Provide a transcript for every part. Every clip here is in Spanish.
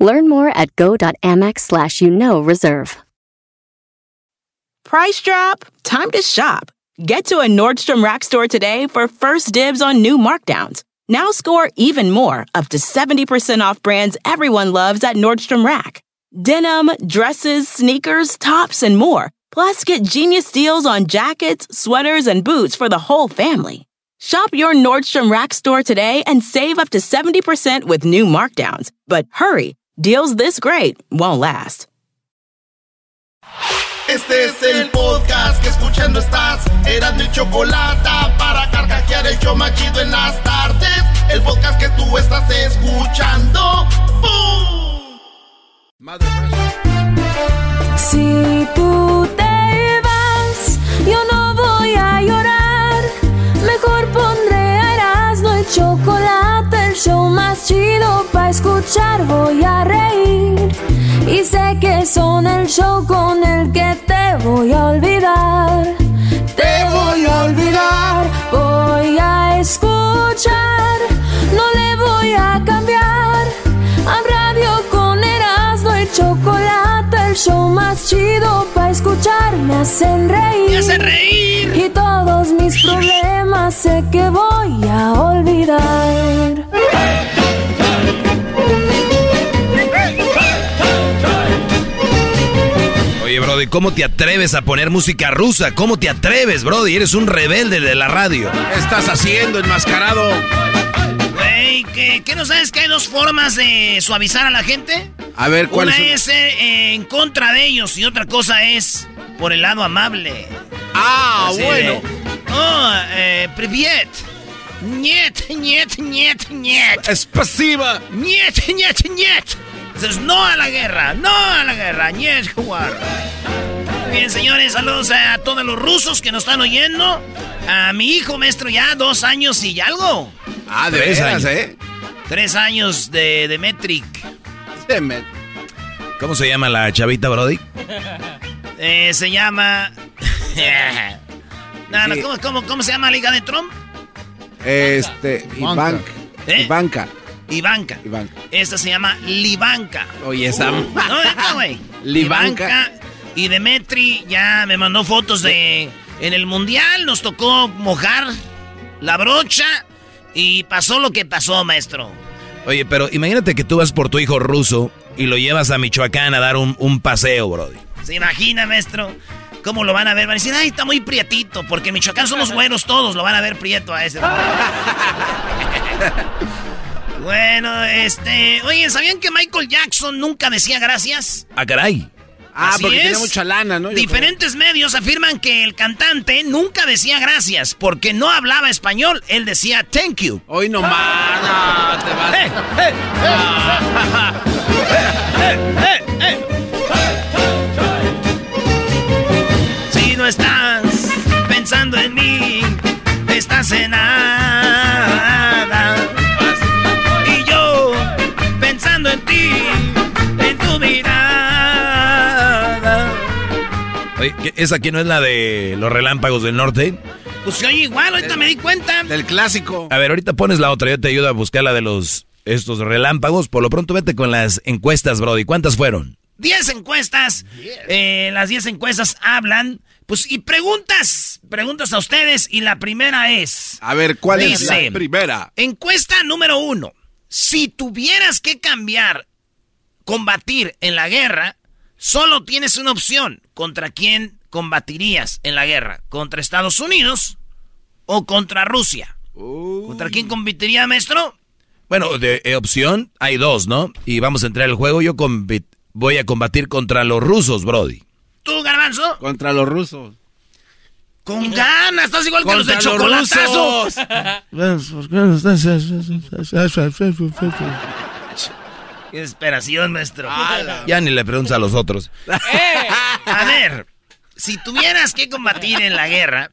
Learn more at go.amex slash you know reserve. Price drop? Time to shop. Get to a Nordstrom Rack store today for first dibs on new markdowns. Now score even more, up to 70% off brands everyone loves at Nordstrom Rack. Denim, dresses, sneakers, tops, and more. Plus, get genius deals on jackets, sweaters, and boots for the whole family. Shop your Nordstrom Rack store today and save up to 70% with new markdowns. But hurry, deals this great won't last. Este es el podcast que escuchando estás. Eran mi chocolate para carcajear el yo machido en las tardes. El podcast que tú estás escuchando. ¡Bum! Si tú te vas, yo no voy a llorar. Mejor pondré a Erasmo el chocolate, show más chido para escuchar. Voy a reír y sé que son el show con el que te voy a olvidar. Te voy a olvidar, voy a escuchar, no le voy a cambiar. A radio con Erasmo y chocolate, el show más chido para escuchar. Me hacen reír. Me hacen reír. Y todos mis problemas sé que voy a olvidar. Oye, Brody, ¿cómo te atreves a poner música rusa? ¿Cómo te atreves, Brody? Eres un rebelde de la radio. ¿Qué estás haciendo, enmascarado? Güey, ¿qué, ¿qué no sabes que hay dos formas de suavizar a la gente? A ver, ¿cuál Una es? es eh, en contra de ellos y otra cosa es por el lado amable. Ah, Así bueno. de, oh, eh, privet. Niet, niet, niet, niet. Es pasiva. Niet, niet, niet. Dices no a la guerra, no a la guerra, jugar. Muy bien, señores, saludos a todos los rusos que nos están oyendo. A mi hijo, maestro, ya dos años y algo. Ah, de Tres veras, años. ¿eh? Tres años de, de Metric. ¿Cómo se llama la chavita, Brody? Eh, se llama. no, no, Sí. ¿cómo, cómo, cómo se llama la hija de Trump? Este, Ivanka. ¿Eh? Ivanka. Ivanka. Ivanka. Esta se llama Livanka. Oye, esa. No, neta, güey. Livanka. Y Demetri ya me mandó fotos de. En el mundial nos tocó mojar la brocha y pasó lo que pasó, maestro. Oye, pero imagínate que tú vas por tu hijo ruso y lo llevas a Michoacán a dar un, un paseo, Brody. ¿Se imagina, maestro? ¿Cómo lo van a ver? Van a decir, ay, está muy prietito, porque en Michoacán somos güeros todos, lo van a ver prieto a ese. bueno, este... Oye, ¿sabían que Michael Jackson nunca decía gracias? Ah, caray. Ah, Así porque es. tiene mucha lana, ¿no? Yo Diferentes medios afirman que el cantante nunca decía gracias porque no hablaba español. Él decía thank you. Hoy no más. No, te vas. ¡Eh, eh, eh! ¡Eh, eh, eh! Si no estás pensando en mí, estás en nada. Oye, ¿qué- ¿esa aquí no es la de los relámpagos del norte? Pues se oye igual, ahorita me di cuenta. Del clásico. A ver, ahorita pones la otra, yo te ayudo a buscar la de los estos relámpagos. Por lo pronto vete con las encuestas, Brody. ¿Cuántas fueron? 10 encuestas. Eh, las 10 encuestas hablan. Pues, y preguntas. Preguntas a ustedes. Y la primera es. A ver, ¿cuál es Dice, la primera? Encuesta número uno. Si tuvieras que cambiar, combatir en la guerra, solo tienes una opción. ¿Contra quién combatirías en la guerra? ¿Contra Estados Unidos o contra Rusia? ¿Contra quién combatiría, maestro? Bueno, de eh, opción hay dos, ¿no? Y vamos a entrar al juego. Yo voy a combatir contra los rusos, Brody. ¿Tú, Garbanzo? Contra los rusos. Con ganas, estás igual que los de Contra los chocolatazo. rusos. Qué desesperación, maestro. Ya ni le preguntas a los otros. A ver, si tuvieras que combatir en la guerra,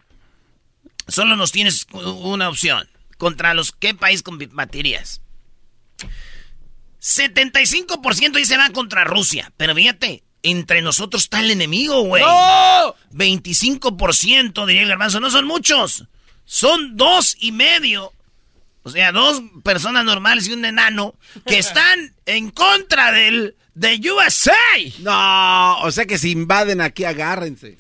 solo nos tienes una opción. ¿Contra los qué país combatirías? 75% dice va contra Rusia. Pero fíjate, entre nosotros está el enemigo, güey. 25% diría el garbanzo. No son muchos. Son dos y medio. O sea, dos personas normales y un enano que están en contra del de USA. No, o sea que si invaden aquí, agárrense.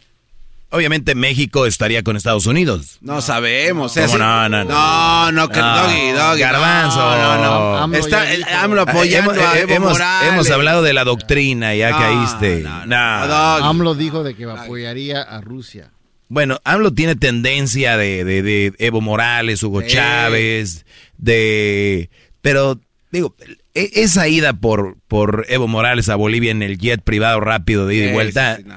Obviamente México estaría con Estados Unidos. No sabemos. o sea, ¿Cómo sí- no, no, no? No, no, que No, doggy, doggy. garbanzo. No, no, no. AMLO Está dijo. AMLO apoyando hemos, a eh, Evo hemos- Morales. hemos hablado de la doctrina, ya No, caíste. no. AMLO dijo de que apoyaría a Rusia. Bueno, AMLO tiene tendencia de, de- de Evo Morales, Hugo Sí. Chávez, de... Pero, digo, e- esa ida por, por Evo Morales a Bolivia en el jet privado rápido de ida y vuelta, sí, sí, no.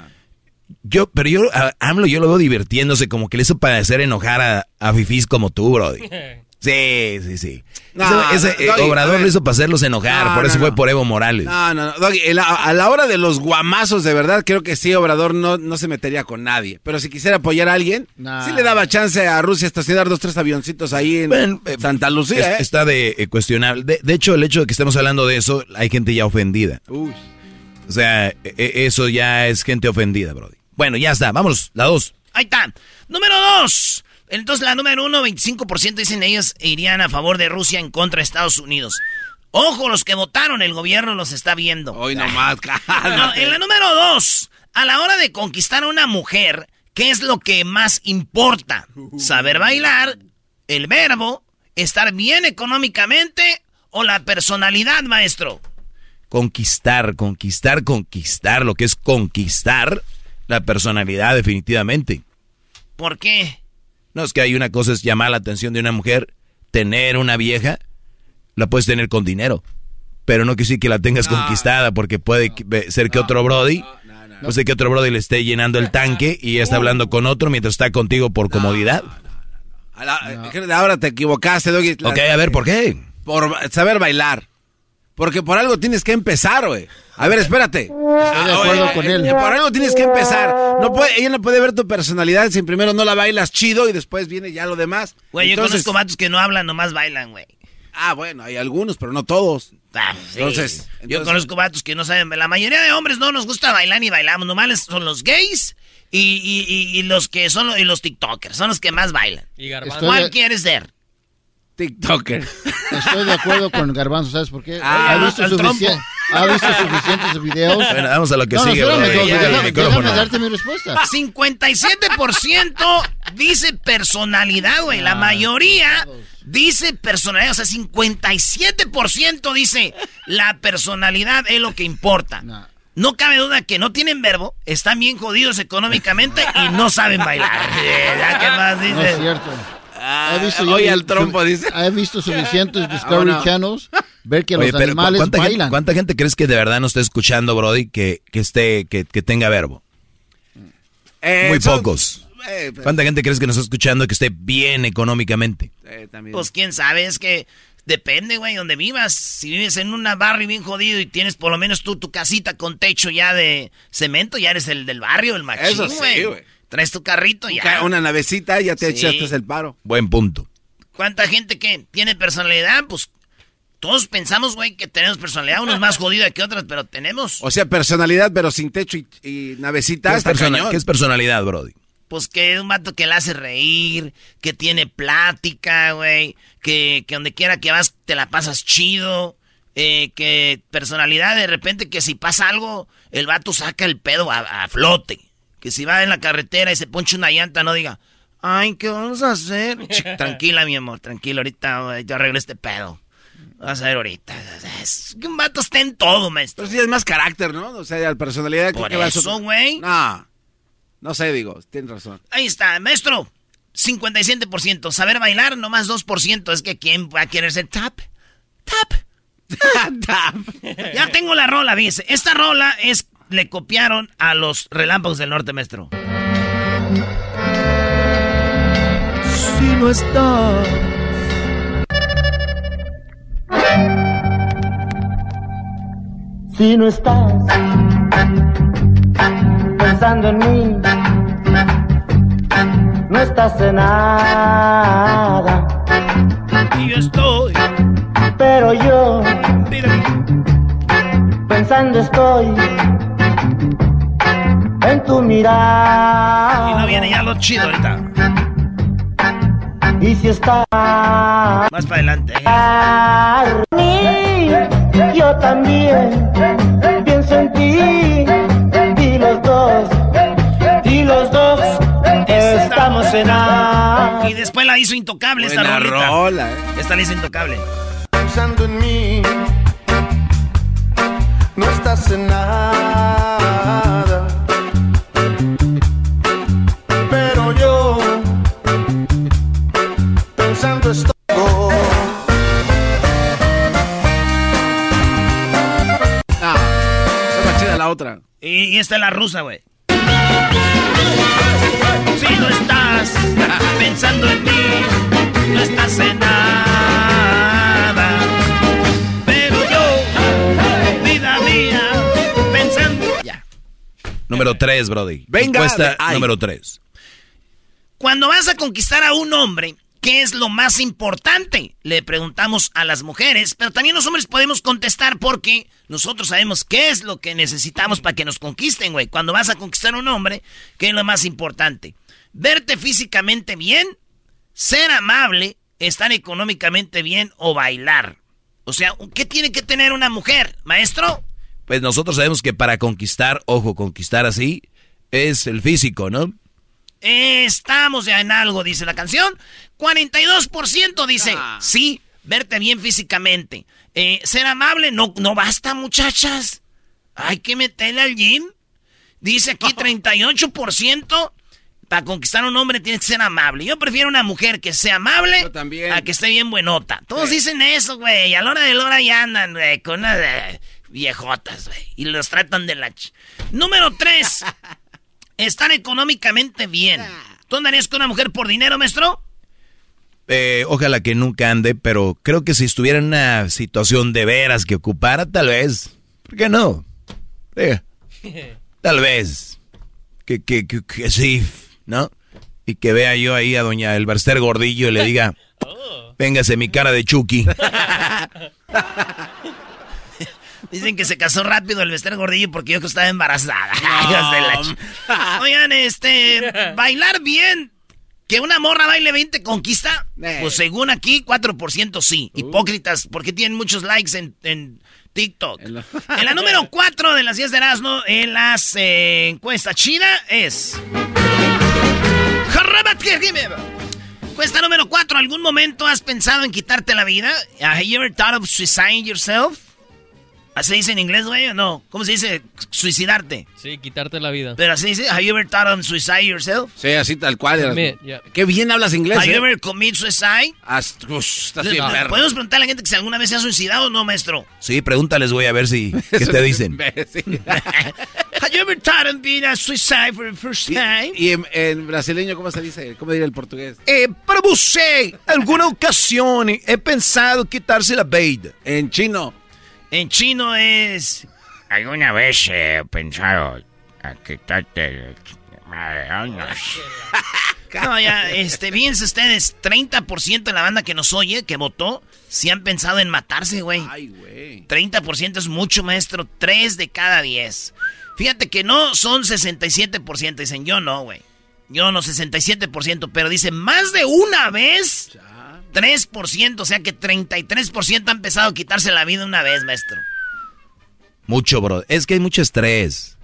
yo, pero yo, a AMLO yo lo veo divirtiéndose, como que le hizo para hacer enojar a, a fifís como tú, brody. Sí, sí, sí. No, ese ese, no, eh, Doggy, Obrador lo hizo para hacerlos enojar, No, por eso no, fue no. por Evo Morales. No, no, no. Doggy, en la- a la hora de los guamazos, de verdad, creo que sí, Obrador no, no se metería con nadie. Pero si quisiera apoyar a alguien, sí le daba chance a Rusia estacionar dos, tres avioncitos ahí en Bueno, eh, Santa Lucía, Es- ¿eh? Está de eh, cuestionable. De, de hecho, el hecho de que estemos hablando de eso, hay gente ya ofendida. Uy. O sea, e- e- eso ya es gente ofendida, Brody. Bueno, ya está. Vámonos, la dos. Ahí está. Número dos. Entonces la número uno, 25% dicen ellos irían a favor de Rusia en contra de Estados Unidos. Ojo, los que votaron, el gobierno los está viendo. Hoy nomás, No, en la número dos, a la hora de conquistar a una mujer, ¿qué es lo que más importa? ¿Saber bailar? ¿El verbo? ¿Estar bien económicamente? ¿O la personalidad, maestro? Conquistar, conquistar, conquistar. Lo que es conquistar la personalidad, definitivamente. ¿Por qué? No es que hay una cosa es llamar la atención de una mujer, tener una vieja, la puedes tener con dinero. Pero no quiere decir que la tengas conquistada, porque puede que- ser que otro Brody, puede ser que otro Brody le esté llenando el tanque y ya está hablando con otro mientras está contigo por comodidad. Eh, Ahora te equivocaste, Doggy. Ok, a ver, ¿por qué? Por saber bailar. Porque por algo tienes que empezar, güey. A ver, espérate. Estoy de acuerdo con él. Por algo tienes que empezar. No puede, ella no puede ver tu personalidad si primero no la bailas chido y después viene ya lo demás. Güey, yo Entonces- conozco vatos que no hablan, nomás bailan, güey. Ah, bueno, hay algunos, pero no todos. Ah, sí. Entonces- yo entonces- conozco vatos que no saben. La mayoría de hombres no nos gusta bailar ni bailamos. Nomás son los gays y, y- y- y los que son los, y los TikTokers. Son los que más bailan. Estoy ¿Cuál de, quieres ser? TikToker. estoy de acuerdo con Garbanzo, ¿sabes por qué? Ah, ha, visto al sufici- ha visto suficientes videos. Bueno, vamos a lo que no, no, sigue, espérame, Brody. Doggy, Ya, el déjame, micrófono. déjame darte mi respuesta. 57% dice personalidad, güey. La mayoría dice personalidad. O sea, 57% dice la personalidad es lo que importa. No. No cabe duda que no tienen verbo, están bien jodidos económicamente y no saben bailar. Ya, ¿qué más No dices? es cierto. He visto oye, al trompo, su- dice. He visto suficientes Discovery Ah, no. Channels ver que Oye, los pero animales ¿cuánta gente, bailan. cuánta gente crees que de verdad no está escuchando, Brody, que, que esté, que, que tenga verbo? Eh, Muy son- pocos. Eh, pero- ¿Cuánta gente crees que nos está escuchando que esté bien económicamente? eh. Pues quién sabe, es que depende, güey, donde vivas. Si vives en una barrio bien jodido y tienes por lo menos tú tu casita con techo ya de cemento, ya eres el del barrio, el machín, Eso sí, güey. güey. Traes tu carrito y ya. Una navecita y ya te Sí. echaste el paro. Buen punto. ¿Cuánta gente que tiene personalidad? Pues todos pensamos, güey, que tenemos personalidad, unos más jodida que otras, pero tenemos. O sea, personalidad, pero sin techo y, y navecita. ¿Qué es, persona- qué es personalidad, Brody? Pues que es un vato que le hace reír, que tiene plática, güey, que, que donde quiera que vas te la pasas chido, eh, que personalidad de repente que si pasa algo, el vato saca el pedo a, a flote. Que si va en la carretera y se ponche una llanta, no diga, ay, ¿qué vamos a hacer? Tranquila, mi amor, tranquila, ahorita güey, yo arreglo este pedo. Vas a ver ahorita. Es que un vato está en todo, maestro. Pero sí es más carácter, ¿no? O sea, la personalidad. Por que va a eso, güey. No, no sé, digo, tienes razón. Ahí está, maestro. 57%. Saber bailar, nomás 2%. Es que ¿quién va a querer ser tap? Tap. Ya tengo la rola, dice. Esta rola es. Le copiaron a los relámpagos del norte, maestro. Si no estás. Si no estás pensando en mí, no estás en nada. Y yo estoy. Pero yo pensando estoy en tu mirada. Y no viene ya lo chido ahorita. Y si estás Más para adelante. a mí, yo también pienso en ti. Y los dos, y los dos estamos en nada. Y después la hizo intocable esta Buena rolita. rola, eh. Esta la hizo intocable. Pensando en mí, no estás en nada. Y, esta es la rusa, güey. Si no estás pensando en mí, no estás en nada. Pero yo, vida mía, pensando. Ya. Número 3, Brody. Venga, Encuesta número 3. Cuando vas a conquistar a un hombre, ¿qué es lo más importante? Le preguntamos a las mujeres, pero también los hombres podemos contestar porque nosotros sabemos qué es lo que necesitamos para que nos conquisten, güey. Cuando vas a conquistar a un hombre, ¿qué es lo más importante? Verte físicamente bien, ser amable, estar económicamente bien o bailar. O sea, ¿qué tiene que tener una mujer, maestro? Pues nosotros sabemos que para conquistar, ojo, conquistar así, es el físico, ¿no? Estamos ya en algo, dice la canción. 42% dice, Ah. sí, verte bien físicamente. Eh, ser amable, no, no basta, muchachas. Hay que meterle al gym. Dice aquí 38%. Para conquistar a un hombre tienes que ser amable. Yo prefiero una mujer que sea amable Yo también. a que esté bien buenota. Todos dicen eso, güey. A la hora de la hora ya andan, güey, con unas eh, viejotas, güey. Y los tratan de la... ch- Número 3. Estar económicamente bien. ¿Tú andarías con una mujer por dinero, maestro? Eh, ojalá que nunca ande, pero creo que si estuviera en una situación de veras que ocupara, tal vez. ¿Por qué no? Eh, tal vez. Que, que, que, que sí, ¿no? Y que vea yo ahí a doña Elberster Gordillo y le diga, véngase mi cara de Chucky. Dicen que se casó rápido el Bester Gordillo porque yo que estaba embarazada. Hijas de la ch- Oigan, este, bailar bien. ¿Que una morra baile 20 conquista? Eh. Pues según aquí, 4% sí. Hipócritas, porque tienen muchos likes en, en TikTok. En la- En la número 4 de las 10 de Erasmo, en las eh, encuestas china, es... Encuesta número 4. ¿Algún momento has pensado en quitarte la vida? Have you ever thought of suiciding yourself? ¿Así dice en inglés, güey, o no? ¿Cómo se dice? Suicidarte. Sí, quitarte la vida. Pero así dice, ¿have you ever thought of suicide yourself? Sí, así tal cual. Yeah. Qué bien hablas inglés, ¿Have you ¿eh? ever commit suicide? Hasta- ush, estás bien perro. ¿Podemos preguntar a la gente que si alguna vez se ha suicidado o no, maestro? Sí, pregúntales, voy a ver si, ¿qué te dicen? ¿Have you ever thought of being a suicide for the first time? y en, en brasileño, ¿cómo se dice? ¿Cómo diría el portugués? Eh, para você, alguna ocasión he pensado quitarse la vida. En chino. En chino es... ¿Alguna vez he pensado a quitarte No, ya, este, fíjense ustedes, 30% de la banda que nos oye, que votó, sí han pensado en matarse, güey. Ay, güey. 30% es mucho, maestro. 3 de cada 10. Fíjate que no son 67%. Dicen, yo no, güey. Yo no, 67%. Pero dicen, más de una vez, 3%. O sea que 33% han empezado a quitarse la vida una vez, maestro. Mucho, bro. Es que hay mucho estrés.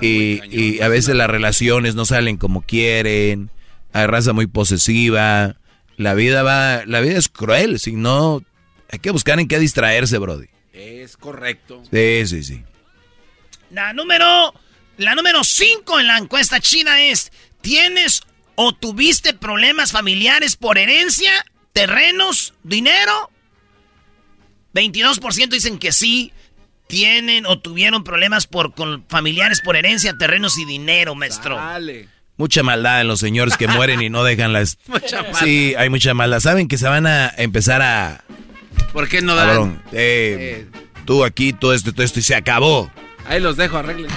Y, y a veces las relaciones no salen como quieren. Hay raza muy posesiva. La vida va, la vida es cruel. Si no, hay que buscar en qué distraerse, Brody. Es correcto. Sí, sí, sí. La número, la número 5 en la encuesta china es, ¿tienes o tuviste problemas familiares por herencia, terrenos, dinero? 22% dicen que sí, tienen o tuvieron problemas por, con familiares por herencia, terrenos y dinero, maestro. Dale. Mucha maldad en los señores que mueren y no dejan las... Mucha maldad. Sí, hay mucha maldad. Saben que se van a empezar a... ¿Por qué no dan? Cabrón, eh, Eh, tú aquí, todo esto, todo esto, y se acabó. Ahí los dejo, arréglense.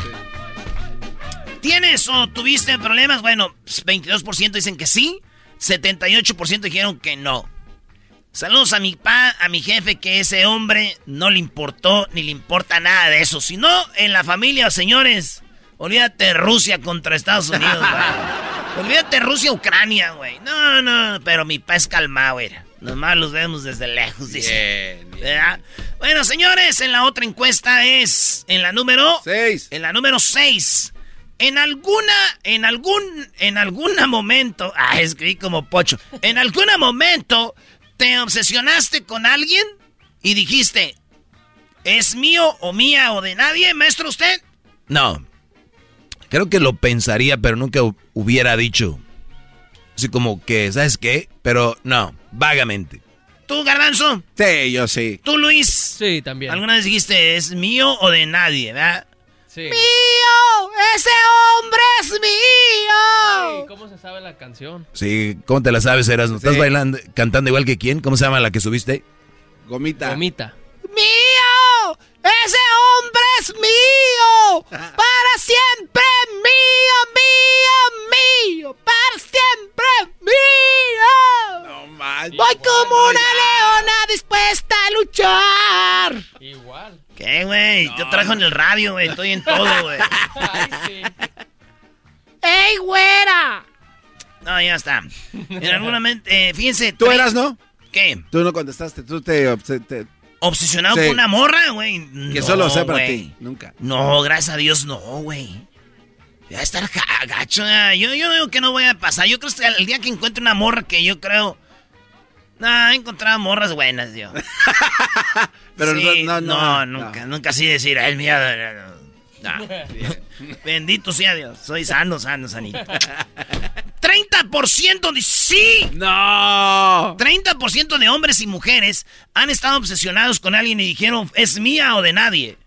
¿Tienes o tuviste problemas? Bueno, 22% dicen que sí, 78% dijeron que no. Saludos a mi pa, a mi jefe, que ese hombre no le importó ni le importa nada de eso. Si no, en la familia, señores, olvídate Rusia contra Estados Unidos, güey. Olvídate Rusia-Ucrania, güey. No, no, pero mi pa es calmado, güey. Nomás los vemos desde lejos, dice. Bueno, señores, en la otra encuesta es en la número 6. En la número 6. En alguna, en algún, en algún momento, ah, escribí como pocho. En algún momento te obsesionaste con alguien y dijiste, ¿es mío o mía o de nadie, maestro usted? No. Creo que lo pensaría, pero nunca hu- hubiera dicho. Así como que, ¿sabes qué? Pero no, vagamente. ¿Tú, Garbanzo? Sí, yo sí. ¿Tú, Luis? Sí, también. ¿Alguna vez dijiste, es mío o de nadie, verdad? Sí. ¡Mío! ¡Ese hombre es mío! ¿Cómo se sabe la canción? Sí, ¿cómo te la sabes, Eras? ¿Estás bailando, cantando igual que quién? ¿Cómo se llama la que subiste? Gomita. Gomita. ¡Mío! ¡Ese hombre es mío! ¡Para siempre mío, mío, mío! ¡Para siempre mío! No manches. Voy como una leona dispuesta a luchar. Igual. ¿Qué, güey? Yo trabajo en el radio, güey. Estoy en todo, güey. Sí. ¡Ey, güera! No, ya está. En algún momento, eh, fíjense. ¿Tú tre- eras, no? ¿Qué? Tú no contestaste. Tú te... te- ¿Obsesionado Sí. con una morra, güey? que No, solo sea para ti. Nunca. No, gracias a Dios, no, güey. Va a estar ga- gacho. ah. Yo, yo digo que no voy a pasar. Yo creo que el día que encuentre una morra que yo creo. No, he encontrado morras buenas, yo. Pero Sí, no, no, no. nunca, nunca así decir, ay, mía. No. Bendito sea Dios. Soy sano, sano, sanito. 30% de sí. No. 30% de hombres y mujeres han estado obsesionados con alguien y dijeron, ¿es mía o de nadie?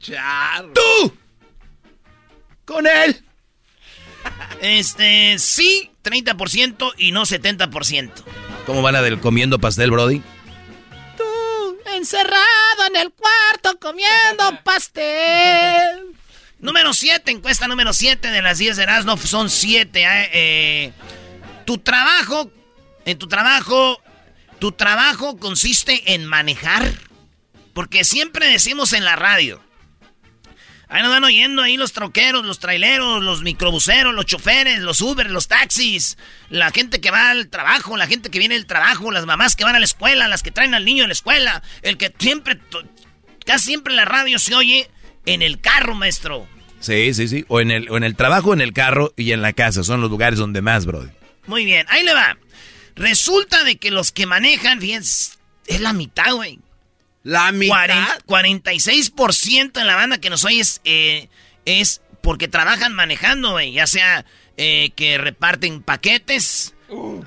Charro. ¡Tú! ¡Con él! Este, sí, 30% y no 70%. ¿Cómo va la del comiendo pastel, Brody? Tú, encerrado en el cuarto comiendo pastel. Número 7, encuesta número 7 de las 10 de Erasmo, son 7. Eh, tu trabajo, en tu trabajo, tu trabajo consiste en manejar. Porque siempre decimos en la radio. Ahí nos van oyendo ahí los troqueros, los traileros, los microbuseros, los choferes, los Uber, los taxis, la gente que va al trabajo, la gente que viene del trabajo, las mamás que van a la escuela, las que traen al niño a la escuela, el que siempre, casi siempre la radio se oye en el carro, maestro. Sí, sí, sí. O en el, o en el trabajo, en el carro y en la casa. Son los lugares donde más, Brody. Muy bien, ahí le va. Resulta de que los que manejan, fíjense, es la mitad, güey. La mitad. Cuaren- 46% en la banda que nos oye es, eh, es porque trabajan manejando, güey. Ya sea eh, que reparten paquetes.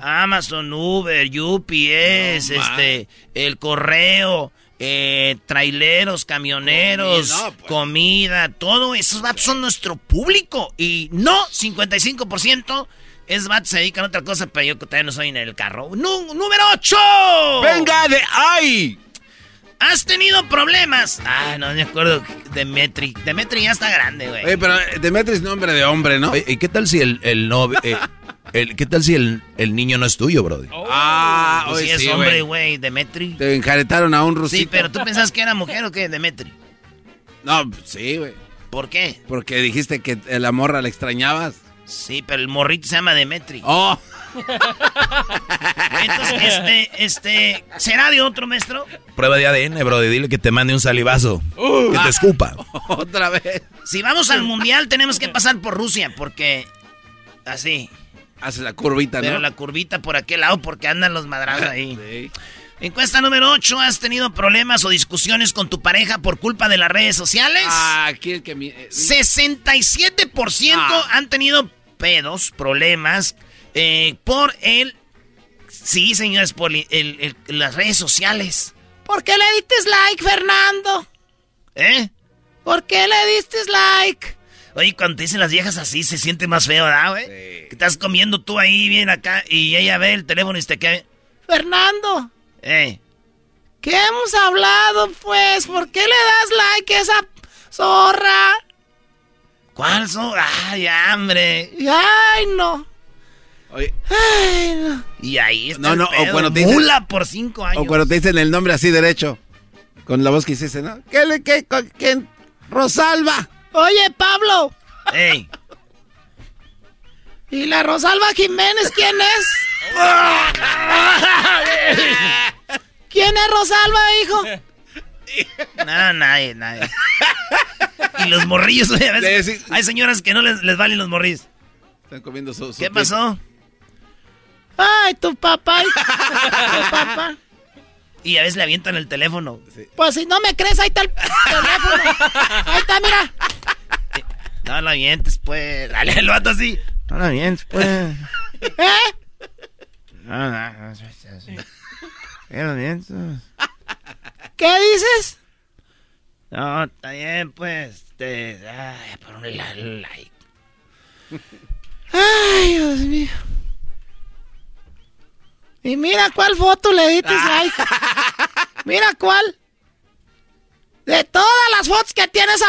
Amazon, Uber, UPS, este, el correo, eh, traileros, camioneros, Comida, pues. comida, todo. Esos vatos son nuestro público. Y no, 55% es vatos se dedican a otra cosa, pero yo todavía no soy en el carro. Número 8. ¡Venga de ahí! ¿Has tenido problemas? Ah, no me acuerdo. Demetri. Demetri ya está grande, güey. Oye, pero Demetri es nombre de hombre, ¿no? Oye, ¿Y qué tal si el, el novio... eh, el- ¿Qué tal si el, el niño no es tuyo, Brody? Ah, Pues oye, sí, es sí, hombre, güey. güey. Demetri. Te enjaretaron a un rusito. Sí, pero tú pensás que era mujer o qué, Demetri. No, sí, güey. ¿Por qué? Porque dijiste que la morra la extrañabas. Sí, pero el morrito se llama Demetri. Oh. Entonces, este, este, ¿será de otro maestro? Prueba de ADN, Brody. Dile que te mande un salivazo. que te escupa. Otra vez. Si vamos al mundial, tenemos que pasar por Rusia, porque así. Hace la curvita, Pero ¿no? la curvita por aquel lado, porque andan los madrazos ahí. Sí. Encuesta número 8. ¿Has tenido problemas o discusiones con tu pareja por culpa de las redes sociales? Ah, aquí el que... mi- eh, 67% Ah. han tenido pedos, problemas, eh, por el... Sí, señores, por el- el- el- las redes sociales. ¿Por qué le diste like, Fernando? ¿Eh? ¿Por qué le diste like? Oye, cuando te dicen las viejas así, se siente más feo, ¿verdad, güey? Que estás comiendo tú ahí bien acá y ella ve el teléfono y te queda... Fernando. Eh. ¿Qué hemos hablado, pues? ¿Por qué le das like a esa zorra? ¿Cuál zorra? Ay, hambre. Ay, no. Oye, Ay, no. Y ahí está No, el no, o cuando te dicen- Mula por cinco años. o cuando te dicen el nombre así derecho, con la voz que hiciste, ¿no? ¿Qué le, qué, con- quién? Rosalba. Oye, Pablo. Ey. ¿Y la Rosalba Jiménez quién es? ¿Quién es Rosalba, hijo? No, nadie, nadie. Y los morrillos, oye, a veces hay señoras que no les, les valen los morrillos. Están comiendo su... su ¿Qué pasó? Ay, tu papá. Tu papá. Y a veces le avientan el teléfono. Pues si no me crees, ahí está el teléfono. Ahí está, mira. No lo avientes, pues. Dale el vato así. No lo avientes, pues. ¿Eh? No, no, no. ¿Qué lo avientes? ¿Qué dices? No, está bien, pues. Este, ay, por un like. Ay, Dios mío. Y mira cuál foto le diste like. Mira cuál. De todas las fotos que tienes a,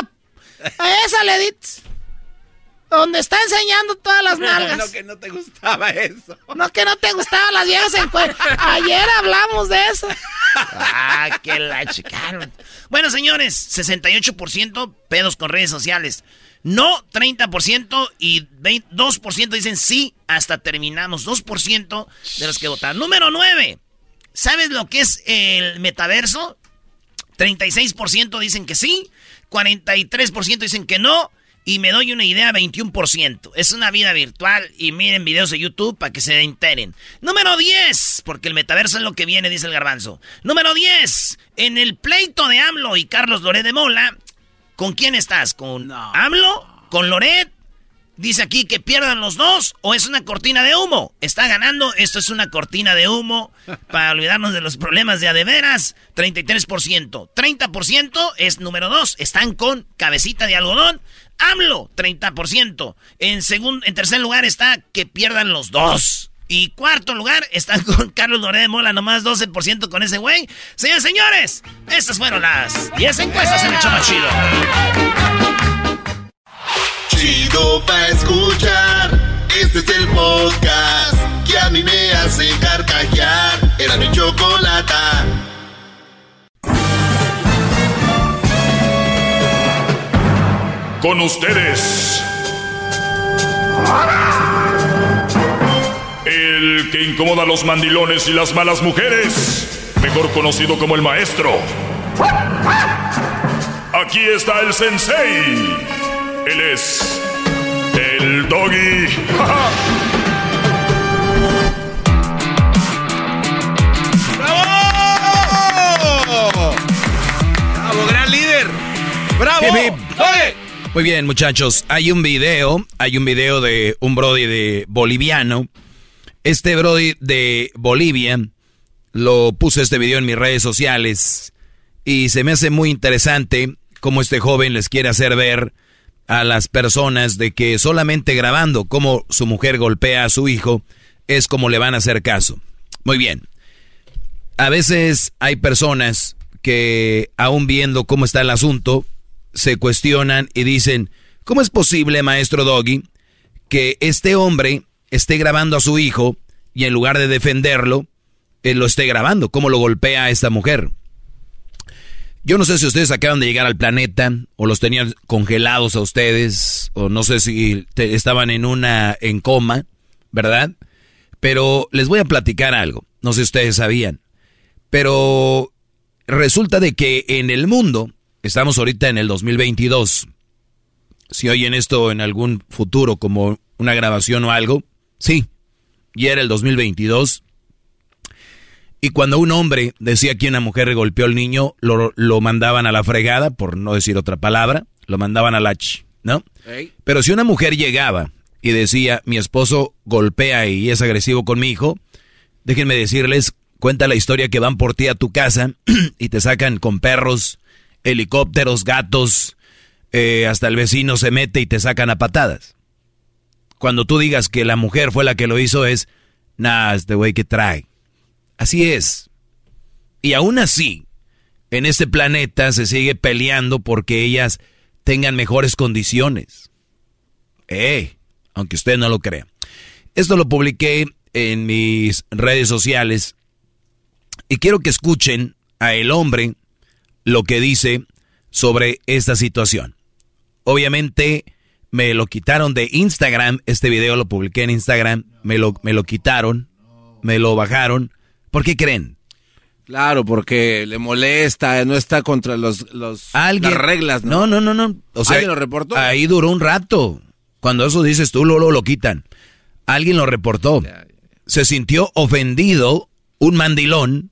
a esa le diste. Donde está enseñando todas las nalgas. No, que no te gustaba eso. No que no te gustaban las viejas en cuero. Ayer hablamos de eso. Ah, que la chicaron. Bueno, señores, 68% pedos con redes sociales. No 30% y 20 2% dicen sí, hasta terminamos. 2% de los que votaron. Número 9. ¿Sabes lo que es el metaverso? 36% dicen que sí, 43% dicen que no. Y me doy una idea, 21%. Es una vida virtual y miren videos de YouTube para que se enteren. Número 10, porque el metaverso es lo que viene, dice el garbanzo. Número 10, en el pleito de AMLO y Carlos Loret de Mola, ¿con quién estás? ¿Con AMLO? ¿Con Loret? Dice aquí que pierdan los dos o es una cortina de humo. Está ganando, esto es una cortina de humo para olvidarnos de los problemas de adeveras. 33%. 30% es número 2. Están con cabecita de algodón. AMLO, 30%. En, segun- en tercer lugar está que pierdan los dos. Y cuarto lugar están con Carlos Loret de Mola, nomás 12% con ese güey. Señores, señores, estas fueron las 10 encuestas en el Choma Chido. Chido pa' escuchar. Este es el podcast que a mí me hace carcajear. Era mi chocolata. Con ustedes. El que incomoda a los mandilones y las malas mujeres. Mejor conocido como el maestro. Aquí está el sensei. Él es. El doggy. ¡Bravo! ¡Bravo, gran líder! ¡Bravo! Hip, hip. Muy bien, muchachos. Hay un video, hay un video de un Brody de boliviano. Este Brody de Bolivia lo puse este video en mis redes sociales y se me hace muy interesante cómo este joven les quiere hacer ver a las personas de que solamente grabando cómo su mujer golpea a su hijo es como le van a hacer caso. Muy bien. A veces hay personas que aún viendo cómo está el asunto, se cuestionan y dicen, ¿cómo es posible, maestro Doggy, que este hombre esté grabando a su hijo y en lugar de defenderlo, él lo esté grabando? ¿Cómo lo golpea a esta mujer? Yo no sé si ustedes acaban de llegar al planeta o los tenían congelados a ustedes o no sé si estaban en una en coma, ¿verdad? Pero les voy a platicar algo. No sé si ustedes sabían. Pero resulta de que en el mundo, estamos ahorita en el 2022, si oyen esto en algún futuro como una grabación o algo, sí, y era el 2022. Y cuando un hombre decía que una mujer golpeó al niño, lo, lo mandaban a la fregada, por no decir otra palabra, lo mandaban a la ch, ¿no? Pero si una mujer llegaba y decía, mi esposo golpea y es agresivo con mi hijo, déjenme decirles, cuenta la historia que van por ti a tu casa y te sacan con perros, helicópteros, gatos, eh, hasta el vecino se mete y te sacan a patadas. Cuando tú digas que la mujer fue la que lo hizo es, nah, este güey que trae. Así es. Y aún así, en este planeta se sigue peleando porque ellas tengan mejores condiciones. Eh, aunque usted no lo crea. Esto lo publiqué en mis redes sociales y quiero que escuchen a el hombre lo que dice sobre esta situación. Obviamente me lo quitaron de Instagram, este video lo publiqué en Instagram, me lo, me lo quitaron, me lo bajaron. ¿Por qué creen? Claro, porque le molesta, no está contra los, los ¿Alguien? las reglas, No, no, no, no. O sea, ¿Alguien lo reportó? Ahí duró un rato. Cuando eso dices tú, luego lo quitan. Alguien lo reportó. Se sintió ofendido un mandilón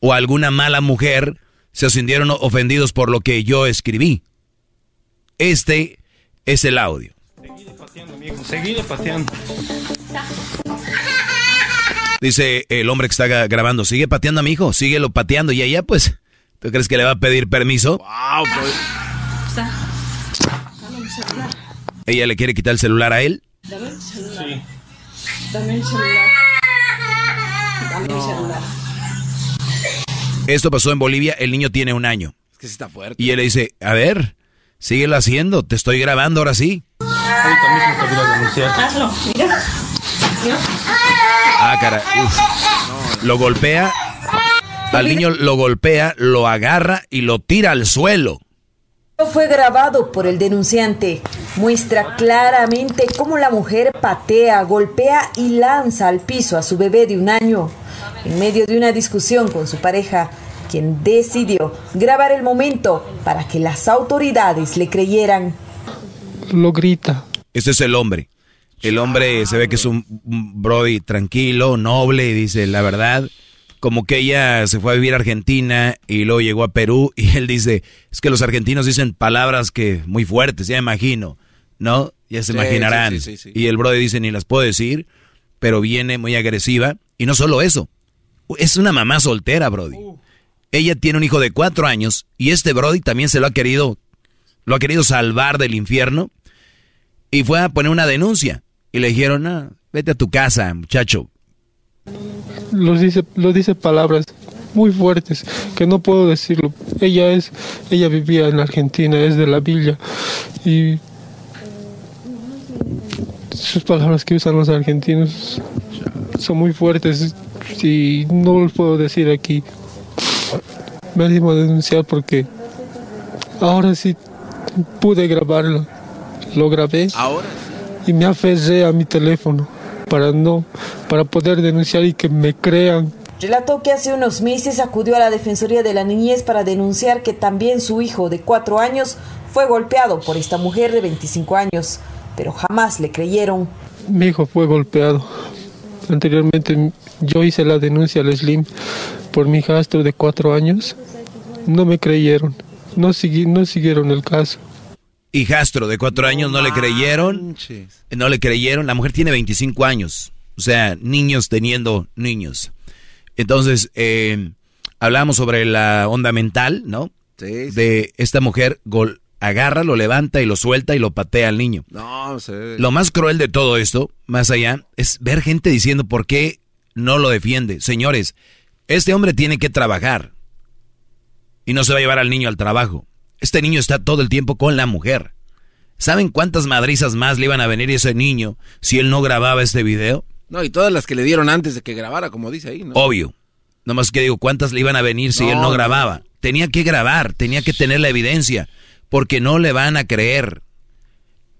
o alguna mala mujer se sintieron ofendidos por lo que yo escribí. Este es el audio. Seguide pateando. Dice el hombre que está gra- grabando, sigue pateando a mi hijo, síguelo pateando. Y ella, pues, ¿tú crees que le va a pedir permiso? Wow, pues. Ella le quiere quitar el celular a él. Dame el celular. Sí. Dame el celular. Dame el celular. Esto pasó en Bolivia, el niño tiene un año. Es que sí está fuerte. Y él le dice, a ver, síguelo haciendo, te estoy grabando ahora sí. Ahorita mismo te voy a denunciar. Hazlo, mira. Ah, cara. uf. Lo golpea. Al niño lo golpea, lo agarra y lo tira al suelo. Fue grabado por el denunciante. Muestra claramente cómo la mujer patea, golpea y lanza al piso a su bebé de un año. En medio de una discusión con su pareja, quien decidió grabar el momento para que las autoridades le creyeran. Lo grita. Este es el hombre. El hombre se ve que es un un brody tranquilo, noble, y dice la verdad. Como que ella se fue a vivir a Argentina y luego llegó a Perú y él dice, es que los argentinos dicen palabras que muy fuertes, ya imagino, ¿no? Ya se Sí, imaginarán. sí, sí, sí, sí. Y el brody dice, ni las puedo decir, pero viene muy agresiva. Y no solo eso, es una mamá soltera, brody. Ella tiene un hijo de cuatro años y este brody también se lo ha querido, lo ha querido salvar del infierno y fue a poner una denuncia. Y le dijeron, no, vete a tu casa, muchacho. Los dice, lo dice palabras muy fuertes que no puedo decirlo. Ella es, ella vivía en Argentina, es de la villa y sus palabras que usan los argentinos son muy fuertes y no los puedo decir aquí. Me animo a denunciar porque ahora sí pude grabarlo. Lo grabé Ahora y me aferré a mi teléfono para no, para poder denunciar y que me crean. Relató que hace unos meses acudió a la Defensoría de la Niñez para denunciar que también su hijo de cuatro años fue golpeado por esta mujer de 25 años, pero jamás le creyeron. Mi hijo fue golpeado. Anteriormente yo hice la denuncia al Slim por mi hijastro de cuatro años. No me creyeron. No, segui- no siguieron el caso. Hijastro de cuatro años no le creyeron. No le creyeron. La mujer tiene 25 años. O sea, niños teniendo niños. Entonces, eh, hablamos sobre la onda mental, ¿no? Sí, sí. De esta mujer gol, agarra, lo levanta y lo suelta y lo patea al niño. No, sé. Lo más cruel de todo esto, más allá, es ver gente diciendo por qué no lo defiende. Señores, este hombre tiene que trabajar y no se va a llevar al niño al trabajo. Este niño está todo el tiempo con la mujer. ¿Saben cuántas madrizas más le iban a venir a ese niño si él no grababa este video? No, y todas las que le dieron antes de que grabara, como dice ahí, ¿no? Obvio. Nomás que digo, ¿cuántas le iban a venir si No, él no no. grababa? Tenía que grabar, tenía que tener la evidencia, porque no le van a creer.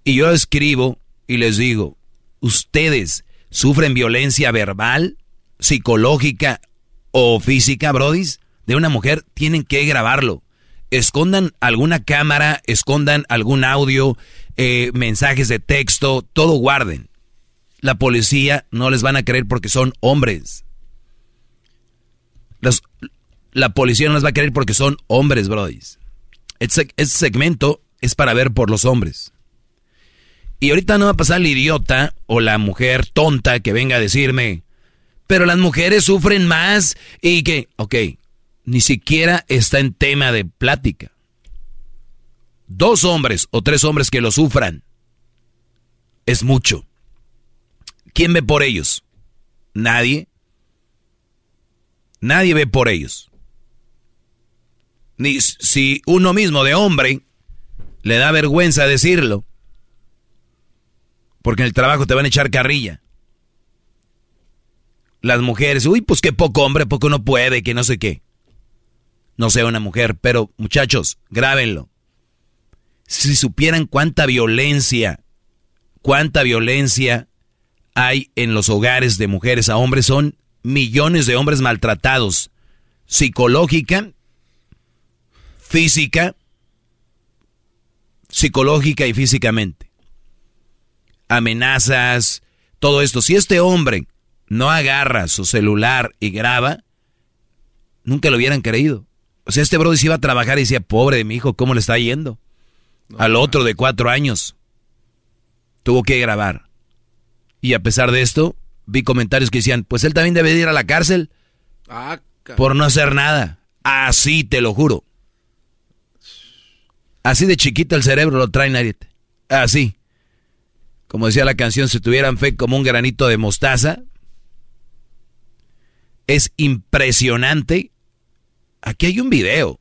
Y yo escribo y les digo, ¿ustedes sufren violencia verbal, psicológica o física, brodis? De una mujer, tienen que grabarlo. Escondan alguna cámara, escondan algún audio, eh, mensajes de texto, todo guarden. La policía no les van a creer porque son hombres. La policía no les va a creer porque son hombres, brodis. Este, este segmento es para ver por los hombres. Y ahorita no va a pasar el idiota o la mujer tonta que venga a decirme, pero las mujeres sufren más y que, ok, ni siquiera está en tema de plática. Dos hombres o tres hombres que lo sufran es mucho. ¿Quién ve por ellos? Nadie. Nadie ve por ellos. Ni si uno mismo de hombre le da vergüenza decirlo. Porque en el trabajo te van a echar carrilla. Las mujeres, uy, pues qué poco hombre, poco no puede, que no sé qué. No sea una mujer, pero muchachos, grábenlo. Si supieran cuánta violencia, cuánta violencia hay en los hogares de mujeres a hombres, son millones de hombres maltratados, psicológica, física, psicológica y físicamente. Amenazas, todo esto. Si este hombre no agarra su celular y graba, nunca lo hubieran creído. O sea, este brother se iba a trabajar y decía, pobre de mi hijo, ¿cómo le está yendo? Al otro de cuatro años. Tuvo que grabar. Y a pesar de esto, vi comentarios que decían, pues él también debe de ir a la cárcel Ah, por no hacer nada. Así, te lo juro. Así de chiquito el cerebro lo traen, Ariete. Así. Como decía la canción, si tuvieran fe como un granito de mostaza. Es impresionante. Aquí hay un video.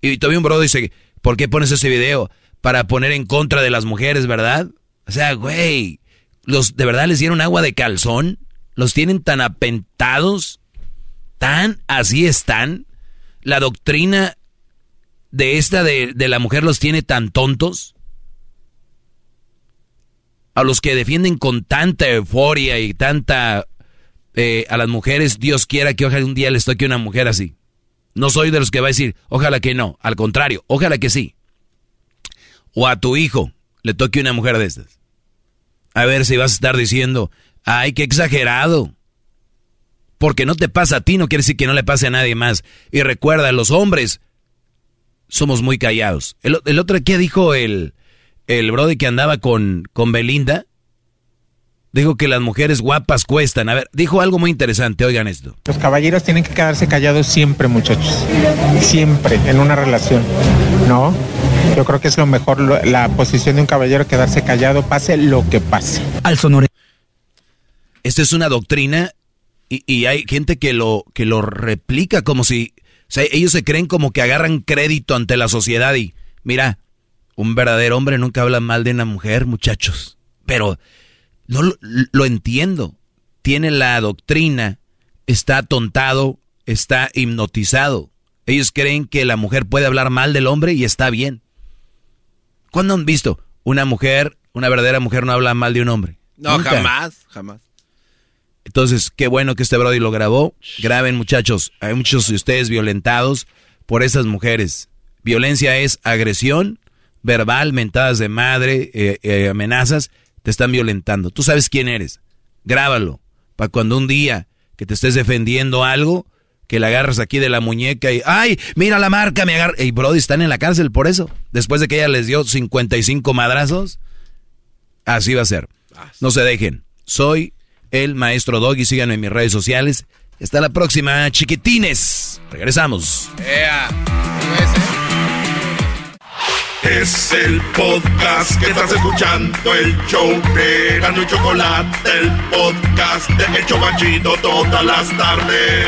Y todavía un brother dice, ¿por qué pones ese video? Para poner en contra de las mujeres, ¿verdad? O sea, güey, los de verdad les dieron agua de calzón, los tienen tan apentados, tan así están. La doctrina de esta de, de la mujer los tiene tan tontos. A los que defienden con tanta euforia y tanta eh, a las mujeres, Dios quiera que ojalá un día les toque una mujer así. No soy de los que va a decir, ojalá que no, al contrario, ojalá que sí. O a tu hijo le toque una mujer de estas. A ver si vas a estar diciendo, ay, qué exagerado. Porque no te pasa a ti, no quiere decir que no le pase a nadie más. Y recuerda, los hombres somos muy callados. El, otro, ¿qué dijo el, el brother que andaba con, con Belinda? Dijo que las mujeres guapas cuestan. A ver, dijo algo muy interesante, oigan esto. Los caballeros tienen que quedarse callados siempre, muchachos. Siempre, en una relación. ¿No? Yo creo que es lo mejor, lo- la posición de un caballero, quedarse callado, pase lo que pase. Al sonore. Esta es una doctrina y, y hay gente que lo, que lo replica como si... O sea, ellos se creen como que agarran crédito ante la sociedad y... Mira, un verdadero hombre nunca habla mal de una mujer, muchachos. Pero no lo, lo entiendo. Tiene la doctrina, está atontado, está hipnotizado. Ellos creen que la mujer puede hablar mal del hombre y está bien. ¿Cuándo han visto una mujer, una verdadera mujer no habla mal de un hombre? No, Nunca. jamás, jamás. Entonces, qué bueno que este Brody lo grabó. Graben, muchachos. Hay muchos de ustedes violentados por esas mujeres. Violencia es agresión verbal, mentadas de madre, eh, eh, amenazas. Te están violentando. Tú sabes quién eres. Grábalo. Para cuando un día que te estés defendiendo algo, que la agarras aquí de la muñeca y, ay, mira la marca, me agarra. Y Brody están en la cárcel por eso. Después de que ella les dio 55 madrazos. Así va a ser. No se dejen. Soy el maestro Doggy. Síganme en mis redes sociales. Hasta la próxima, chiquitines. Regresamos. Es el podcast que estás escuchando, el show de Gano y Chocolate, el podcast de El Chobachito todas las tardes.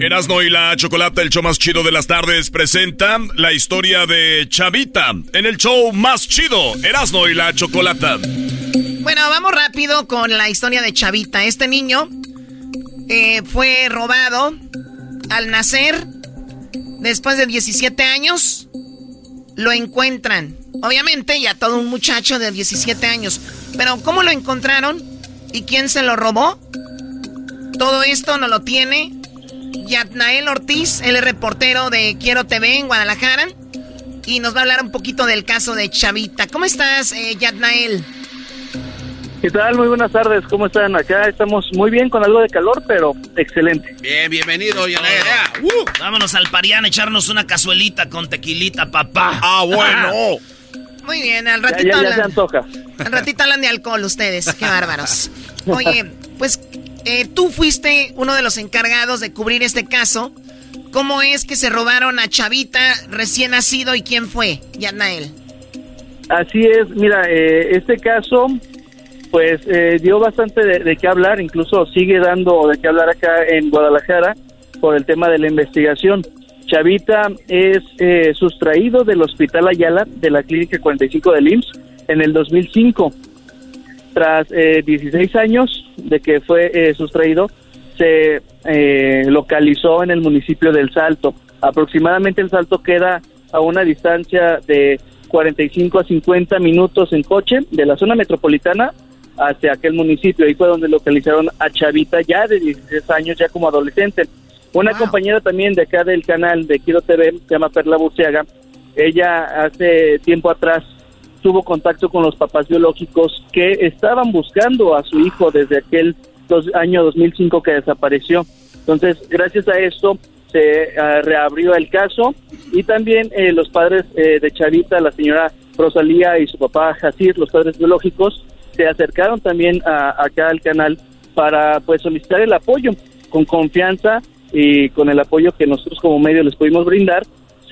Erasno y la Chocolata, el show más chido de las tardes, presenta la historia de Chavita en el show más chido, Erasno y la Chocolata. Bueno, vamos rápido con la historia de Chavita. Este niño eh, fue robado al nacer. Después de 17 años, lo encuentran. Obviamente, ya todo un muchacho de 17 años. Pero ¿cómo lo encontraron? ¿Y quién se lo robó? Todo esto no lo tiene Yatnael Ortiz, es reportero de Quiero TV en Guadalajara. Y nos va a hablar un poquito del caso de Chavita. ¿Cómo estás, eh, Yatnael? ¿Qué tal? Muy buenas tardes. ¿Cómo están? Acá estamos muy bien con algo de calor, pero excelente. Bien, bienvenido, Yanael. Vámonos al Parián a echarnos una cazuelita con tequilita, papá. Ah, bueno. Muy bien, al Ya, ratito ya, ya hablan. se antoja. Al ratito hablan de alcohol ustedes, qué bárbaros. Oye, pues eh, tú fuiste uno de los encargados de cubrir este caso. ¿Cómo es que se robaron a Chavita recién nacido y quién fue, Yatnael? Así es, mira, eh, este caso pues eh, dio bastante de, qué hablar, incluso sigue dando de qué hablar acá en Guadalajara por el tema de la investigación. Chavita es eh, sustraído del Hospital Ayala de la Clínica 45 del IMSS en el 2005. Tras eh, 16 años de que fue eh, sustraído, se eh, localizó en el municipio del Salto. Aproximadamente el Salto queda a una distancia de 45 a 50 minutos en coche de la zona metropolitana hacia aquel municipio. Ahí fue donde localizaron a Chavita ya de 16 años, ya como adolescente. Una compañera también de acá del canal de Quiero TV, se llama Perla Burciaga, ella hace tiempo atrás tuvo contacto con los papás biológicos que estaban buscando a su hijo desde aquel dos- año 2005 que desapareció. Entonces, gracias a esto se ah, reabrió el caso y también eh, los padres eh, de Chavita, la señora Rosalía y su papá Jacir, los padres biológicos, se acercaron también a, acá al canal para pues solicitar el apoyo con confianza y con el apoyo que nosotros como medio les pudimos brindar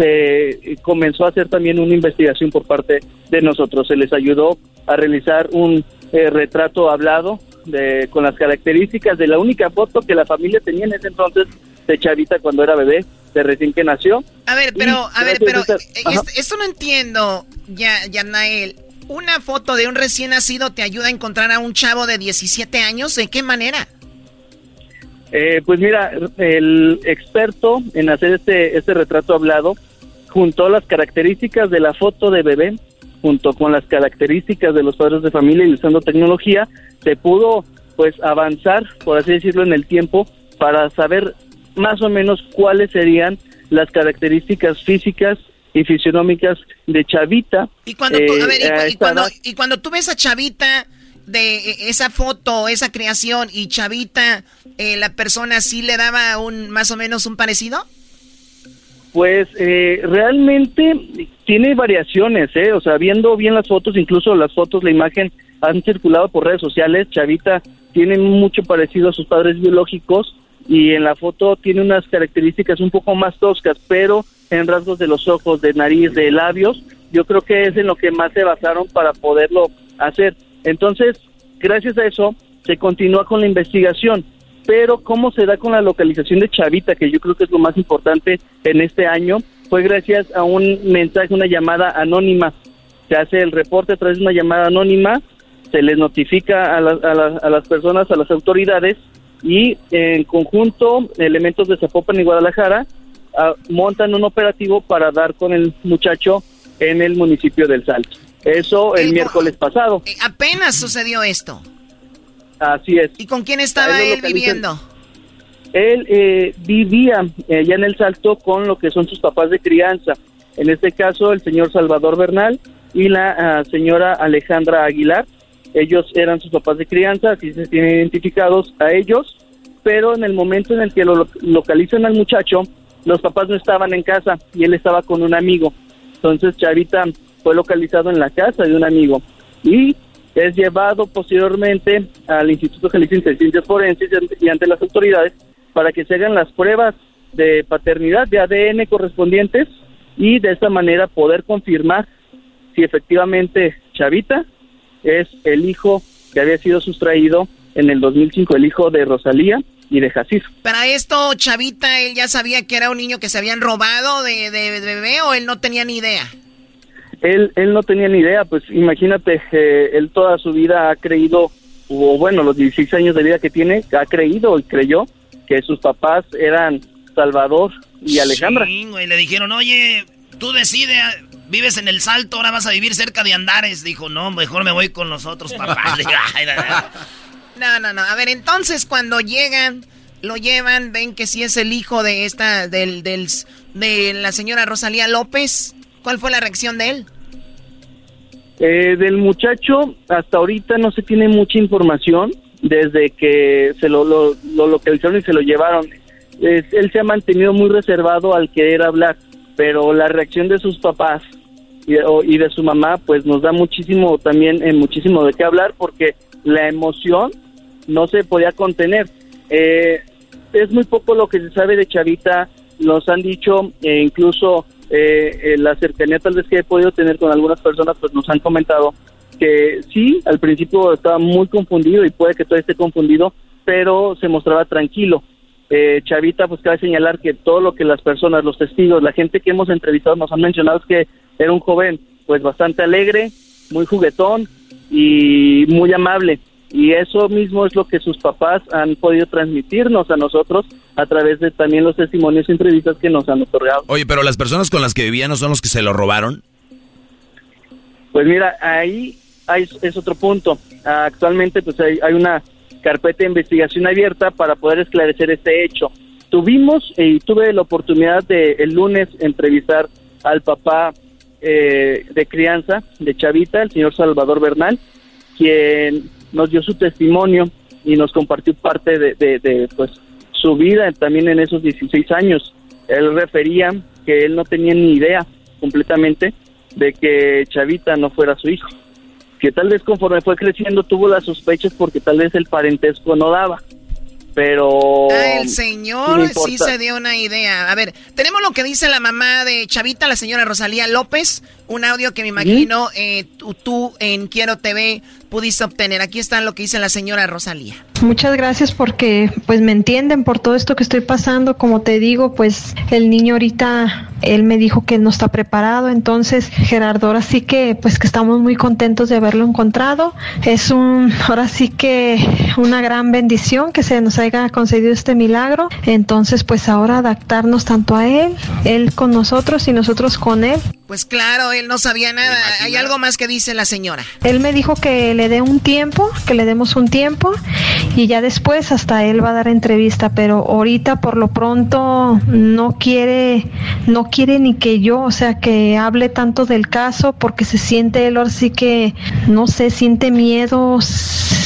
se eh, comenzó a hacer también una investigación por parte de nosotros. Se les ayudó a realizar un eh, retrato hablado de, con las características de la única foto que la familia tenía en ese entonces de Chavita cuando era bebé, de recién que nació. A ver, pero, a ver, pero eh, esto no entiendo, ya, Yanael. ¿Una foto de un recién nacido te ayuda a encontrar a un chavo de 17 años? ¿De qué manera? Eh, pues mira, el experto en hacer este, este retrato hablado juntó las características de la foto de bebé junto con las características de los padres de familia y usando tecnología, se pudo pues avanzar, por así decirlo, en el tiempo para saber más o menos cuáles serían las características físicas y fisionómicas de Chavita. Y cuando tú, eh, a ver, y, a cu- y esta cuando, y cuando tú ves a Chavita de eh, esa foto, esa creación, y Chavita, eh, la persona sí le daba un más o menos un parecido? Pues eh, realmente tiene variaciones, ¿eh? O sea, viendo bien las fotos, incluso las fotos, la imagen han circulado por redes sociales. Chavita tiene mucho parecido a sus padres biológicos y en la foto tiene unas características un poco más toscas, pero en rasgos de los ojos, de nariz, de labios, yo creo que es en lo que más se basaron para poderlo hacer. Entonces, gracias a eso, se continúa con la investigación pero cómo se da con la localización de Chavita, que yo creo que es lo más importante en este año, fue gracias a un mensaje, una llamada anónima. Se hace el reporte a través de una llamada anónima, se les notifica a, la- a la- a las personas, a las autoridades, y en conjunto, elementos de Zapopan y Guadalajara ah, montan un operativo para dar con el muchacho en el municipio del Salto. Eso el miércoles pasado. Eh, apenas sucedió esto. Así es. ¿Y con quién estaba él viviendo? Él eh, vivía eh, ya en el Salto con lo que son sus papás de crianza. En este caso, el señor Salvador Bernal y la ah, señora Alejandra Aguilar. Ellos eran sus papás de crianza, así se tienen identificados a ellos. Pero en el momento en el que lo- localizan al muchacho, los papás no estaban en casa y él estaba con un amigo. Entonces, Chavita fue localizado en la casa de un amigo y es llevado posteriormente al Instituto Jalisciense de Ciencias Forenses y ante- las autoridades para que se hagan las pruebas de paternidad de ADN correspondientes y de esta manera poder confirmar si efectivamente Chavita es el hijo que había sido sustraído en el 2005, el hijo de Rosalía y de Jacir. Para esto, Chavita, él ya sabía que era un niño que se habían robado de, de- de bebé o él no tenía ni idea. Él, él no tenía ni idea, pues imagínate, eh, él toda su vida ha creído, o bueno, los 16 años de vida que tiene, ha creído y creyó que sus papás eran Salvador y Alejandra. Sí, güey, le dijeron, oye, tú decides, vives en el Salto, ahora vas a vivir cerca de Andares. Dijo, no, mejor me voy con los otros papás. Digo, "Ay, no, no". No. A ver, entonces cuando llegan, lo llevan, ven que sí es el hijo de esta, del, del, de la señora Rosalía López. ¿Cuál fue la reacción de él? Eh, del muchacho, hasta ahorita no se tiene mucha información desde que se lo, lo, lo localizaron y se lo llevaron. Él se ha mantenido muy reservado al querer hablar, pero la reacción de sus papás y, o- y de su mamá, pues nos da muchísimo también, eh, muchísimo de qué hablar, porque la emoción no se podía contener. Eh, es muy poco lo que se sabe de Chavita, nos han dicho, eh, incluso eh, eh, la cercanía tal vez que he podido tener con algunas personas, pues nos han comentado que sí, al principio estaba muy confundido y puede que todavía esté confundido, pero se mostraba tranquilo. Eh, Chavita, pues cabe señalar que todo lo que las personas, los testigos, la gente que hemos entrevistado nos han mencionado es que era un joven pues bastante alegre, muy juguetón y muy amable. Y eso mismo es lo que sus papás han podido transmitirnos a nosotros a través de también los testimonios y entrevistas que nos han otorgado. Oye, pero las personas con las que vivían no son los que se lo robaron. Pues mira, ahí hay, es otro punto. Actualmente pues hay, hay una carpeta de investigación abierta para poder esclarecer este hecho. Tuvimos y tuve la oportunidad de el lunes entrevistar al papá eh, de crianza de Chavita, el señor Salvador Bernal, quien nos dio su testimonio y nos compartió parte de, de, pues su vida también en esos 16 años. Él refería que él no tenía ni idea completamente de que Chavita no fuera su hijo. Que tal vez conforme fue creciendo tuvo las sospechas porque tal vez el parentesco no daba. Pero... Ah, el señor sí se dio una idea. A ver, tenemos lo que dice la mamá de Chavita, la señora Rosalía López. Un audio que me imagino eh, tú, tú en Quiero TV pudiste obtener. Aquí está lo que dice la señora Rosalía. Muchas gracias porque pues me entienden por todo esto que estoy pasando. Como te digo, pues el niño ahorita, él me dijo que no está preparado. Entonces, Gerardo, ahora sí que pues que estamos muy contentos de haberlo encontrado. Es un, ahora sí que una gran bendición que se nos haya concedido este milagro. Entonces, pues ahora adaptarnos tanto a él, él con nosotros y nosotros con él. Pues claro, él no sabía nada. Hay algo más que dice la señora. Él me dijo que le dé un tiempo, que le demos un tiempo y ya después hasta él va a dar entrevista, pero ahorita por lo pronto no quiere, no quiere ni que yo, o sea, que hable tanto del caso porque se siente él ahora sí que, no sé, siente miedo,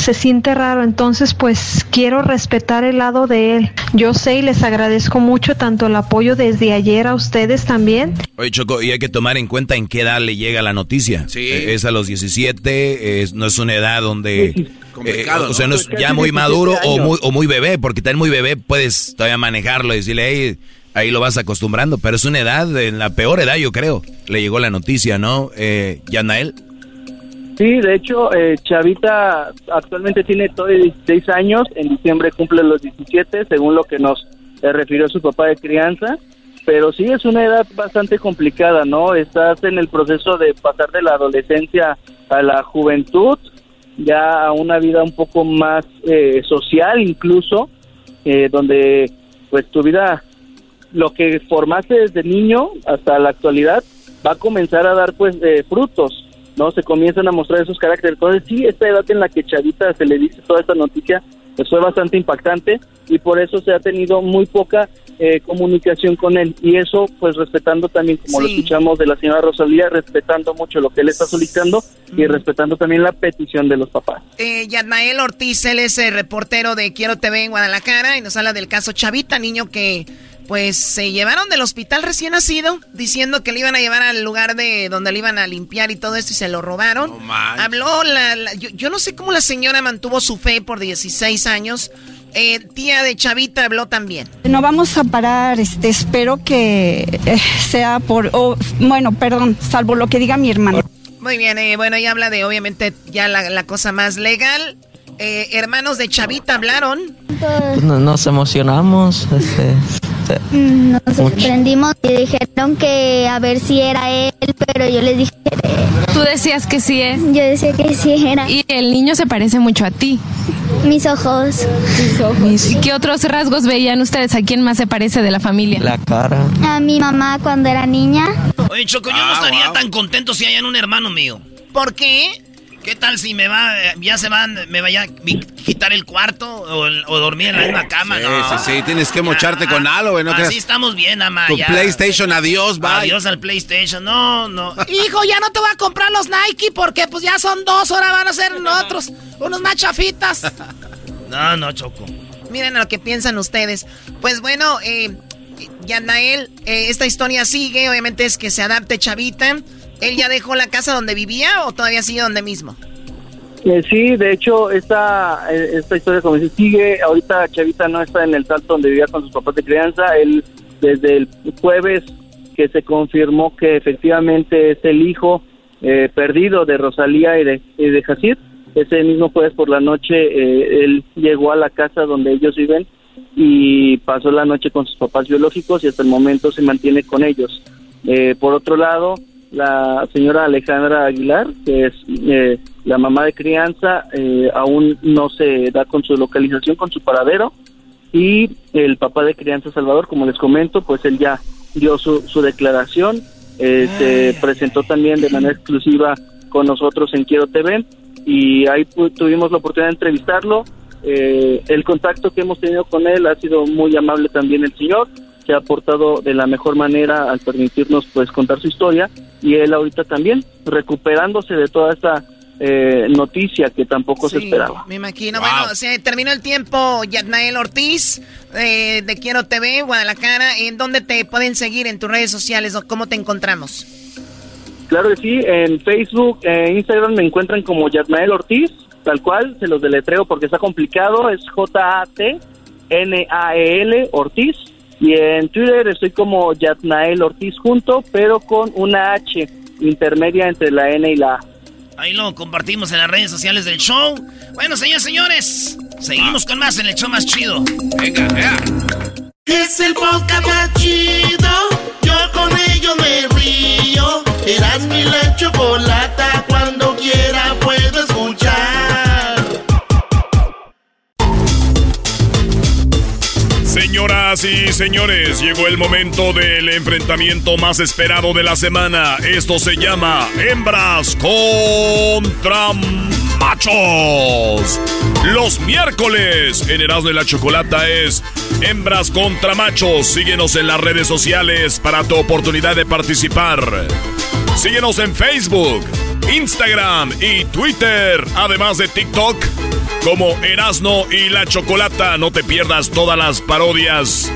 se siente raro, entonces pues quiero respetar el lado de él. Yo sé y les agradezco mucho tanto el apoyo desde ayer a ustedes también. Oye, Choco, y hay que tomar en cuenta en qué edad le llega la noticia. Eh, Es a los 17, es- no es una edad donde... Complicado, eh, o sea, ¿no? es Pues ya muy 17 maduro o muy, o muy bebé, porque también muy bebé puedes todavía manejarlo y decirle, ahí, ahí lo vas acostumbrando, pero es una edad, en la peor edad yo creo, le llegó la noticia, ¿no? Eh, Yanael. Sí, de hecho, eh, Chavita actualmente tiene todavía 16 años, en diciembre cumple los 17, según lo que nos eh, refirió su papá de crianza, pero sí es una edad bastante complicada, ¿no? Estás en el proceso de pasar de la adolescencia a la juventud, ya a una vida un poco más eh, social incluso, eh, donde pues tu vida, lo que formaste desde niño hasta la actualidad, va a comenzar a dar pues frutos. ¿No? Se comienzan a mostrar esos caracteres. Entonces, sí, esta edad en la que Chavita se le dice toda esta noticia, pues fue bastante impactante y por eso se ha tenido muy poca eh, comunicación con él. Y eso, pues respetando también, como lo escuchamos de la señora Rosalía, respetando mucho lo que él está solicitando y respetando también la petición de los papás. Eh, Yadmael Ortiz, él es el reportero de Quiero TV en Guadalajara y nos habla del caso Chavita, niño que pues se llevaron del hospital recién nacido diciendo que le iban a llevar al lugar de donde le iban a limpiar y todo esto y se lo robaron. Habló la, la- yo, yo no sé cómo la señora mantuvo su fe por 16 años. Eh, tía de Chavita habló también. No vamos a parar, este, espero que eh, sea por, o, bueno, perdón, salvo lo que diga mi hermano. Muy bien, eh, bueno, ella habla de obviamente ya la, la cosa más legal. Eh, hermanos de Chavita hablaron. Pues nos, nos emocionamos, este, Nos sorprendimos y dijeron que a ver si era él, pero yo les dije... Tú decías que sí es. Yo decía que sí era. Y el niño se parece mucho a ti. Mis ojos. ¿Y qué otros rasgos veían ustedes? ¿A quién más se parece de la familia? la cara. A mi mamá cuando era niña. Oye, Choco, yo no estaría tan contento si hayan un hermano mío. ¿Por qué? ¿Qué tal si me va, ya se van, me vaya a quitar el cuarto o, o dormir en la misma cama? Sí, no. sí, sí, tienes que mocharte con algo, güey, no Así creas. estamos bien, ama. Tu ya. PlayStation, adiós, bye. Adiós al PlayStation, no, no. Hijo, ya no te voy a comprar los Nike porque pues ya son dos, ahora van a ser otros, unos más chafitas. No, no, Choco. Miren lo que piensan ustedes. Pues bueno, eh, Yanael, eh, esta historia sigue. Obviamente es que se adapte Chavita. ¿Él ya dejó la casa donde vivía o todavía sigue donde mismo? Eh, sí, de hecho, esta, eh, esta historia como dice, sigue, ahorita Chavita no está en el salto donde vivía con sus papás de crianza, él desde el jueves que se confirmó que efectivamente es el hijo eh, perdido de Rosalía y de, y de Jacir. Ese mismo jueves por la noche eh, él llegó a la casa donde ellos viven y pasó la noche con sus papás biológicos y hasta el momento se mantiene con ellos. Eh, por otro lado, la señora Alejandra Aguilar, que es eh, la mamá de crianza, eh, aún no se da con su localización, con su paradero. Y el papá de crianza Salvador, como les comento, pues él ya dio su, su declaración, eh, se presentó también de manera exclusiva con nosotros en Quiero TV y ahí tuvimos la oportunidad de entrevistarlo. Eh, el contacto que hemos tenido con él ha sido muy amable también el señor, se ha aportado de la mejor manera al permitirnos pues contar su historia y él ahorita también recuperándose de toda esta eh, noticia que tampoco se esperaba. Me imagino. Bueno, se terminó el tiempo, Yatnael Ortiz, eh, de Quiero TV, Guadalajara. ¿En dónde te pueden seguir en tus redes sociales o cómo te encontramos? Claro que sí, en Facebook, en Instagram me encuentran como Yatnael Ortiz, tal cual, se los deletreo porque está complicado, es J-A-T-N-A-E-L E Ortiz. Y en Twitter estoy como Yatnael Ortiz junto, pero con una H intermedia entre la N y la A. Ahí lo compartimos en las redes sociales del show. Bueno, señores, señores, seguimos con más en el show más chido. Venga, vea. Es el podcast más chido. Yo con ello me río. Eras mi la chocolata. Cuando quiera Señoras y señores, llegó el momento del enfrentamiento más esperado de la semana. Esto se llama Hembras contra Machos. Los miércoles en Erasmo de la Chocolata es Hembras contra Machos. Síguenos en las redes sociales para tu oportunidad de participar. Síguenos en Facebook, Instagram y Twitter, además de TikTok como Erasno y la Chocolata. No te pierdas todas las parodias.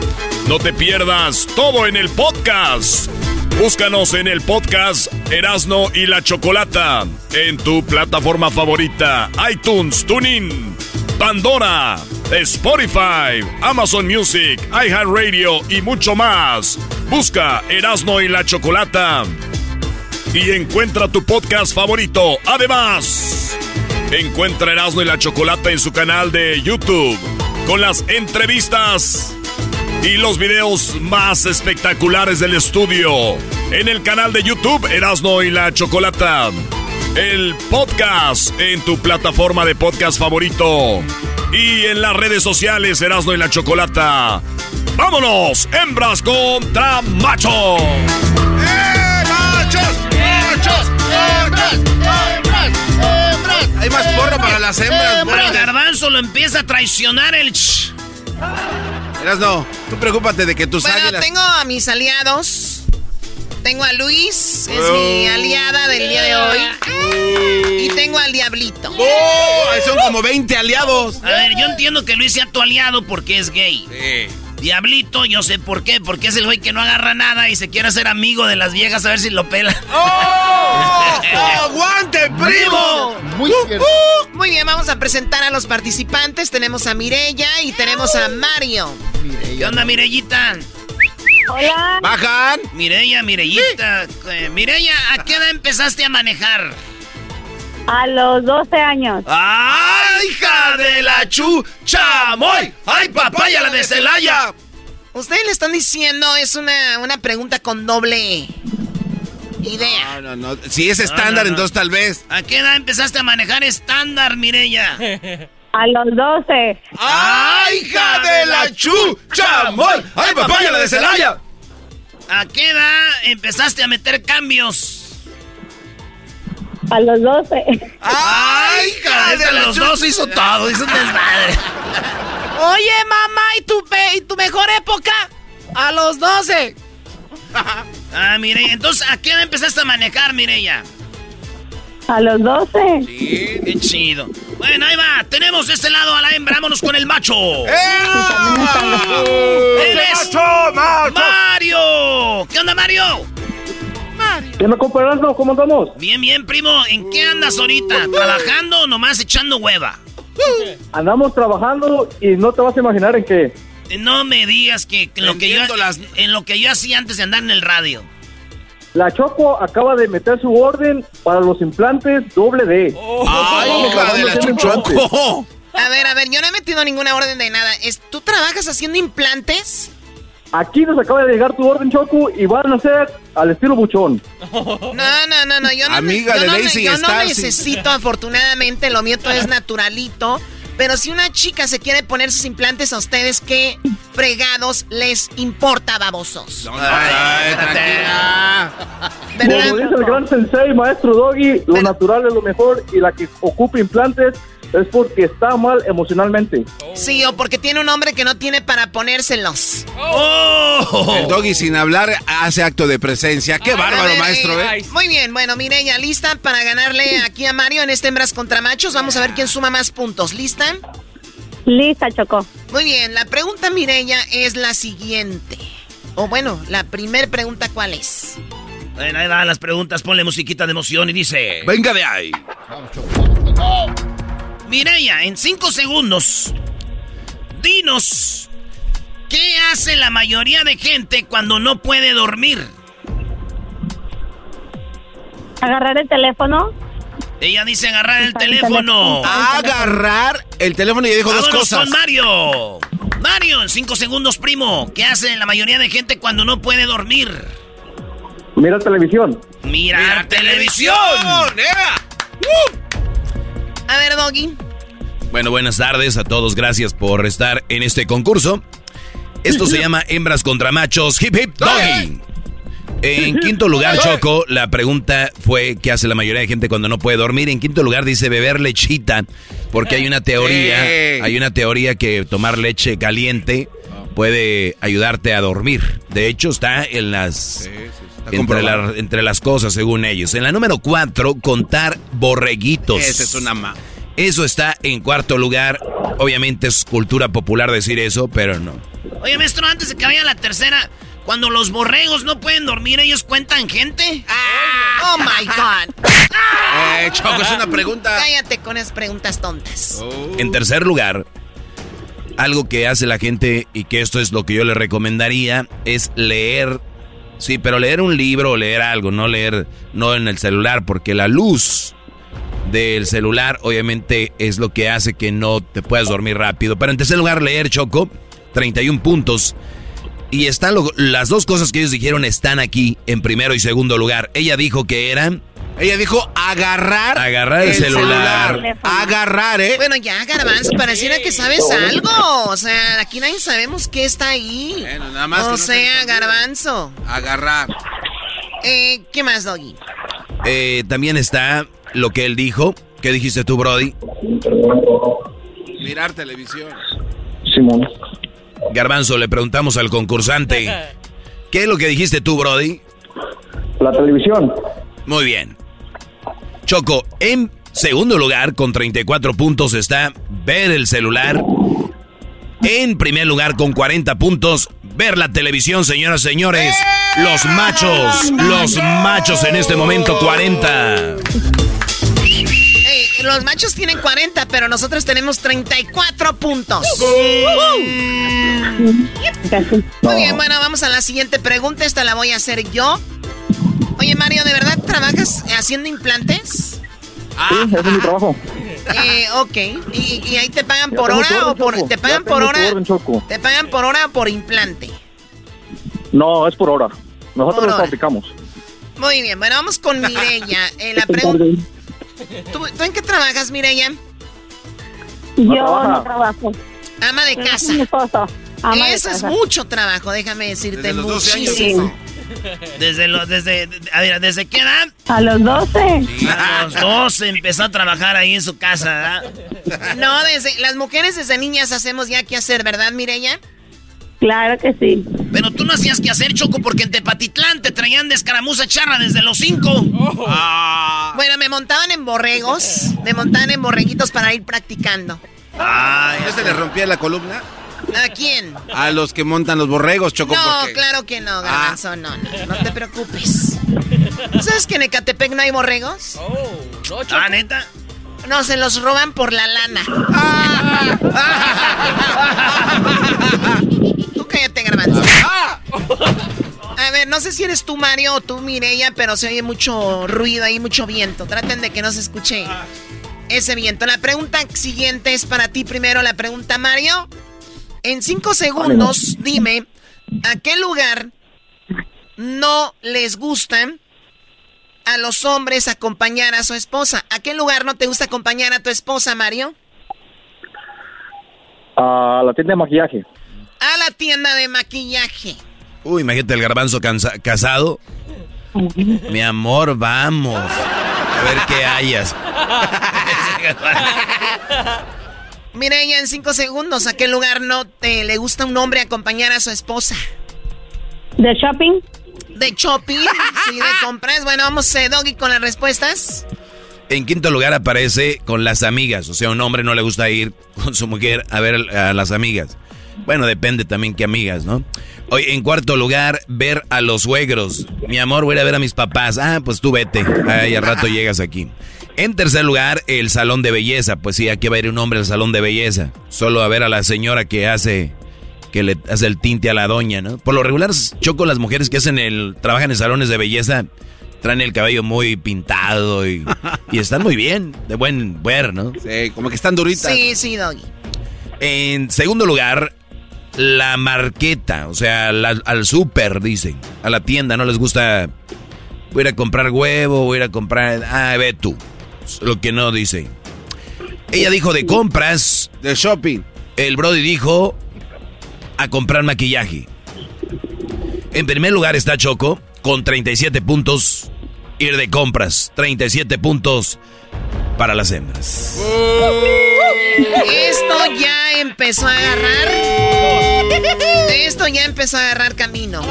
No te pierdas todo en el podcast. Búscanos en el podcast Erasno y la Chocolata en tu plataforma favorita, iTunes, TuneIn, Pandora, Spotify, Amazon Music, iHeartRadio y mucho más. Busca Erasno y la Chocolata y encuentra tu podcast favorito. Además, encuentra Erasmo y la Chocolata en su canal de YouTube con las entrevistas y los videos más espectaculares del estudio. En el canal de YouTube Erasmo y la Chocolata. El podcast en tu plataforma de podcast favorito. Y en las redes sociales Erasmo y la Chocolata. ¡Vámonos! Hembras contra machos. ¡Machos! ¡Machos! ¡Hembras! ¡Hembras! Hay más porro para las hembras, El garbanzo lo empieza a traicionar el... ch- Eras no, tú preocúpate de que tus Bueno, águilas... tengo a mis aliados. Tengo a Luis, es mi aliada del día de hoy. Y tengo al Diablito. ¡Oh! Son como 20 aliados. A ver, yo entiendo que Luis sea tu aliado porque es gay. Diablito, yo sé por qué, porque es el güey que no agarra nada y se quiere hacer amigo de las viejas a ver si lo pela. ¡Oh! ¡Aguante, primo! Muy Muy bien, vamos a presentar a los participantes. Tenemos a Mirella y tenemos a Mario. ¿Qué onda, Mirellita? Hola. ¿Bajan? Mireya, Mirellita. Eh, Mireya, ¿a qué edad empezaste a manejar? A los 12 años. ¡Ay, hija de la chu! ¡Chamoy! ¡Ay, papaya la de Celaya! Ustedes le están diciendo, es una, una pregunta con doble idea. No, no, no. Si es estándar, no. entonces tal vez. ¿A qué edad empezaste a manejar estándar, Mireya? A los 12. ¡Ay, hija de la chu! ¡Chamoy! ¡Ay, papaya la de Celaya! ¿A qué edad empezaste a meter cambios? A los 12. ¡Ay, hija de los dos hizo todo! Hizo un desmadre. Oye, mamá, ¿y tu, pe- ¿y tu mejor época? A los 12. Ah, Mireya, entonces, ¿a qué edad empezaste a manejar, Mireya? A los 12. Sí, qué chido. Bueno, ahí va. Tenemos de este lado a la hembra. Vámonos con el macho. Él es Mario. ¿Qué onda, Mario? ¿Qué me? ¿Cómo andamos? Bien, bien, primo. ¿En qué andas ahorita? ¿Trabajando o nomás echando hueva? Andamos trabajando y no te vas a imaginar en qué. No me digas que, que lo que yo, en lo que yo hacía antes de andar en el radio. La Choco acaba de meter su orden para los implantes doble D. ¡Ay, hija de la Choco! A ver, a ver, yo no he metido ninguna orden de nada. Es- ¿Tú trabajas haciendo implantes? Aquí nos acaba de llegar tu orden, Choco, y van a ser al estilo buchón. No, no, no, no, yo no, Amiga yo de no, Lazy yo no necesito, afortunadamente, lo mío todo es naturalito. Pero si una chica se quiere poner sus implantes a ustedes, ¿qué fregados les importa, babosos? Ay, tranquila. Como dice el gran sensei, maestro Doggy, lo natural es lo mejor y la que ocupa implantes es porque está mal emocionalmente. Sí, o porque tiene un hombre que no tiene para ponérselos. El doggy sin hablar hace acto de presencia. Qué A bárbaro, ver, maestro, eh. Muy bien, bueno, Mireya, ¿lista para ganarle aquí a Mario en este hembras contra machos? Vamos a ver quién suma más puntos. ¿Lista? Lista, Choco. Muy bien, la pregunta, Mireya, es la siguiente. O bueno, la primer pregunta, ¿cuál es? Bueno, ahí van las preguntas, ponle musiquita de emoción y dice... Venga de ahí. Mireya, en cinco segundos, dinos, ¿qué hace la mayoría de gente cuando no puede dormir? Agarrar el teléfono. Ella dice agarrar el teléfono. Agarrar el teléfono y dijo dos cosas. con Mario. Mario, en cinco segundos, primo. ¿Qué hace la mayoría de gente cuando no puede dormir? Mira televisión. Mirar, televisión. A ver, Doggy. Bueno, buenas tardes a todos. Gracias por estar en este concurso. Esto se llama Hembras contra Machos Hip Hip Doggy. En quinto lugar, Choco, la pregunta fue ¿qué hace la mayoría de gente cuando no puede dormir? En quinto lugar dice beber lechita, porque hay una teoría, hay una teoría que tomar leche caliente puede ayudarte a dormir. De hecho, está en las entre, comprobado. la- entre las cosas, según ellos. En la número cuatro, contar borreguitos. Esa es una ma. Eso está en cuarto lugar. Obviamente es cultura popular decir eso, pero no. Oye, maestro, antes de que vaya la tercera, cuando los borregos no pueden dormir, ¿ellos cuentan gente? Oh my God. Eh, Choco, es una pregunta. Cállate con esas preguntas tontas. En tercer lugar, algo que hace la gente y que esto es lo que yo le recomendaría es leer. Sí, pero leer un libro o leer algo, no leer no en el celular, porque la luz del celular obviamente es lo que hace que no te puedas dormir rápido. Pero en tercer lugar, leer Choco, 31 puntos. Y están lo- las dos cosas que ellos dijeron están aquí en primero y segundo lugar. Ella dijo que eran Ella dijo agarrar. agarrar el, celular. Agarrar, ¿eh? Bueno, ya, Garbanzo, pareciera que sabes algo. O sea, aquí nadie sabemos qué está ahí. Bueno, nada más o sea. Garbanzo. Agarrar. Eh, ¿Qué más, Doggy? Eh, también está lo que él dijo. ¿Qué dijiste tú, Brody? Mirar televisión. Simón. Garbanzo, le preguntamos al concursante. ¿Qué es lo que dijiste tú, Brody? La televisión. Muy bien. Choco, en segundo lugar, con 34 puntos, está ver el celular. En primer lugar, con 40 puntos, ver la televisión, señoras y señores. Los machos, los machos en este momento, 40. Ey, los machos tienen 40, pero nosotros tenemos 34 puntos. Muy bien, bueno, vamos a la siguiente pregunta. Esta la voy a hacer yo. Oye, Mario, ¿de verdad trabajas haciendo implantes? Sí, ese es mi trabajo. Eh, ok. ¿Y, y ahí te pagan Ya por hora o por Choco. te pagan por hora? ¿Te pagan por hora o por implante? No, es por hora. Nosotros Por lo hora. fabricamos. Muy bien, bueno, vamos con Mireya. Eh, la pregunta. ¿Tú, tú en qué trabajas, Mireya? Yo trabaja. no trabajo. Ama de casa. con mi esposo. Ama de Eso es casa. mucho trabajo, déjame decirte, Desde los 12 años. muchísimo. Desde lo, desde, a ver, ¿desde qué edad? A los 12. A los 12 empezó a trabajar ahí en su casa, ¿verdad? No, desde las mujeres desde niñas hacemos ya qué hacer, ¿verdad, Mireya? Claro que sí. Pero tú no hacías que hacer, Choco, porque en Tepatitlán te traían de escaramuza charra desde los 5. Bueno, me montaban en borregos, me montaban en borreguitos para ir practicando. Ah, ¿ya se le rompía la columna? ¿A quién? A los que montan los borregos, Choco. No, porque- claro que no, Garbanzo, no, no, no te preocupes. ¿Sabes que en Ecatepec no hay borregos? Ah, neta. No, se los roban por la lana. Cállate, garbanzo. A ver, no sé si eres tú, Mario, o tú, Mireya, pero se oye mucho ruido ahí, mucho viento. Traten de que no se escuche ese viento. La pregunta siguiente es para ti primero, la pregunta, Mario. En cinco segundos, dime, ¿a qué lugar no les gusta a los hombres acompañar a su esposa? ¿A qué lugar no te gusta acompañar a tu esposa, Mario? A la tienda de maquillaje. A la tienda de maquillaje. Uy, imagínate el garbanzo cansa- casado. Mi amor, vamos. A ver qué hayas. Mireya, en cinco segundos, ¿a qué lugar no te le gusta un hombre acompañar a su esposa? ¿De shopping? ¿De shopping? Sí, de compras. Bueno, vamos, eh, Doggy, con las respuestas. En quinto lugar aparece con las amigas. O sea, un hombre no le gusta ir con su mujer a ver a las amigas. Bueno, depende también qué amigas, ¿no? Oye, en cuarto lugar, ver a los suegros. Mi amor, voy a ir a ver a mis papás. Ah, pues tú vete. Ay, al rato llegas aquí. En tercer lugar, el salón de belleza. Pues sí, aquí va a ir un hombre al salón de belleza. Solo a ver a la señora que hace que le hace el tinte a la doña, ¿no? Por lo regular, choco las mujeres que hacen el trabajan en salones de belleza traen el cabello muy pintado y, y están muy bien, de buen ver, ¿no? Sí, como que están duritas. Sí, sí, Doggy. En segundo lugar, la marqueta, o sea, la- al súper, dicen. A la tienda, no les gusta. Voy a ir a comprar huevo, voy a ir a comprar. Ah, ve tú. Lo que no dice. Ella dijo de compras. De shopping. El Brody dijo a comprar maquillaje. En primer lugar está Choco con 37 puntos. Ir de compras. 37 puntos para las hembras. Esto ya empezó a agarrar. Esto ya empezó a agarrar camino.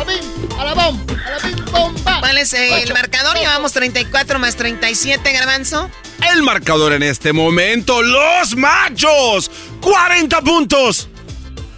¿Cuál es el marcador? Llevamos 34 más 37, garbanzo. El marcador en este momento, los machos, 40 puntos.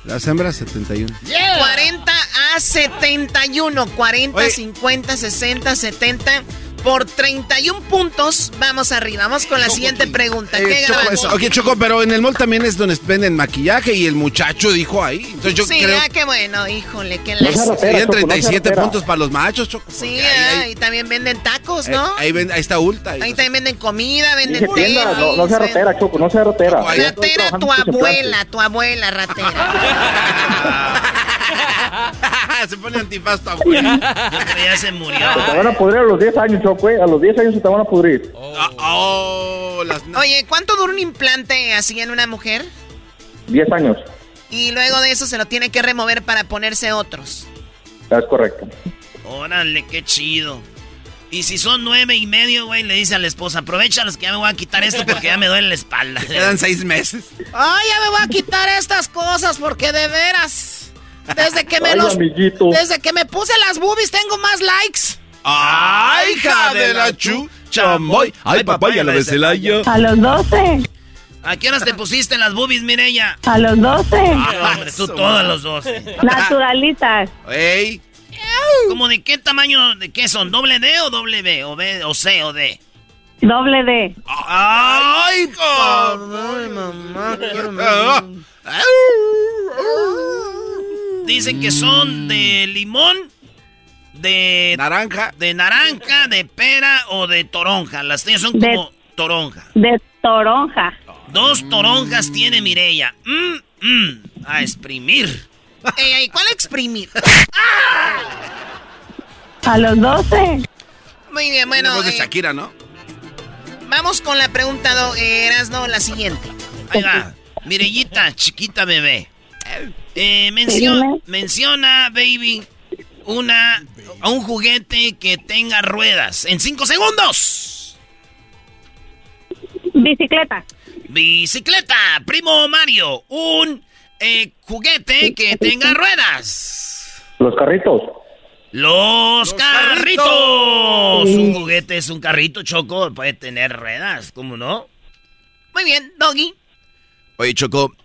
Las hembras, 71. 40 a 71. 40, Oye. 50, 60, 70. Por 31 puntos, vamos arriba. Vamos con la siguiente pregunta. ¿Qué Eh, Choco, es- ok, Choco, pero en el mall también es donde venden maquillaje y el muchacho dijo ahí. Entonces yo sí, creo ah, qué bueno, híjole, qué que lástima. serían 37 puntos para los machos, Choco. Sí, Ahí- ahí- ah, y también venden tacos, eh, ¿no? Ahí, ven- ahí está Ulta. Ahí también venden comida, venden tienda, no, no sea ratera, Choco, no sea ratera. Ratera, tu abuela, tu abuela, ratera. Se pone tu abuela. Yo creo que ya se murió. Se te van a pudrir a los 10 años, Choco, eh. A los 10 años se te van a pudrir. Ah, oh, las- Oye, ¿cuánto dura un implante así en una mujer? 10 años, Y luego de eso se lo tiene que remover para ponerse otros. es correcto. Órale, qué chido. Y si son nueve y medio, güey, le dice a la esposa, aprovechalos que ya me voy a quitar esto porque ya me duele la espalda. Quedan seis meses. Ay, ya me voy a quitar estas cosas porque de veras. Desde que me Ay, los. amiguito. Desde que me puse las boobies tengo más likes. ¡Ay, hija de la chu! Chamoy. ¡Ay, papaya, la de Celaya! A los 12. ¿A qué horas te pusiste las boobies, Mireya? A los 12. Ah, hombre, tú todos los dos. Naturalitas. ¡Ey! ¿Cómo de qué tamaño, de qué son? ¿Doble D o doble B? ¿O B o C o D? Doble D. ¡Ay, Ay, mamá, Dicen que son de limón, de... Naranja. De naranja, de pera o de toronja. Las tuyas son De- como toronja. De toronja. Dos toronjas tiene Mireya. Mm, mm, a exprimir. Ey, ey, ¿Cuál exprimir? A los 12. Muy bien, bueno. Voz de eh, Shakira, ¿no? vamos con la pregunta, do, eh, Erasno, la siguiente. Ahí va. Mireyita, chiquita bebé. Eh, mencio- menciona, baby, una, a un juguete que tenga ruedas. En cinco segundos. Bicicleta. Bicicleta, primo Mario. Un eh, juguete que tenga ruedas. Los carritos. Los, carritos. Un juguete es un carrito, Choco. Puede tener ruedas, ¿cómo no? Muy bien, Doggy. Oye, Choco,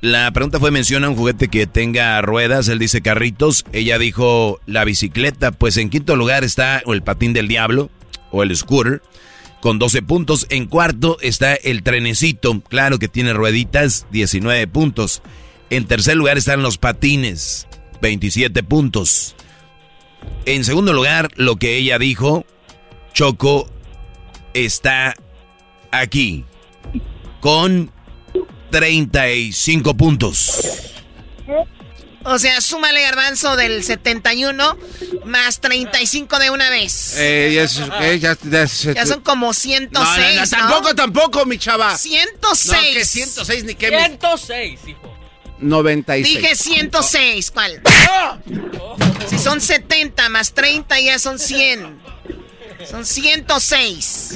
la pregunta fue menciona un juguete que tenga ruedas, él dice carritos, ella dijo la bicicleta, pues en quinto lugar está el patín del diablo o el scooter con 12 puntos, en cuarto está el trenecito, claro que tiene rueditas, 19 puntos. En tercer lugar están los patines, 27 puntos. En segundo lugar, lo que ella dijo, Choco está aquí con 35 puntos. O sea, súmale garbanzo del 71 más 35 de una vez. Eh, ya, es- eh, ya- ya es- Ya son como 106. No, no, no, tampoco, tampoco, mi chava. 106. No, que 106 ni qué. 106, hijo. 96. Dije 106, ¿cuál? Si son 70 más 30 ya son 100. Son 106.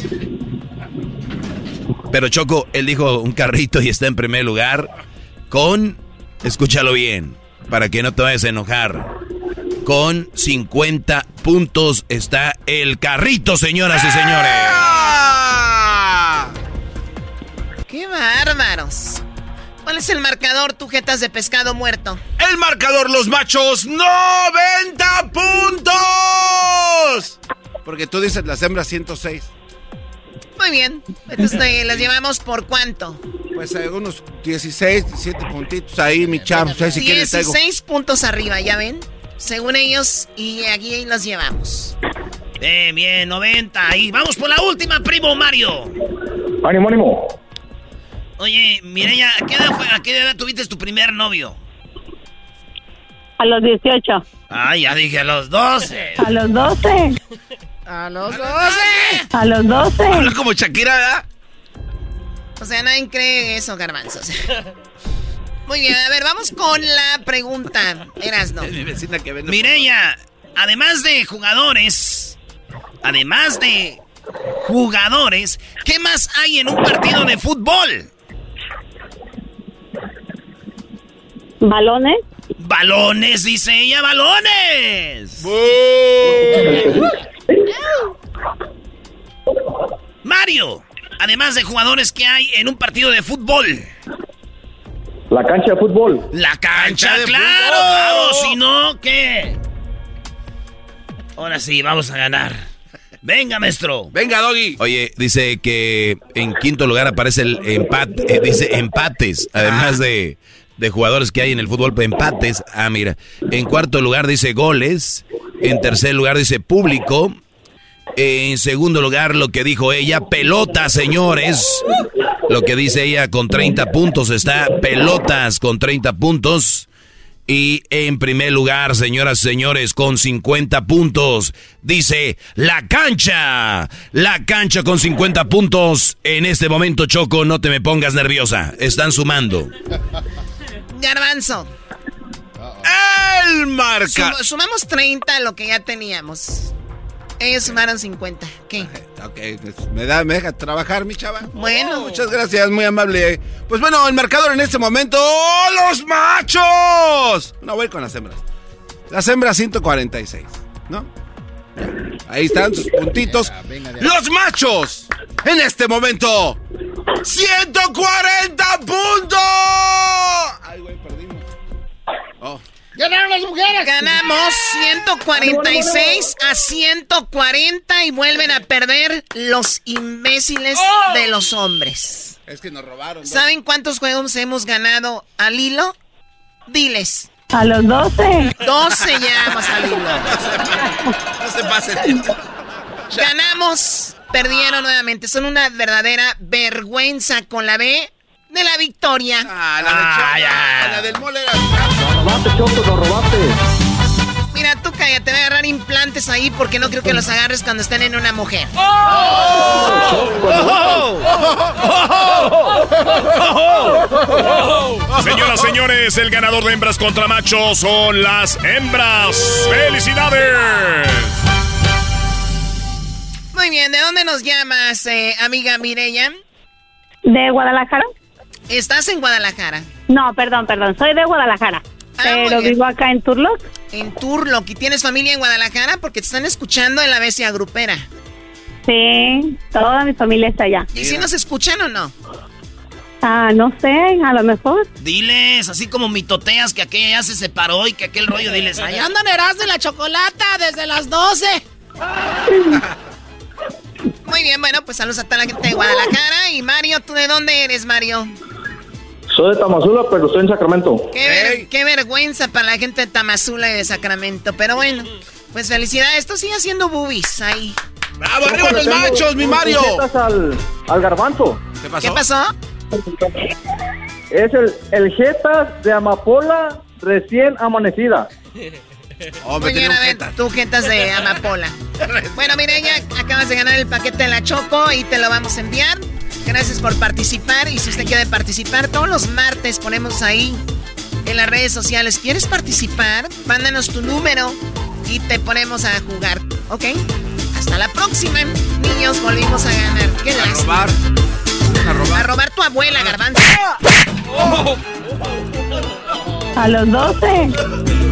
Pero Choco, él dijo un carrito y está en primer lugar con, escúchalo bien, para que no te vayas a enojar. Con 50 puntos está el carrito, señoras y señores. ¡Qué bárbaros! ¿Cuál es el marcador, tu jetas de pescado muerto? El marcador, los machos, 90 puntos. Porque tú dices las hembras 106. Muy bien. Entonces, eh, ¿las llevamos por cuánto? Pues eh, unos 16, 17 puntitos ahí, mi chavo. O sea, si quieres traigo. 16 puntos arriba, ¿ya ven? Según ellos, y aquí los llevamos. Bien, bien, 90. Y vamos por la última, primo Mario. Ánimo, ánimo. Oye, Mireya, ¿a qué edad, fue- a qué edad tuviste tu primer novio? A los 18. Ah, ya dije a los 12. A los 12. A los 12. A los 12. Habla como Shakira, ¿verdad? O sea, nadie cree eso, garbanzos. Muy bien, a ver, vamos con la pregunta. Eras no. Mi vecina que vende. Mireya, además de jugadores, además de jugadores, ¿qué más hay en un partido de fútbol? ¿Balones? Balones, dice ella, balones. Mario, además de jugadores que hay en un partido de fútbol. La cancha de fútbol. La cancha, de claro, fútbol. claro, si no, ¿qué? Ahora sí, vamos a ganar. Venga, maestro. Venga, Doggy. Oye, dice que en quinto lugar aparece el empate, eh, dice empates, además de, de jugadores que hay en el fútbol, empates. Ah, mira. En cuarto lugar dice goles. En tercer lugar dice público. En segundo lugar, lo que dijo ella, pelotas, señores. Lo que dice ella con 30 puntos está pelotas con 30 puntos. Y en primer lugar, señoras y señores, con 50 puntos, dice la cancha. La cancha con 50 puntos. En este momento, Choco, no te me pongas nerviosa. Están sumando. Garbanzo. El marca. Sum- sumamos 30 a lo que ya teníamos. Ellos sumaron 50. ¿Qué? Ok, pues, me, da, me deja trabajar, mi chava. Bueno. Muchas gracias, muy amable. Pues bueno, el marcador en este momento, ¡oh, los machos! No, voy con las hembras. Las hembras 146, ¿no? Ahí están sus puntitos. Los machos, en este momento, 140 puntos. Ay, güey, perdimos. Oh. ¡Ganaron las mujeres! Ganamos 146 a 140 y vuelven a perder los imbéciles de los hombres. Es que nos robaron. ¿Saben cuántos juegos hemos ganado al hilo? Diles. A los 12. 12 llevamos al hilo. Se pasen. Ganamos, perdieron nuevamente. Son una verdadera vergüenza con la B de la victoria. Ah, la, de Chava, la del mole era... robaste, Choco, lo robaste. Mira, tú cállate, voy a agarrar implantes ahí porque no creo que los agarres cuando estén en una mujer. Señoras, señores, el ganador de hembras contra machos son las hembras. ¡Felicidades! Muy bien, ¿de dónde nos llamas, eh, amiga Mireya? ¿De Guadalajara? ¿Estás en Guadalajara? No, perdón, perdón. Soy de Guadalajara. Ah, pero vivo acá en Turlock. En Turlock. ¿Y tienes familia en Guadalajara? Porque te están escuchando en la bestia grupera. Sí, toda mi familia está allá. ¿Y si nos escuchan o no? Ah, no sé, a lo mejor. Diles, así como mitoteas que aquella ya se separó y que aquel rollo, diles, Ahí allá andan Eras de la Chocolata desde las 12. Muy bien, bueno, pues saludos a toda la gente de Guadalajara. Y Mario, ¿tú de dónde eres, Mario? Soy de Tamazula, pero estoy en Sacramento. Qué, ver- qué vergüenza para la gente de Tamazula y de Sacramento. Pero bueno, pues felicidades. Esto sigue haciendo boobies ahí. ¡Bravo, arriba los machos, mi Mario! Al, al garbanzo. ¿Qué pasó? ¿Qué pasó? Es el, el Jetas de Amapola recién amanecida. Oh, Muy bien, a ver, tú jetas de amapola. Bueno, Mireya, acabas de ganar el paquete de la Choco y te lo vamos a enviar. Gracias por participar y si usted quiere participar, todos los martes ponemos ahí en las redes sociales. ¿Quieres participar? Mándanos tu número y te ponemos a jugar, ¿ok? Hasta la próxima, niños, volvimos a ganar. ¿Qué A lástima. robar. A robar. A robar tu abuela, garbanzo. A los 12.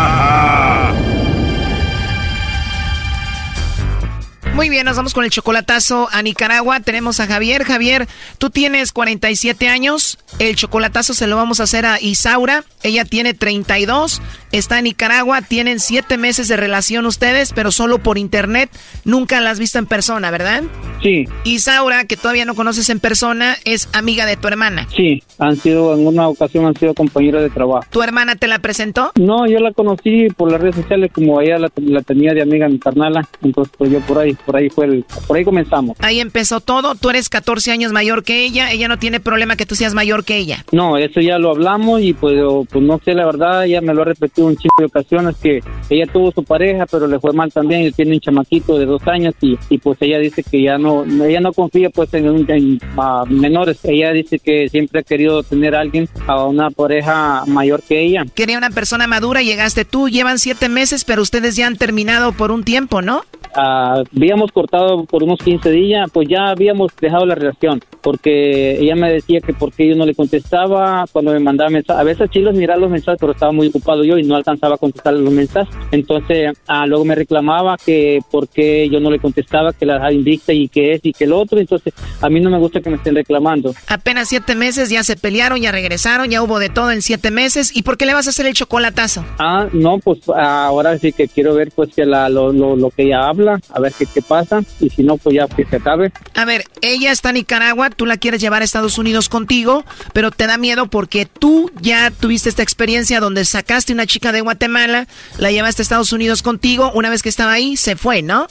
Muy bien, nos vamos con el chocolatazo a Nicaragua. Tenemos a Javier. Javier, tú tienes 47 años. El chocolatazo se lo vamos a hacer a Isaura. Ella tiene 32. Está en Nicaragua. Tienen 7 meses de relación ustedes, pero solo por internet. Nunca la has visto en persona, ¿verdad? Sí, Isaura, que todavía no conoces en persona, es amiga de tu hermana. sí, han sido, en una ocasión han sido compañeros de trabajo. ¿Tu hermana te la presentó? No, yo la conocí por las redes sociales como ella la, la tenía de amiga mi carnala, entonces pues yo por ahí, por ahí fue el, por ahí comenzamos. Ahí empezó todo. Tú eres 14 años mayor que ella. Ella no tiene problema que tú seas mayor que ella. No, eso ya lo hablamos y pues, pues no sé, la verdad, ella me lo ha repetido un chingo de ocasiones que ella tuvo su pareja, pero le fue mal también y tiene un chamaquito de dos años y, y pues ella dice que ya no, ella no confía pues en, un- en, ah, menores. Ella dice que siempre ha querido tener a alguien, a una pareja mayor que ella. Quería una persona madura, llegaste tú, llevan siete meses, pero ustedes ya han terminado por un tiempo, ¿no? Ah, habíamos cortado por unos 15 días, pues ya habíamos dejado la relación, porque ella me decía que porque yo no le contestaba cuando me mandaba mensajes. A veces sí los miraba los mensajes, pero estaba muy ocupado yo y no alcanzaba a contestar los mensajes. Entonces, ah, luego me reclamaba que porque yo no le contestaba, que la dejaba invicta y que es y que el otro. Entonces, a mí no me gusta que me estén reclamando. Apenas siete meses, ya se pelearon, ya regresaron, ya hubo de todo en siete meses. ¿Y por qué le vas a hacer el chocolatazo? Ah, no, pues ahora sí que quiero ver pues que la, lo, lo, lo que ella habla habla, a ver qué, qué pasa, y si no, pues ya que se acabe. A ver, ella está en Nicaragua, tú la quieres llevar a Estados Unidos contigo, pero te da miedo porque tú ya tuviste esta experiencia donde sacaste una chica de Guatemala, la llevaste a Estados Unidos contigo, una vez que estaba ahí, se fue, ¿no?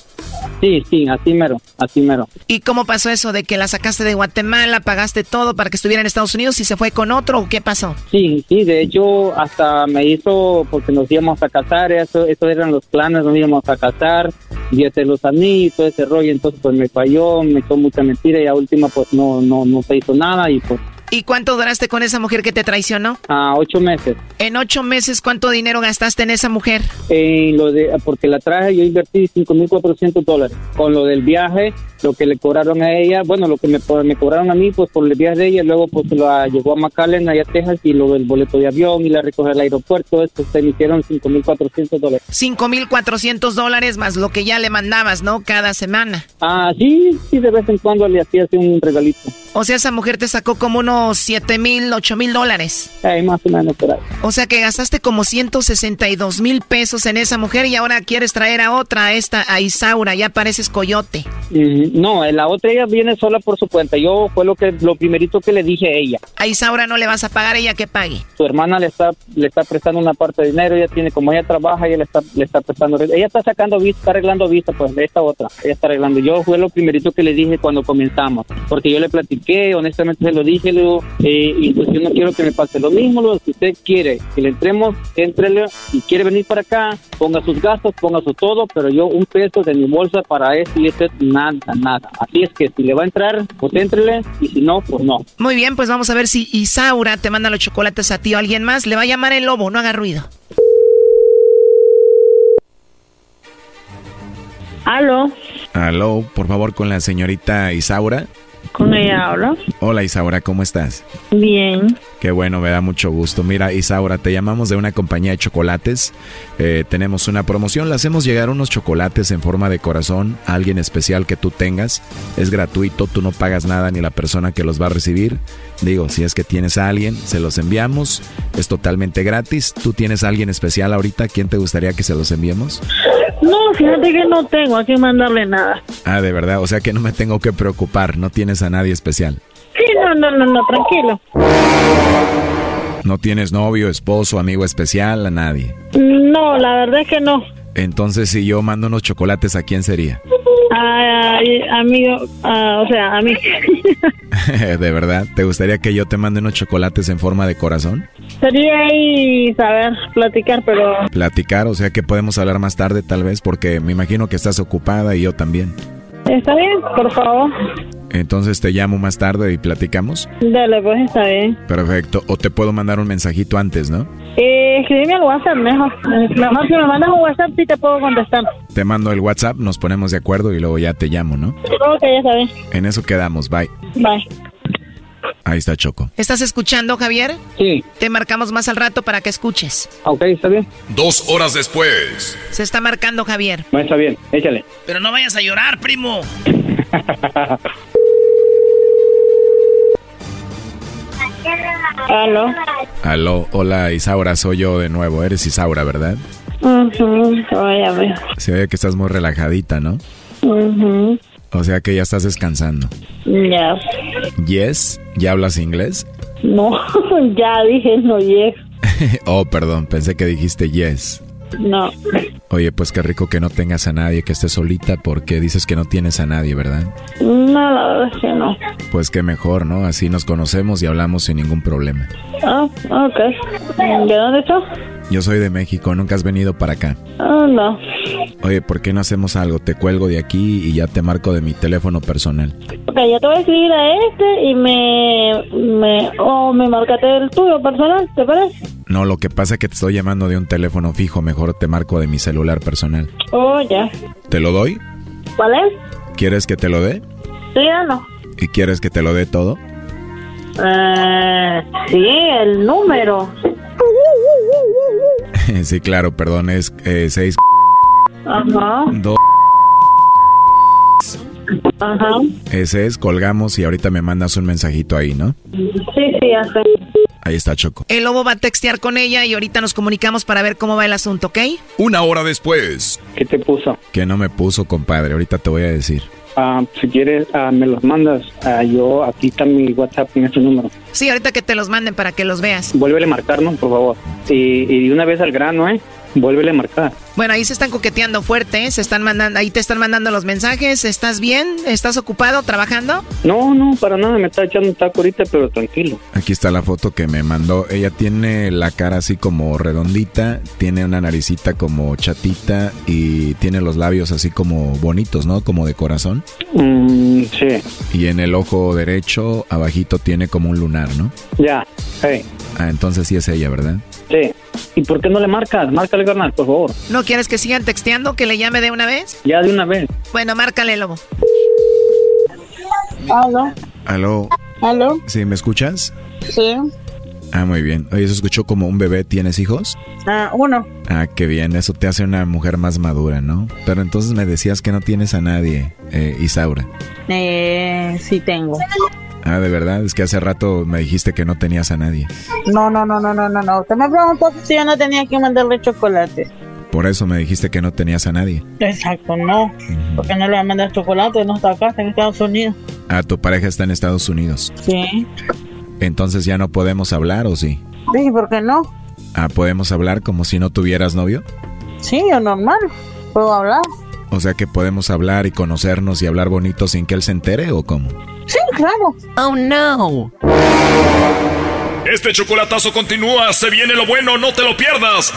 Sí, sí, así mero, así mero. ¿Y cómo pasó eso de que la sacaste de Guatemala, pagaste todo para que estuviera en Estados Unidos y se fue con otro o qué pasó? Sí, sí, de hecho hasta me hizo porque nos íbamos a casar, eso, eso eran los planes, nos íbamos a casar, y hacer los anillos, todo ese rollo, entonces pues me falló, me echó mucha mentira y a última pues no, no, no se hizo nada y pues ¿Y cuánto duraste con esa mujer que te traicionó? a ocho meses. En ocho meses, ¿cuánto dinero gastaste en esa mujer? En lo de, porque la traje, yo invertí 5.400 dólares. Con lo del viaje, lo que le cobraron a ella, bueno, lo que me, me cobraron a mí, pues por el viaje de ella, luego pues la llevó a McAllen, allá a Texas, y lo del boleto de avión y la recoger al aeropuerto, esto se emitieron 5.400 dólares. 5.400 dólares más lo que ya le mandabas, ¿no? Cada semana. Ah, sí, sí, de vez en cuando le hacía un regalito. O sea, esa mujer te sacó como unos 7 mil, 8 mil dólares. Ahí más o menos por ahí. O sea que gastaste como 162 mil pesos en esa mujer y ahora quieres traer a otra, a esta, a Isaura, ya pareces coyote. Mm, No, la otra ella viene sola por su cuenta. Yo fue lo que lo primerito que le dije a ella. A Isaura no le vas a pagar, ella que pague. Su hermana le está le está prestando una parte de dinero. Ella tiene como ella trabaja, ella le está le está prestando. Ella está sacando vista, está arreglando vista, pues de esta otra. Ella está arreglando. Yo fue lo primerito que le dije cuando comenzamos, porque yo le platiqué, honestamente se lo dije, le eh, y pues yo no quiero que me pase lo mismo. Lo, si usted quiere que le entremos, entrele y quiere venir para acá, ponga sus gastos, ponga su todo, pero yo un peso de mi bolsa para esto y esto nada, nada. Así es que si le va a entrar, pues entrele y si no, pues no. Muy bien, pues vamos a ver si Isaura te manda los chocolates a ti o a alguien más. Le va a llamar el lobo, no haga ruido. Aló, Aló, por favor, con la señorita Isaura. Con ella. Hola Isaura, ¿cómo estás? Bien. Qué bueno, me da mucho gusto. Mira, Isaura, te llamamos de una compañía de chocolates. Eh, tenemos una promoción, le hacemos llegar unos chocolates en forma de corazón a alguien especial que tú tengas. Es gratuito, tú no pagas nada ni la persona que los va a recibir. Digo, si es que tienes a alguien, se los enviamos. Es totalmente gratis. ¿Tú tienes a alguien especial ahorita? ¿Quién te gustaría que se los enviemos? No, fíjate que no tengo a quién mandarle nada. Ah, de verdad, o sea que no me tengo que preocupar, no tienes a nadie especial. Sí, no, no, no, no, tranquilo. No tienes novio, esposo, amigo especial, a nadie. No, la verdad es que no. Entonces, si yo mando unos chocolates, ¿a quién sería? Ay, amigo, ah, o sea, a mí. ¿De verdad? ¿Te gustaría que yo te mande unos chocolates en forma de corazón? Sería ahí saber platicar, pero Platicar, o sea que podemos hablar más tarde tal vez, porque me imagino que estás ocupada y yo también. Está bien, por favor. Entonces te llamo más tarde y platicamos. Dale, pues está bien. Perfecto. O te puedo mandar un mensajito antes, ¿no? Eh, escríbeme al WhatsApp mejor. Mejor si me mandas un WhatsApp sí te puedo contestar. Te mando el WhatsApp, nos ponemos de acuerdo y luego ya te llamo, ¿no? Ok, ya está bien. En eso quedamos, bye. Bye. Ahí está Choco. ¿Estás escuchando, Javier? Sí. Te marcamos más al rato para que escuches. Ok, está bien. Dos horas después. Se está marcando Javier. No, está bien, échale. Pero no vayas a llorar, primo. Aló. Aló, hola Isaura, soy yo de nuevo. Eres Isaura, ¿verdad? Ujú, óyame. Se ve que estás muy relajadita, ¿no? Ujú, O sea que ya estás descansando. Ya. Yes, ¿ya hablas inglés? No, ya dije no, yes. oh, perdón, pensé que dijiste yes. No. Oye, pues qué rico que no tengas a nadie, que estés solita, porque dices que no tienes a nadie, ¿verdad? No, la verdad es que no. Pues qué mejor, ¿no? Así nos conocemos y hablamos sin ningún problema. Ah, ok. ¿De dónde estás? Yo soy de México, nunca has venido para acá. Ah, no. Oye, ¿por qué no hacemos algo? Te cuelgo de aquí y ya te marco de mi teléfono personal. Ok, yo te voy a escribir a este y me... me o me marcate el tuyo personal, ¿te parece? No, lo que pasa es que te estoy llamando de un teléfono fijo, mejor te marco de mi celular personal. Oh, ya. ¿Te lo doy? ¿Cuál es? ¿Quieres que te lo dé? Sí o no? ¿Y quieres que te lo dé todo? Eh, sí, el número. sí, claro, perdón, es eh, seis... Ajá. dos- Ajá. Ese es, colgamos y ahorita me mandas un mensajito ahí, ¿no? Sí, sí, sé. Ahí está Choco. El lobo va a textear con ella y ahorita nos comunicamos para ver cómo va el asunto, ¿ok? Una hora después. ¿Qué te puso? Que no me puso, compadre. Ahorita te voy a decir. Ah, si quieres, ah, me los mandas. Ah, yo, aquí está mi WhatsApp en este número. Sí, ahorita que te los manden para que los veas. Vuélvele a marcar, ¿no? Por favor. Y, y de una vez al grano, ¿eh? Vuélvele a marcar. Bueno, ahí se están coqueteando fuerte, ¿eh? se están mandando, ahí te están mandando los mensajes. ¿Estás bien? ¿Estás ocupado trabajando? No, no, para nada. Me está echando un taco ahorita, pero tranquilo. Aquí está la foto que me mandó. Ella tiene la cara así como redondita, tiene una naricita como chatita y tiene los labios así como bonitos, ¿no? Como de corazón. Mm, sí. Y en el ojo derecho, abajito, tiene como un lunar, ¿no? Ya, hey. Ah, entonces sí es ella, ¿verdad? Sí. ¿Y por qué no le marcas? Márcale, carnal, por favor. ¿No quieres que sigan texteando? ¿Que le llame de una vez? Ya de una vez. Bueno, márcale, lobo. ¿Aló? ¿Aló? ¿Aló? ¿Sí, me escuchas? Sí. Ah, muy bien. Oye, se escuchó como un bebé. ¿Tienes hijos? Ah, uno. Ah, qué bien. Eso te hace una mujer más madura, ¿no? Pero entonces me decías que no tienes a nadie, eh, Isaura. Eh, sí tengo. Ah, de verdad. Es que hace rato me dijiste que no tenías a nadie. No, no, no, no, no, no, no. Usted me preguntó si yo no tenía que mandarle chocolate. Por eso me dijiste que no tenías a nadie. Exacto, no. Porque no le voy a mandar chocolate, no está acá, está en Estados Unidos. Ah, tu pareja está en Estados Unidos. Sí. Entonces ya no podemos hablar, ¿o sí? Sí, ¿por qué no? Ah, ¿podemos hablar como si no tuvieras novio? Sí, yo normal. Puedo hablar. O sea que podemos hablar y conocernos y hablar bonito sin que él se entere, ¿o cómo? Sí, claro. Oh, no. Este chocolatazo continúa, se viene lo bueno, no te lo pierdas.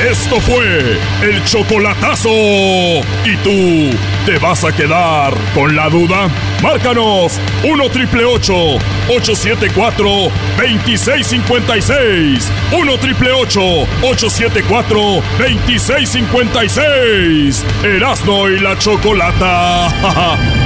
Esto fue el chocolatazo. ¿Y tú te vas a quedar con la duda? Márcanos 1 triple 874 2656. 1 triple 874 2656. Erasno y la chocolata.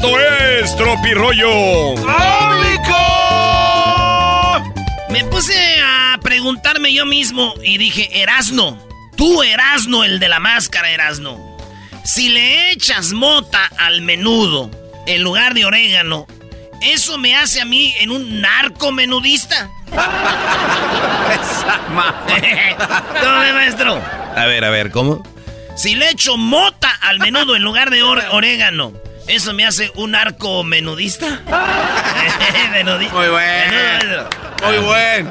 Esto es Tropirollo. Me puse a preguntarme yo mismo y dije, Erasno, tú Erasno, el de la máscara Erasno, si le echas mota al menudo en lugar de orégano, ¿eso me hace a mí en un narco menudista? ¿Cómo ve, maestro? A ver, a ver, ¿cómo? Si le echo mota al menudo en lugar de or- orégano, ¿eso me hace un arco menudista? Menudi- Muy bueno. Muy bueno.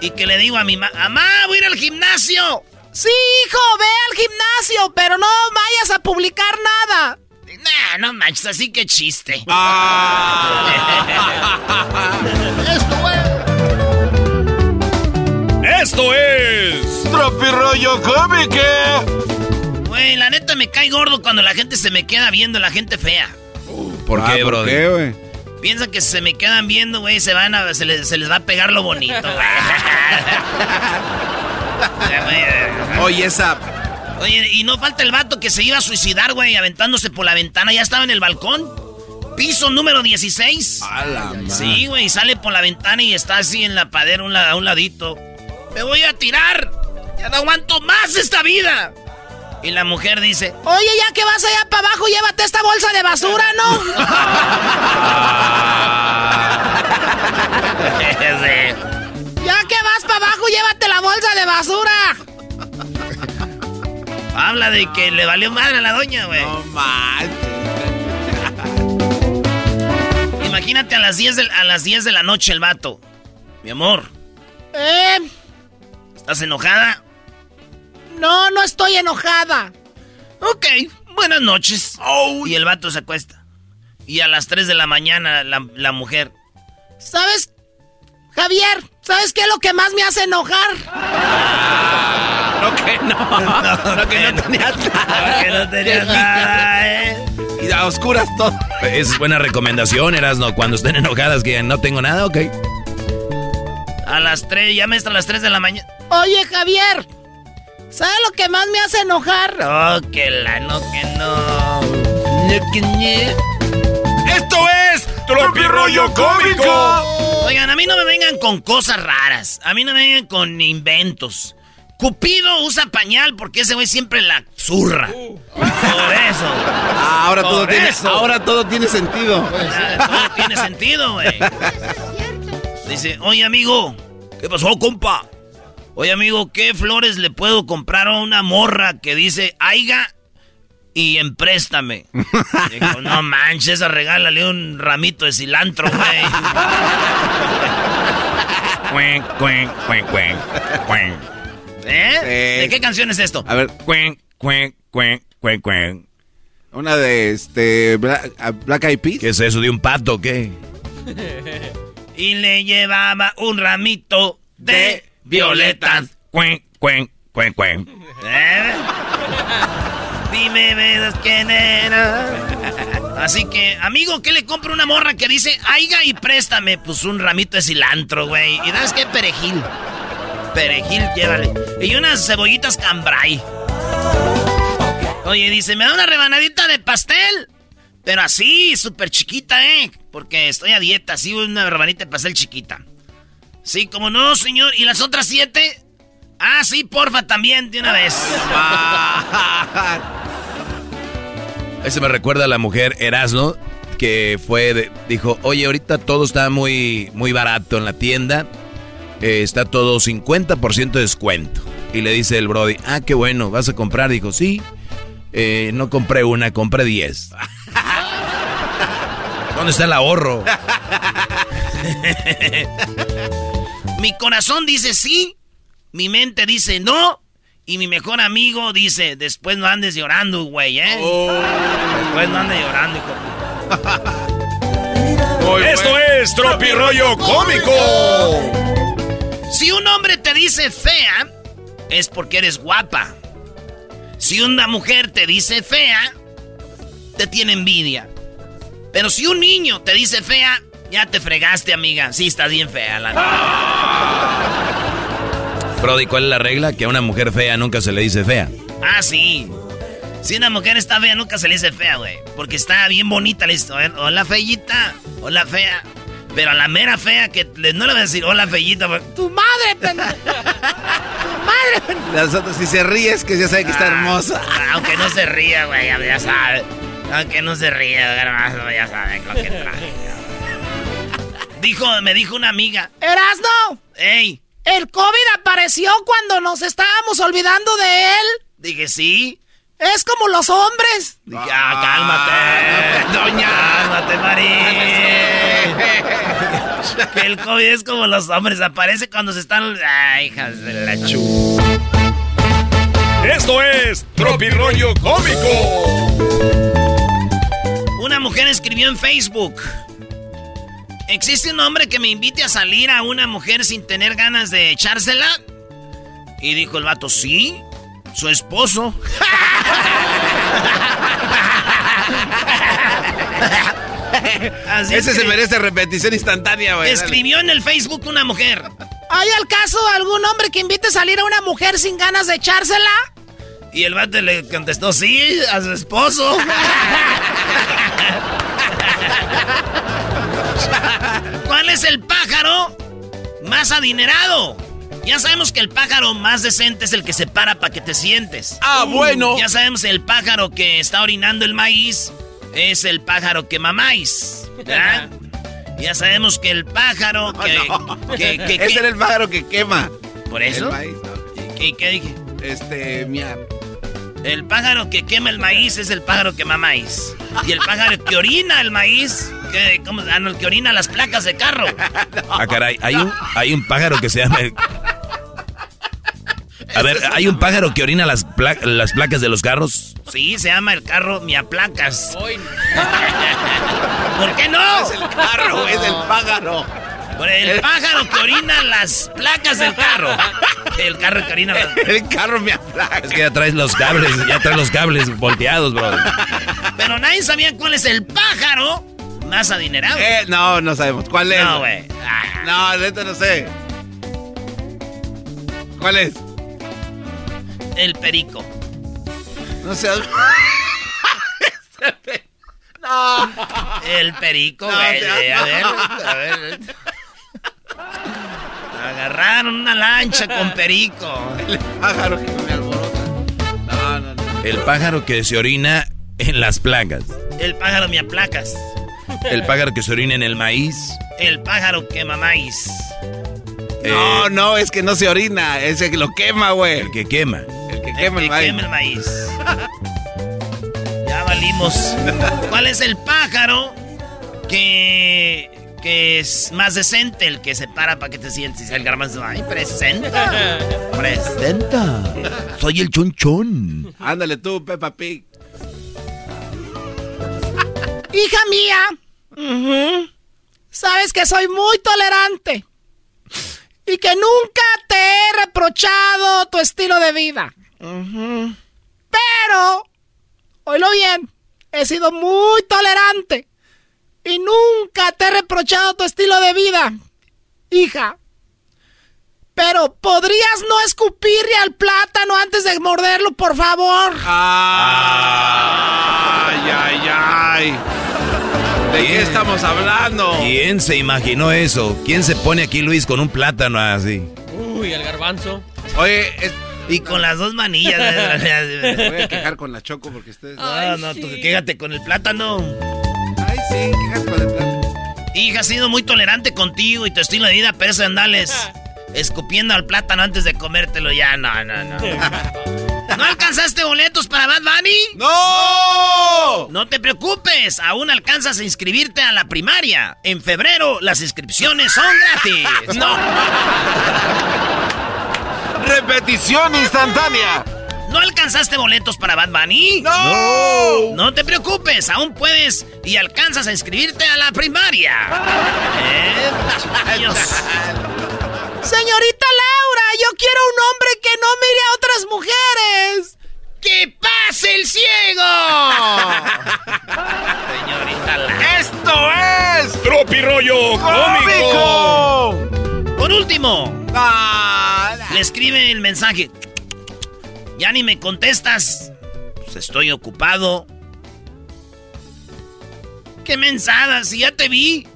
Y que le digo a mi mamá, mamá, voy a ir al gimnasio. Sí, hijo, ve al gimnasio, pero no vayas a publicar nada. Nah, no manches, así que chiste. Esto es. Tropirollo cómico. Güey, la neta me cae gordo cuando la gente se me queda viendo, la gente fea. ¿Por Ah, qué, ¿por bro? qué, güey? Piensan que si se me quedan viendo, güey, se van a, se les, se les va a pegar lo bonito, güey. Oye, esa. Oye, y no falta el vato que se iba a suicidar, güey, aventándose por la ventana. Ya estaba en el balcón. Piso número 16. A la madre. Sí, güey, sale por la ventana y está así en la padera un la- a un ladito. ¡Me voy a tirar! ¡Ya no aguanto más esta vida! Y la mujer dice, Oye, ya que vas allá para abajo, llévate esta bolsa de basura, ¿no? ya que vas para abajo, llévate la bolsa de basura. habla de que le valió madre a la doña, güey. No mal. Imagínate a las 10 de, a las 10 de la noche el vato. Mi amor, Eh, ¿estás enojada? No, no estoy enojada. Ok, buenas noches. Y el vato se acuesta. Y a las 3 de la mañana la, la mujer. ¿Sabes, Javier? ¿Sabes qué es lo que más me hace enojar? Lo que que no. No, que no tenía nada. que no tenía nada, ¿eh? Y a oscuras todo. Es buena recomendación, Erasno. Cuando estén enojadas que no tengo nada, ok. A las 3, ya maestra, a las 3 de la mañana. Oye, Javier, ¿sabes lo que más me hace enojar? No, que la, no, que no. No, que no. ¡Esto es Tropi Rollo Cómico! Oigan, a mí no me vengan con cosas raras. A mí no me vengan con inventos. Cupido usa pañal porque ese güey siempre la zurra. Por eso. Ah, ahora todo Por tiene, eso. ahora todo tiene sentido. Ah, Todo tiene sentido, güey. Dice, oye, amigo. ¿Qué pasó, compa? Oye, amigo, ¿qué flores le puedo comprar a una morra que dice aiga y empréstame? Dijo, no manches, regálale un ramito de cilantro, güey. Cuen, cuen, cuen, cuen, cuen. ¿Eh? ¿De qué canción es esto? A ver. Cuen, cuen, cuen, cuen, cuen. Una de este Black, Black Eyed Peas. ¿Qué es eso? ¿De un pato o qué? Y le llevaba un ramito de violetas. Cuen, cuen, cuen, cuen. ¿Eh? Dime, ¿ves quién era? Así que, amigo, ¿qué le compro una morra que dice, aiga y préstame? Pues un ramito de cilantro, güey. ¿Y sabes qué? Perejil. Perejil, llévale. Y unas cebollitas cambray. Oye, dice, ¿me da una rebanadita de pastel? Pero así, súper chiquita, ¿eh? Porque estoy a dieta, así una rebanita de pastel chiquita. Sí, como no, señor. ¿Y las otras siete? Ah, sí, porfa, también, de una vez. Ese me recuerda a la mujer Erasno, que fue, de- dijo, oye, ahorita todo está muy, muy barato en la tienda. Eh, está todo 50% de descuento. Y le dice el Brody, ah, qué bueno, ¿vas a comprar? Dijo, sí. Eh, no compré una, compré 10. ¿Dónde está el ahorro? mi corazón dice sí, mi mente dice no, y mi mejor amigo dice, después no andes llorando, güey, ¿eh? Después no andes llorando, hijo. Esto es Tropi Rollo Cómico. Si un hombre te dice fea, es porque eres guapa. Si una mujer te dice fea, te tiene envidia. Pero si un niño te dice fea, ya te fregaste, amiga. Sí, estás bien fea, la Brody, ¿cuál es la regla? Que a una mujer fea nunca se le dice fea. Ah, sí. Si una mujer está fea, nunca se le dice fea, güey. Porque está bien bonita la historia. Hola, feyita. Hola, fea. Pero a la mera fea, que le- no le voy a decir hola, feyita. porque- ¡Tu madre, pendejo! ¡Tu madre, pendejo! Las otras, si se ríe, es que ya sabe que está Ah, hermosa. ah, Aunque no se ría, güey, ya, ya sabe. Aunque no se ría, hermano, ya saben lo que traje. Dijo, me dijo una amiga. ¡Erasno! ¡Ey! ¿El COVID apareció cuando nos estábamos olvidando de él? Dije, sí. Es como los hombres. Dije, ah, cálmate. Doña. Cálmate, Marín. que el COVID es como los hombres, aparece cuando se están. Ay, hijas de la chu. Esto es Tropi Rollo Cómico. Una mujer escribió en Facebook. ¿Existe un hombre que me invite a salir a una mujer sin tener ganas de echársela? Y dijo el vato, sí, su esposo. Así Ese se merece repetición instantánea, güey. dale. Escribió en el Facebook una mujer. ¿Hay al caso algún hombre que invite a salir a una mujer sin ganas de echársela? Y el vato le contestó, sí, a su esposo. ¿Cuál es el pájaro más adinerado? Ya sabemos que el pájaro más decente es el que se para para que te sientes. Ah, bueno. Ya sabemos el pájaro que está orinando el maíz es el pájaro que mamáis. ¿verdad? Ya sabemos que el pájaro que... que- que- Ese era el pájaro que quema. ¿Por eso? El maíz, ¿no? ¿Qué, qué dije? Este, mia. El pájaro que quema el maíz es el pájaro que maíz. Y el pájaro que orina el maíz, que, ¿cómo? Ah, no, el que orina las placas de carro. Ah, caray, hay un, hay un pájaro que se llama... A ver, ¿hay un pájaro que orina las, pla- las placas de los carros? Sí, se llama el carro Miaplacas. ¿Por qué no? Es el carro, es el pájaro. Por el pájaro que orina las placas del carro. El carro de Karina. El carro me aplaca. Es que ya traes los cables, ya traes los cables volteados, bro. Pero nadie sabía cuál es el pájaro más adinerado. Eh, no, no sabemos. ¿Cuál es? No, güey. No, neta no sé. ¿Cuál es? El perico. No sé. no. El perico, No, güey. te- a ver, a ver. Agarraron una lancha con perico. El pájaro que me alborota. No, no, no. El pájaro que se orina en las plagas. El pájaro me aplacas. El pájaro que se orina en el maíz. El pájaro quema maíz. No, no, es que no se orina, es el que lo quema, güey. El que quema. El que quema el que maíz. quema el maíz. ya valimos. ¿Cuál es el pájaro que, que es más decente? El que se para para que te sientes. El garbanzo, ay, presenta. presenta. Soy el chonchón. Ándale tú, Peppa Pig. Hija mía, sabes que soy muy tolerante y que nunca te he reprochado tu estilo de vida. Pero, oílo bien, he sido muy tolerante y nunca te he reprochado tu estilo de vida, hija. Pero, ¿podrías no escupirle al plátano antes de morderlo, por favor? Ay, ay, ay. ¿De qué estamos hablando? ¿Quién se imaginó eso? ¿Quién se pone aquí, Luis, con un plátano así? Uy, el garbanzo. Oye, es- Y con las dos manillas. me voy a quejar con la Choco porque ustedes... No, no, tú quéjate con el plátano. Ay, sí, quéjate con el plátano. Hija, ha sido muy tolerante contigo y tu estilo de vida, pero eso de andales escupiendo al plátano antes de comértelo ya, no, no, no. ¿No alcanzaste boletos para Bad Bunny? ¡No! No te preocupes, aún alcanzas a inscribirte a la primaria. En febrero las inscripciones son gratis. No. Repetición instantánea. ¿No alcanzaste boletos para Bad Bunny? ¡No! No te preocupes, aún puedes y alcanzas a inscribirte a la primaria. Eh, Dios. Señorita Laura, yo quiero un hombre que no mire a otras mujeres. ¡Que pase el ciego! Señorita Lara. ¡Esto es! ¡Tropi rollo cómico! Por último, Ah, le escribe el mensaje. Ya ni me contestas. Pues estoy ocupado. ¿Qué mensada? Si ya te vi.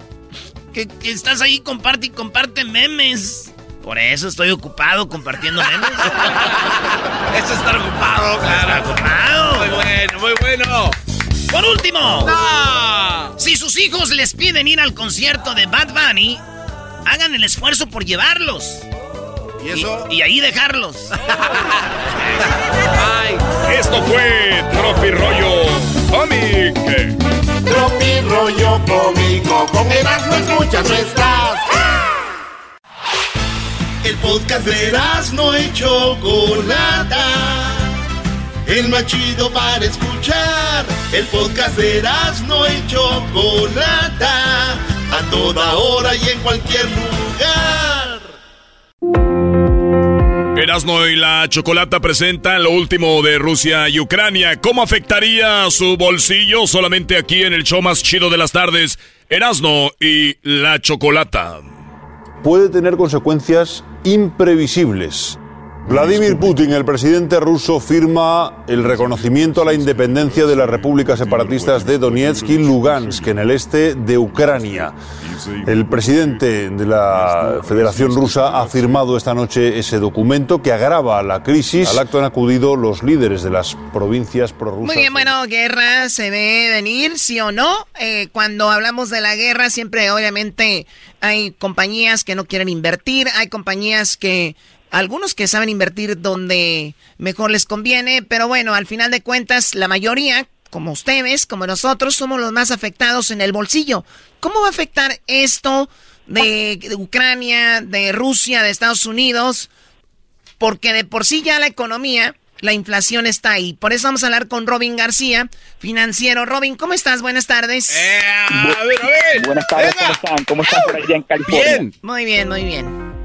Que, que estás ahí, comparte y comparte memes. Por eso estoy ocupado compartiendo memes. Eso es estar ocupado, Está claro. ocupado. Muy bueno, muy bueno. Por último, ¡No! si sus hijos les piden ir al concierto de Bad Bunny, hagan el esfuerzo por llevarlos. ¿Y eso? Y, y ahí dejarlos. Ay, Esto fue Tropi rollo cómic. Tropi rollo cómico, con Erasmo escuchas no estás. El podcast de no y Chocolata. El más chido para escuchar. El podcast de no y Chocolata. A toda hora y en cualquier lugar. Erasmo y la Chocolata presentan lo último de Rusia y Ucrania. ¿Cómo afectaría su bolsillo? Solamente aquí en el show más chido de las tardes. Erasmo y la Chocolata. Puede tener consecuencias imprevisibles. Vladimir Putin, el presidente ruso, firma el reconocimiento a la independencia de las repúblicas separatistas de Donetsk y Lugansk en el este de Ucrania. El presidente de la Federación Rusa ha firmado esta noche ese documento que agrava la crisis. Al acto han acudido los líderes de las provincias prorrusas. Muy bien, bueno, guerra se ve venir, sí o no. Eh, cuando hablamos de la guerra, siempre obviamente hay compañías que no quieren invertir, hay compañías que, algunos que saben invertir donde mejor les conviene, pero bueno, al final de cuentas, la mayoría, como ustedes, como nosotros, somos los más afectados en el bolsillo. ¿Cómo va a afectar esto de, de Ucrania, de Rusia, de Estados Unidos? Porque de por sí ya la economía, la inflación está ahí. Por eso vamos a hablar con Robin García, financiero. Robin, ¿cómo estás? Buenas tardes. a ver, a ver. Buenas tardes, ¿cómo están? ¿Cómo están por allá en California? Bien. Muy bien, muy bien.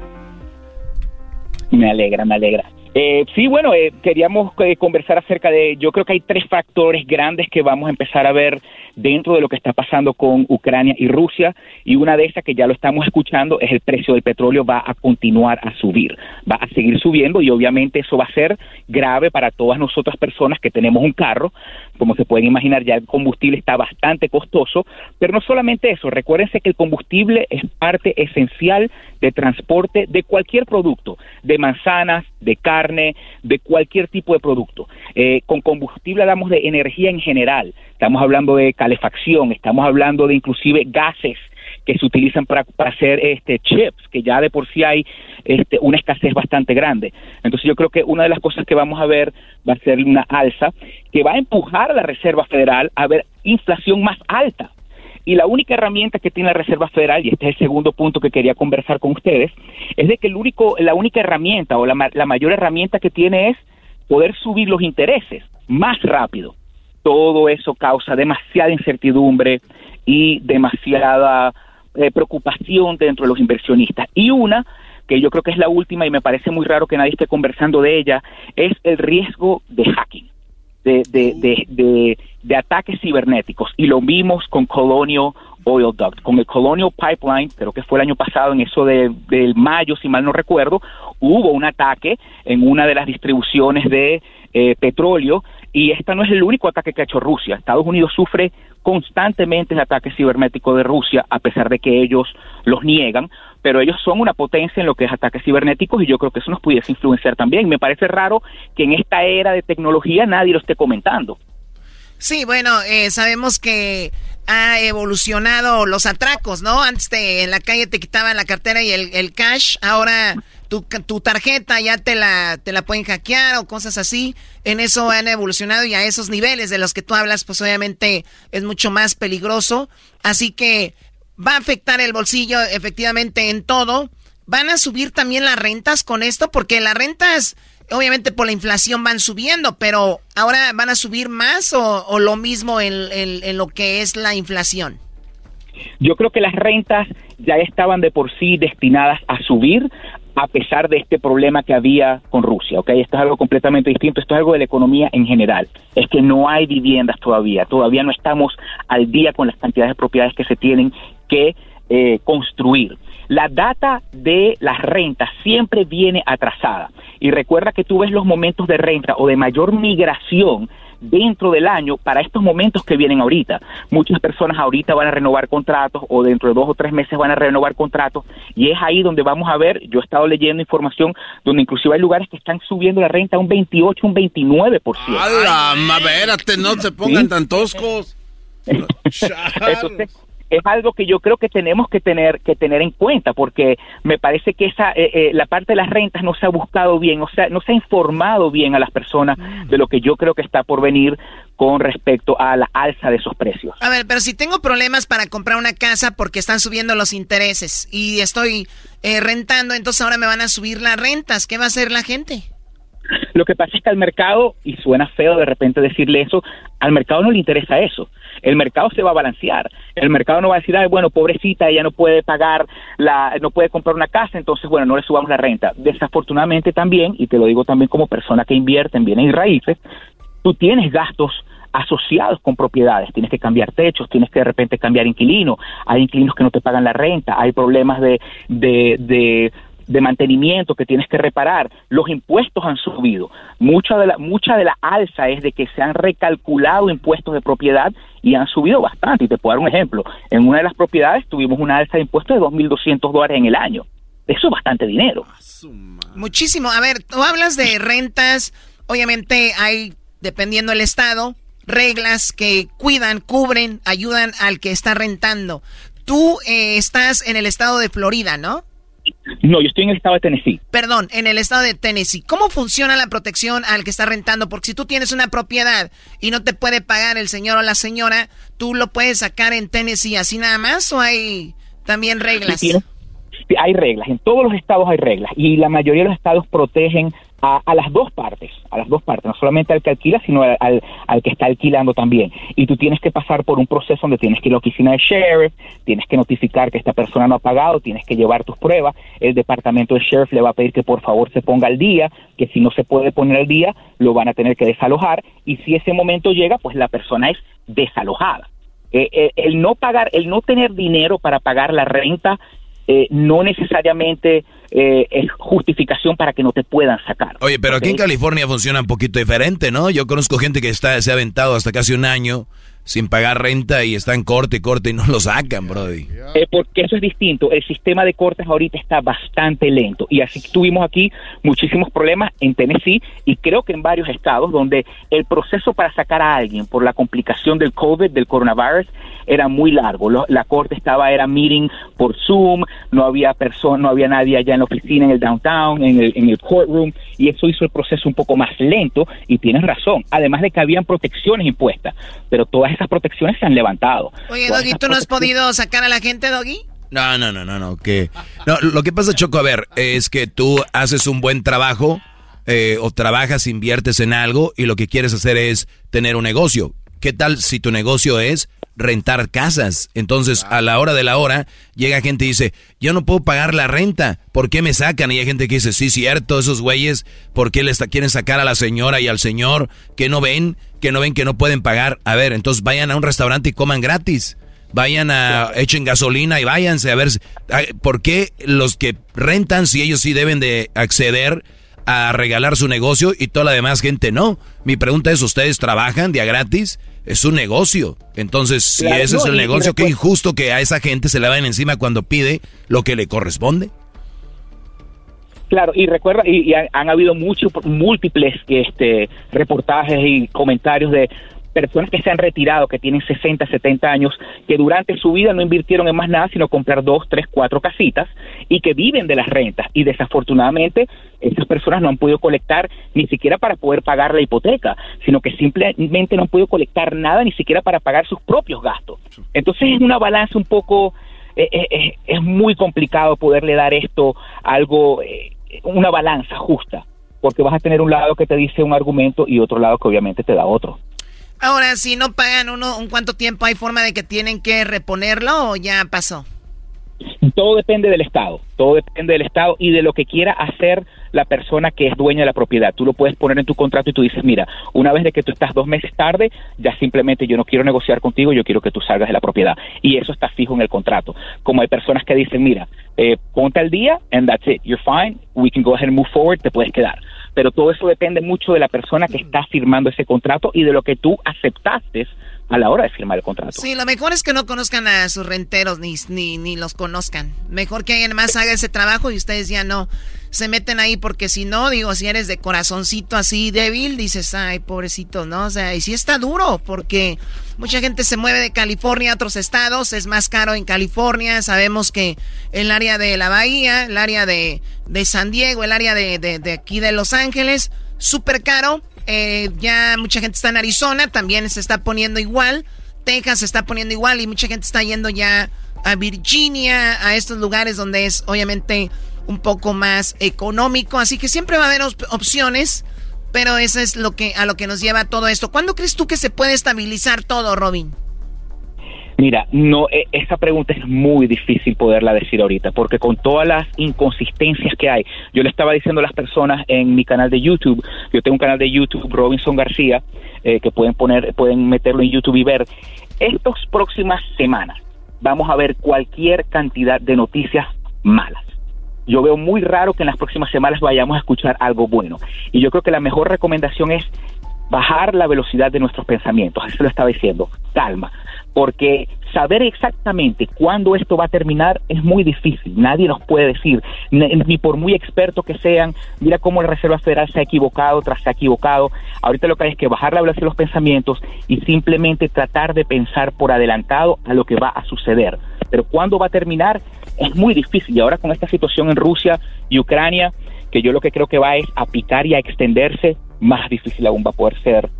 Me alegra, me alegra. Eh, sí, bueno, eh, queríamos eh, conversar acerca de, yo creo que hay tres factores grandes que vamos a empezar a ver dentro de lo que está pasando con Ucrania y Rusia, y una de esas que ya lo estamos escuchando es el precio del petróleo va a continuar a subir, va a seguir subiendo y obviamente eso va a ser grave para todas nosotras personas que tenemos un carro, como se pueden imaginar ya el combustible está bastante costoso, pero no solamente eso, recuérdense que el combustible es parte esencial de transporte de cualquier producto, de manzanas, de carne, de cualquier tipo de producto. Eh, con combustible hablamos de energía en general, estamos hablando de calefacción, estamos hablando de inclusive gases que se utilizan para, para hacer este chips, que ya de por sí hay este, una escasez bastante grande. Entonces yo creo que una de las cosas que vamos a ver va a ser una alza que va a empujar a la Reserva Federal a ver inflación más alta. Y la única herramienta que tiene la Reserva Federal, y este es el segundo punto que quería conversar con ustedes, es de que el único, la única herramienta o la, la mayor herramienta que tiene es poder subir los intereses más rápido. Todo eso causa demasiada incertidumbre y demasiada eh, preocupación dentro de los inversionistas. Y una que yo creo que es la última y me parece muy raro que nadie esté conversando de ella, es el riesgo de hacking de, de, de, de, ataques cibernéticos. Y lo vimos con Colonial Oil Duct, con el Colonial Pipeline, creo que fue el año pasado en eso de, del mayo, si mal no recuerdo, hubo un ataque en una de las distribuciones de eh, petróleo. Y este no es el único ataque que ha hecho Rusia. Estados Unidos sufre constantemente el ataque cibernético de Rusia, a pesar de que ellos los niegan, pero ellos son una potencia en lo que es ataques cibernéticos y yo creo que eso nos pudiese influenciar también. Me parece raro que en esta era de tecnología nadie lo esté comentando. Sí, bueno, eh, sabemos que ha evolucionado los atracos, ¿no? Antes te, en la calle te quitaban la cartera y el, el cash, ahora tu, tu tarjeta ya te la, te la pueden hackear o cosas así. En eso han evolucionado y a esos niveles de los que tú hablas, pues obviamente es mucho más peligroso. Así que va a afectar el bolsillo efectivamente en todo. ¿Van a subir también las rentas con esto? Porque las rentas, obviamente por la inflación van subiendo, pero ahora van a subir más o, lo mismo en- en lo que es la inflación. Yo creo que las rentas ya estaban de por sí destinadas a subir a pesar de este problema que había con Rusia, ¿ok? Esto es algo completamente distinto, esto es algo de la economía en general. Es que no hay viviendas todavía, todavía no estamos al día con las cantidades de propiedades que se tienen que eh, construir. La data de las rentas siempre viene atrasada. Y recuerda que tú ves los momentos de renta o de mayor migración dentro del año para estos momentos que vienen ahorita. Muchas personas ahorita van a renovar contratos o dentro de dos o tres meses van a renovar contratos y es ahí donde vamos a ver, yo he estado leyendo información donde inclusive hay lugares que están subiendo la renta a un 28, un 29%. ¡Hala! Espérate, no se pongan tan toscos. Entonces, es algo que yo creo que tenemos que tener que tener en cuenta porque me parece que esa eh, eh, la parte de las rentas no se ha buscado bien, o sea, no se ha informado bien a las personas de lo que yo creo que está por venir con respecto a la alza de esos precios. A ver, pero si tengo problemas para comprar una casa porque están subiendo los intereses y estoy eh, rentando, entonces ahora me van a subir las rentas. ¿Qué va a hacer la gente? Lo que pasa es que al mercado, y suena feo de repente decirle eso, al mercado no le interesa eso. El mercado se va a balancear. El mercado no va a decir, Ay, bueno, pobrecita, ella no puede pagar, la, no puede comprar una casa, entonces, bueno, no le subamos la renta. Desafortunadamente también, y te lo digo también como persona que invierte en bienes y raíces, tú tienes gastos asociados con propiedades, tienes que cambiar techos, tienes que de repente cambiar inquilino, hay inquilinos que no te pagan la renta, hay problemas de, de, de, de mantenimiento que tienes que reparar, los impuestos han subido, mucha de la, mucha de la alza es de que se han recalculado impuestos de propiedad y han subido bastante, y te puedo dar un ejemplo, en una de las propiedades tuvimos una alza de impuestos de 2.200 dólares en el año, eso es bastante dinero. Muchísimo. A ver, tú hablas de rentas. Obviamente hay, dependiendo del estado, reglas que cuidan, cubren, ayudan al que está rentando. Tú eh, estás en el estado de Florida, ¿no? No, yo estoy en el estado de Tennessee. Perdón, en el estado de Tennessee. ¿Cómo funciona la protección al que está rentando? Porque si tú tienes una propiedad y no te puede pagar el señor o la señora, ¿tú lo puedes sacar en Tennessee así nada más o hay también reglas? Sí, hay reglas, en todos los estados hay reglas y la mayoría de los estados protegen a, a las dos partes, a las dos partes, no solamente al que alquila, sino al, al, que está alquilando también. Y tú tienes que pasar por un proceso donde tienes que ir a la oficina del sheriff, tienes que notificar que esta persona no ha pagado, tienes que llevar tus pruebas, el departamento del sheriff le va a pedir que por favor se ponga al día, que si no se puede poner al día, lo van a tener que desalojar, y si ese momento llega, pues la persona es desalojada. Eh, eh, el no pagar, el no tener dinero para pagar la renta, eh, no necesariamente eh, es justificación para que no te puedan sacar. Oye, pero aquí en. California funciona un poquito diferente, ¿no? Yo conozco gente que está, se ha aventado hasta casi un año sin pagar renta y está en corte y corte y no lo sacan, brody. Eh, porque eso es distinto. El sistema de cortes ahorita está bastante lento y así tuvimos aquí muchísimos problemas en Tennessee y creo que en varios estados donde el proceso para sacar a alguien por la complicación del COVID, del coronavirus, era muy largo. Lo- la corte estaba, era meeting por Zoom, no había persona, no había nadie allá en la oficina, en el downtown, en el, en el courtroom y eso hizo el proceso un poco más lento y tienes razón. Además de que habían protecciones impuestas, pero todas esas protecciones se han levantado. Oye, Todas Doggy, ¿tú no has podido sacar a la gente, Doggy? No, no, no, no, no, que... No, lo que pasa, Choco, a ver, es que tú haces un buen trabajo eh, o trabajas, inviertes en algo y lo que quieres hacer es tener un negocio. ¿Qué tal si tu negocio es rentar casas? Entonces, a la hora de la hora, llega gente y dice, yo no puedo pagar la renta, ¿por qué me sacan? Y hay gente que dice, sí, cierto, esos güeyes, ¿por qué les quieren sacar a la señora y al señor que no ven, que no ven que no pueden pagar? A ver, entonces vayan a un restaurante y coman gratis. Vayan a, echen gasolina y váyanse a ver, ¿por qué los que rentan si ellos sí deben de acceder a regalar su negocio y toda la demás gente no? Mi pregunta es, ¿ustedes trabajan día gratis? Es un negocio. Entonces, si Claro, ese no, es el negocio, qué injusto que a esa gente se le vayan encima cuando pide lo que le corresponde. Claro, y recuerda, y, y han, han habido muchos, múltiples este, reportajes y comentarios de personas que se han retirado, que tienen 60, 70 años, que durante su vida no invirtieron en más nada, sino comprar dos, tres, cuatro casitas y que viven de las rentas. Y desafortunadamente, esas personas no han podido colectar ni siquiera para poder pagar la hipoteca, sino que simplemente no han podido colectar nada ni siquiera para pagar sus propios gastos. Entonces es una balanza un poco eh, eh, eh, es muy complicado poderle dar esto algo, eh, una balanza justa, porque vas a tener un lado que te dice un argumento y otro lado que obviamente te da otro. Ahora, si no pagan uno, ¿un cuánto tiempo hay forma de que tienen que reponerlo o ya pasó? Todo depende del Estado, todo depende del Estado y de lo que quiera hacer la persona que es dueña de la propiedad. Tú lo puedes poner en tu contrato y tú dices, mira, una vez de que tú estás dos meses tarde, ya simplemente yo no quiero negociar contigo, yo quiero que tú salgas de la propiedad. Y eso está fijo en el contrato. Como hay personas que dicen, mira, eh, ponte al día and that's it, you're fine, we can go ahead and move forward, te puedes quedar. Pero todo eso depende mucho de la persona que está firmando ese contrato y de lo que tú aceptaste a la hora de firmar el contrato. Sí, lo mejor es que no conozcan a sus renteros ni, ni, ni los conozcan. Mejor que alguien más haga ese trabajo y ustedes ya no se meten ahí porque si no, digo, si eres de corazoncito así débil, dices, ay, pobrecito, ¿no? O sea, y sí está duro porque mucha gente se mueve de California a otros estados, es más caro en California, sabemos que el área de la Bahía, el área de, de San Diego, el área de, de, de aquí de Los Ángeles, súper caro. Eh, ya mucha gente está en Arizona, también se está poniendo igual. Texas se está poniendo igual y mucha gente está yendo ya a Virginia, a estos lugares donde es obviamente un poco más económico. Así que siempre va a haber op- opciones, pero eso es lo que a lo que nos lleva todo esto. ¿Cuándo crees tú que se puede estabilizar todo, Robin? Mira, no, eh, esa pregunta es muy difícil poderla decir ahorita, porque con todas las inconsistencias que hay, yo le estaba diciendo a las personas en mi canal de YouTube, yo tengo un canal de YouTube, Robinson García, eh, que pueden poner, pueden meterlo en YouTube y ver, estas próximas semanas vamos a ver cualquier cantidad de noticias malas. Yo veo muy raro que en las próximas semanas vayamos a escuchar algo bueno. Y yo creo que la mejor recomendación es bajar la velocidad de nuestros pensamientos. Eso lo estaba diciendo. Calma. Porque saber exactamente cuándo esto va a terminar es muy difícil. Nadie nos puede decir, ni, por muy experto que sean, mira cómo la Reserva Federal se ha equivocado tras se ha equivocado. Ahorita lo que hay es que bajar la velocidad de los pensamientos y simplemente tratar de pensar por adelantado a lo que va a suceder. Pero cuándo va a terminar es muy difícil. Y ahora con esta situación en Rusia y Ucrania, que yo lo que creo que va es a picar y a extenderse, más difícil aún va a poder ser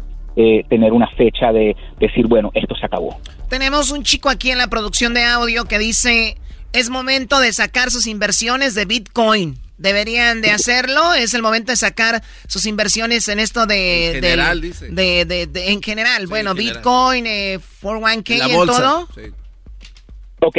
eh, tener una fecha de decir, bueno, esto se acabó. Tenemos un chico aquí en la producción de audio que dice, es momento de sacar sus inversiones de Bitcoin. Deberían de hacerlo. Es el momento de sacar sus inversiones en esto de... En general, del- dice. De, de- de- en general. bueno, en general. Bitcoin, eh, 401k En la y bolsa. todo. Sí. Ok,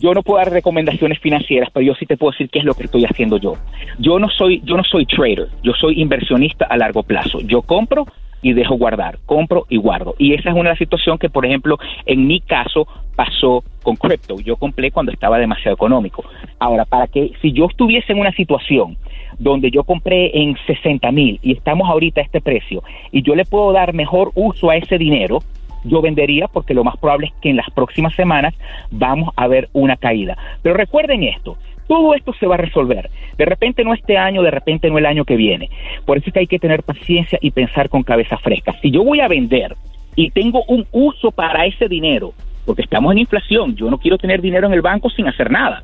yo no puedo dar recomendaciones financieras, pero yo sí te puedo decir qué es lo que estoy haciendo yo. Yo no soy, yo no soy trader, yo soy inversionista a largo plazo. Yo compro y dejo guardar, compro y guardo. Y esa es una situación que, por ejemplo, en mi caso pasó con crypto. Yo compré cuando estaba demasiado económico. Ahora, para que si yo estuviese en una situación donde yo compré en 60 mil y estamos ahorita a este precio y yo le puedo dar mejor uso a ese dinero, yo vendería porque lo más probable es que en las próximas semanas vamos a ver una caída. Pero recuerden esto, todo esto se va a resolver. De repente no este año, de repente no el año que viene. Por eso es que hay que tener paciencia y pensar con cabeza fresca. Si yo voy a vender y tengo un uso para ese dinero, porque estamos en inflación, yo no quiero tener dinero en el banco sin hacer nada.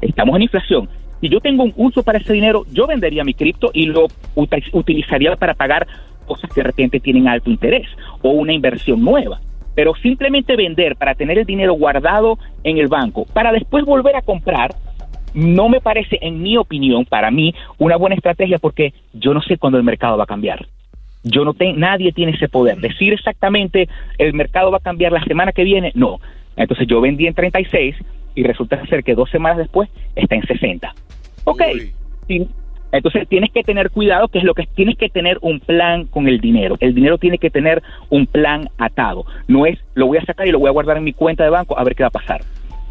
Estamos en inflación. Si yo tengo un uso para ese dinero, yo vendería mi cripto y lo uti- utilizaría para pagar cosas que de repente tienen alto interés o una inversión nueva. Pero simplemente vender para tener el dinero guardado en el banco, para después volver a comprar, no me parece, en mi opinión, para mí, una buena estrategia porque yo no sé cuándo el mercado va a cambiar. Yo no tengo, nadie tiene ese poder. Decir exactamente el mercado va a cambiar la semana que viene, no. Entonces yo vendí en 36 y resulta ser que dos semanas después está en 60. Ok. Sí. Entonces tienes que tener cuidado, que es lo que tienes que tener un plan con el dinero. El dinero tiene que tener un plan atado. No es lo voy a sacar y lo voy a guardar en mi cuenta de banco a ver qué va a pasar.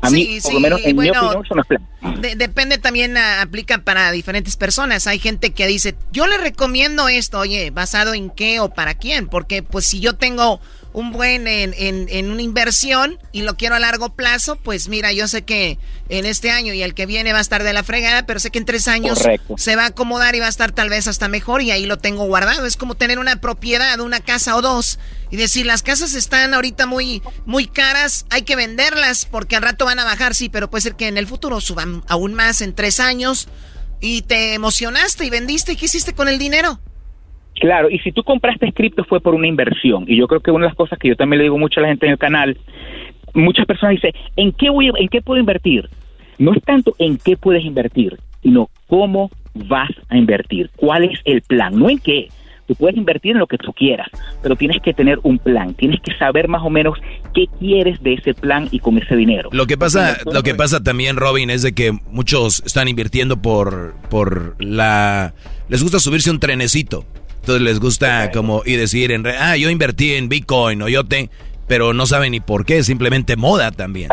A mí, Sí, por sí, lo menos en mi bueno, opinión, eso no es plan. De- depende también, ah, aplica para diferentes personas. Hay gente que dice, yo le recomiendo esto, oye, ¿basado en qué o para quién? Porque pues si yo tengo un buen en, en- en una inversión y lo quiero a largo plazo, pues mira, yo sé que en este año y el que viene va a estar de la fregada, pero sé que en tres años Correcto. se va a acomodar y va a estar tal vez hasta mejor y ahí lo tengo guardado. Es como tener una propiedad, una casa o dos y decir, las casas están ahorita muy, muy caras, hay que venderlas porque al rato van a bajar, sí, pero puede ser que en el futuro suban aún más en tres años y te emocionaste y vendiste y qué hiciste con el dinero. Claro, y si tú compraste cripto fue por una inversión. Y yo creo que una de las cosas que yo también le digo mucho a la gente en el canal, muchas personas dicen, ¿en qué, voy, a- ¿en qué puedo invertir? No es tanto en qué puedes invertir, sino cómo vas a invertir, cuál es el plan, no en qué. Tú puedes invertir en lo que tú quieras, pero tienes que tener un plan, tienes que saber más o menos qué quieres de ese plan y con ese dinero. Lo que pasa, lo que pasa también, Robin, es de que muchos están invirtiendo por, por la, les gusta subirse a un trenecito. Entonces les gusta como y decir, en, re- ah, yo invertí en Bitcoin o yo te, pero no saben ni por qué, simplemente moda también.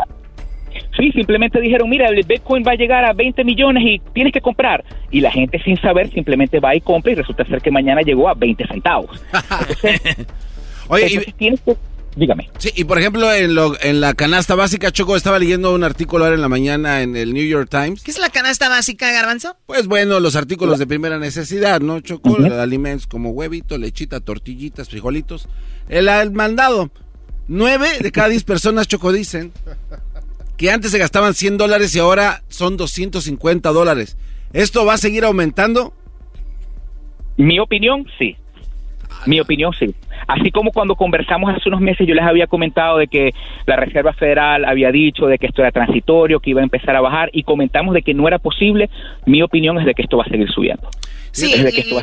Sí, simplemente dijeron, mira, el Bitcoin va a llegar a 20 millones y tienes que comprar. Y la gente sin saber simplemente va y compra y resulta ser que mañana llegó a 20 centavos. Oye, Entonces, tienes que... Dígame. Sí, y por ejemplo, en, lo- en la canasta básica, Choco, estaba leyendo un artículo ahora en la mañana en el New York Times. ¿Qué es la canasta básica, Garbanzo? Pues bueno, los artículos de primera necesidad, ¿no, Choco? Alimentos como huevito, lechita, tortillitas, frijolitos. El, el mandado. Nueve de cada diez personas, Choco, dicen que antes se gastaban 100 dólares y ahora son 250 dólares. ¿Esto va a seguir aumentando? Mi opinión, sí. Mi opinión, sí. Así como cuando conversamos hace unos meses, yo les había comentado de que la Reserva Federal había dicho de que esto era transitorio, que iba a empezar a bajar, y comentamos de que no era posible. Mi opinión es de que esto va a seguir subiendo. Sí,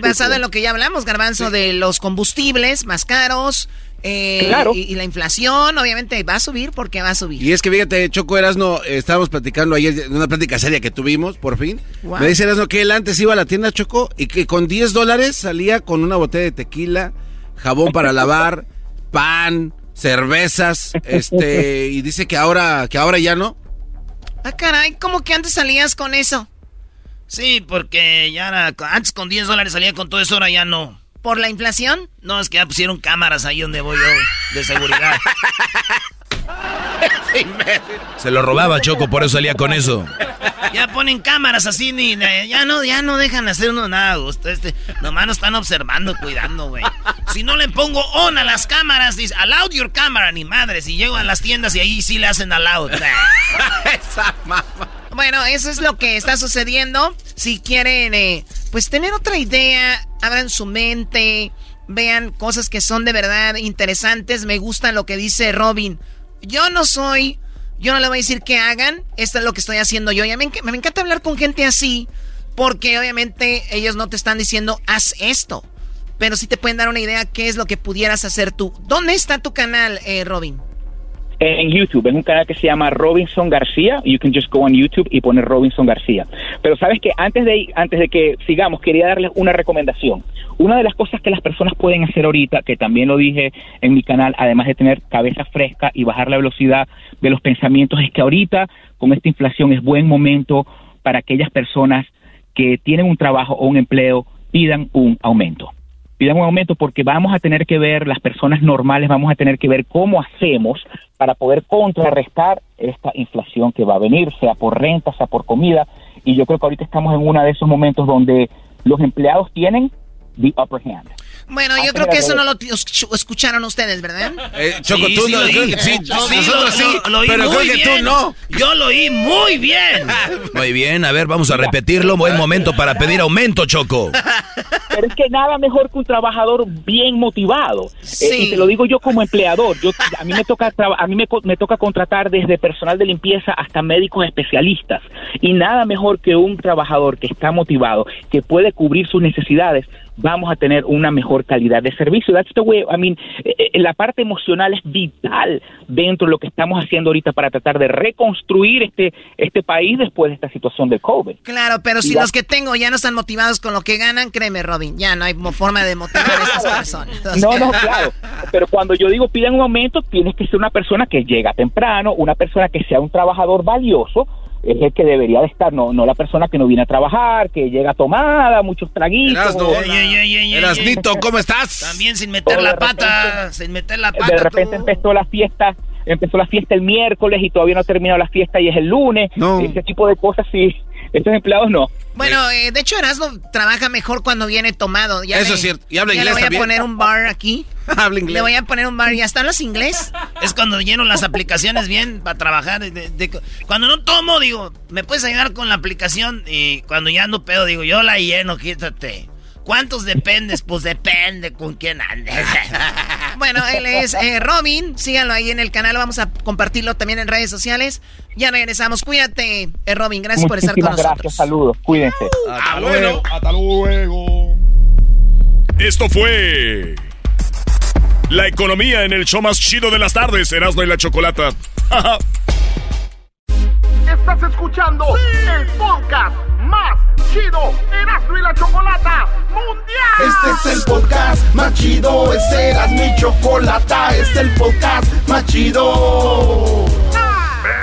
basado en lo que ya hablamos, Garbanzo, de los combustibles más caros eh, Claro. y, y la inflación, obviamente va a subir porque va a subir. Y es que fíjate, Choco Erasno, estábamos platicando ayer en una plática seria que tuvimos, por fin. Wow. Me dice Erasno que él antes iba a la tienda Choco y que con 10 dólares salía con una botella de tequila, jabón para lavar, pan, cervezas, este, y dice que ahora, que ahora ya no. Ah, caray, ¿cómo que antes salías con eso? Sí, porque ya era- antes con 10 dólares salía con todo eso, ahora ya no. ¿Por la inflación? No, es que ya pusieron cámaras ahí donde voy yo de seguridad. Se lo robaba Choco, por eso salía con eso. Ya ponen cámaras así, ni, ya no, ya no dejan hacer uno nada. Este, nomás nos están observando, cuidando, güey. Si no le pongo on a las cámaras, dice, allowed your camera, ni madre. Si llego a las tiendas y ahí sí le hacen allowed. Bueno, eso es lo que está sucediendo. Si quieren, eh, pues tener otra idea, abran su mente, vean cosas que son de verdad interesantes. Me gusta lo que dice Robin. Yo no soy, yo no le voy a decir que hagan. Esto es lo que estoy haciendo yo. Y a mí me me encanta hablar con gente así. Porque obviamente ellos no te están diciendo, haz esto. Pero sí te pueden dar una idea qué es lo que pudieras hacer tú. ¿Dónde está tu canal, eh, Robin? En YouTube, es un canal que se llama Robinson García. You can just go on YouTube y poner Robinson García. Pero sabes que antes de antes de que sigamos, quería darles una recomendación. Una de las cosas que las personas pueden hacer ahorita, que también lo dije en mi canal, además de tener cabeza fresca y bajar la velocidad de los pensamientos, es que ahorita con esta inflación es buen momento para aquellas personas que tienen un trabajo o un empleo pidan un aumento pidan un aumento porque vamos a tener que ver, las personas normales vamos a tener que ver cómo hacemos para poder contrarrestar esta inflación que va a venir, sea por renta, sea por comida. Y yo creo que ahorita estamos en uno de esos momentos donde los empleados tienen the upper hand. Bueno, yo creo que eso no lo escucharon ustedes, ¿verdad? Eh, Choco, tú sí, no, lo sí, nosotros sí, sí, lo- lo oí pero creo muy que bien. tú no. Yo lo oí muy bien. Muy bien, a ver, vamos a repetirlo. Buen momento para pedir aumento, Choco. Pero es que nada mejor que un trabajador bien motivado. Eh, y te lo digo yo como empleador. Yo, a mí me toca a mí me, co- me toca contratar desde personal de limpieza hasta médicos especialistas. Y nada mejor que un trabajador que está motivado, que puede cubrir sus necesidades. Vamos a tener una mejor calidad de servicio. That's the way, I mean, eh, eh, la parte emocional es vital dentro de lo que estamos haciendo ahorita para tratar de reconstruir este, este país después de esta situación del COVID. Claro, pero si los que tengo ya no están motivados con lo que ganan, créeme, Robin, ya no hay forma de motivar a esas personas. O No, no, claro. Pero cuando yo digo pidan un aumento, tienes que ser una persona que llega temprano, una persona que sea un trabajador valioso, es el que debería de estar, no, no la persona que no viene a trabajar, que llega tomada, muchos traguitos. Erasno, Erasnito. ¿cómo estás? También sin meter la repente- pata, sin meter la pata. de repente empezó la fiesta, empezó la fiesta el miércoles y todavía no ha terminado la fiesta y es el lunes. No. Ese tipo de cosas sí, estos empleados no. Bueno, eh, de hecho Erasmo trabaja mejor cuando viene tomado. Ya Eso le- es cierto. Y habla ya inglés le voy también. a poner un bar aquí. Habla inglés. Le voy a poner un bar. ¿Ya están los inglés? Es cuando lleno las aplicaciones bien para trabajar. de- de- cuando no tomo, digo, ¿me puedes ayudar con la aplicación? Y cuando ya ando pedo, digo, yo la lleno, quítate. ¿Cuántos dependes? Pues depende con quién andes. Bueno, él es eh, Robin. Síganlo ahí en el canal. Vamos a compartirlo también en redes sociales. Ya regresamos. Cuídate, eh, Robin. Gracias por estar con Muchísimas nosotros. gracias, saludos, cuídense. Hasta luego. Hasta luego. Esto fue la economía en el show más chido de las tardes, Erasmo y la Chocolata. Estás escuchando el podcast más chido Erasmo y la Chocolata Mundial. Este es el podcast más chido, este era mi chocolata, este es el podcast más chido.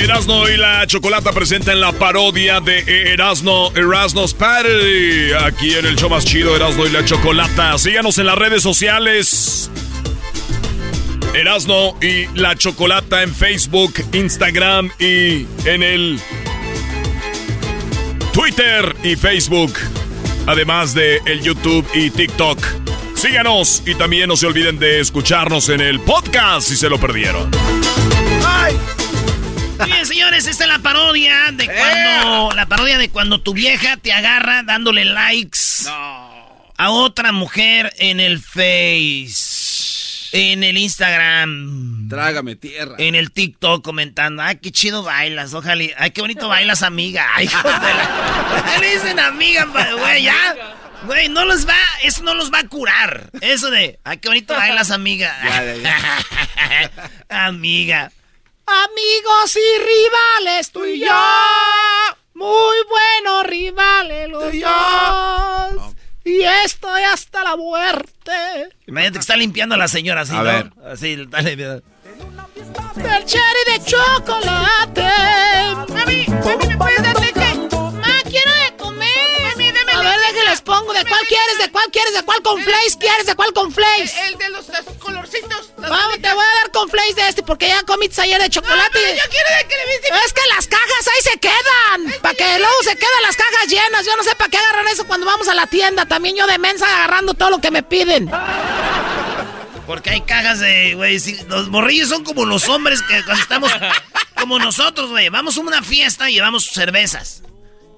Erasno y la Chocolata presentan la parodia de Erasno, Erasno's Party. Aquí en el show más chido, Erasno y la Chocolata. Síganos en las redes sociales. Erasno y la Chocolata en Facebook, Instagram y en el Twitter y Facebook. Además de el YouTube y TikTok. Síganos y también no se olviden de escucharnos en el podcast si se lo perdieron. Bien, señores, esta es la parodia de cuando. La parodia de cuando tu vieja te agarra dándole likes a otra mujer en el Face. En el Instagram. Trágame tierra. En el TikTok comentando. Ay, qué chido bailas. Ojalá. Ay, qué bonito bailas, amiga. Ay, hijos de la. ¿Qué le dicen amiga, pa- güey? Ya. Güey, no los va. Eso no los va a curar. Eso de. Ay, qué bonito bailas, amiga. amiga. Amigos y rivales, tú y yo. Muy buenos rivales los dos. Y estoy hasta la muerte. Imagínate que está limpiando a la señora así, A ¿no? ver. Así, está limpiando. Del cherry de chocolate. Mami, mami, ¿me puedes pongo. ¿De cuál quieres? ¿De cuál quieres? ¿De cuál con flakes quieres? ¿De cuál con flakes? El de los, los colorcitos. los Vamos, te voy a dar conflays de este porque ya comí ayer de chocolate. yo quiero de que le viste. Es que las cajas ahí se quedan. Para que luego se quedan las cajas llenas. Yo no sé para qué agarran eso cuando vamos a la tienda. También yo de mensa agarrando todo lo que me piden. Porque hay cajas de, güey, si- los morrillos son como los hombres que cuando estamos como nosotros, güey. Vamos a una fiesta y llevamos cervezas.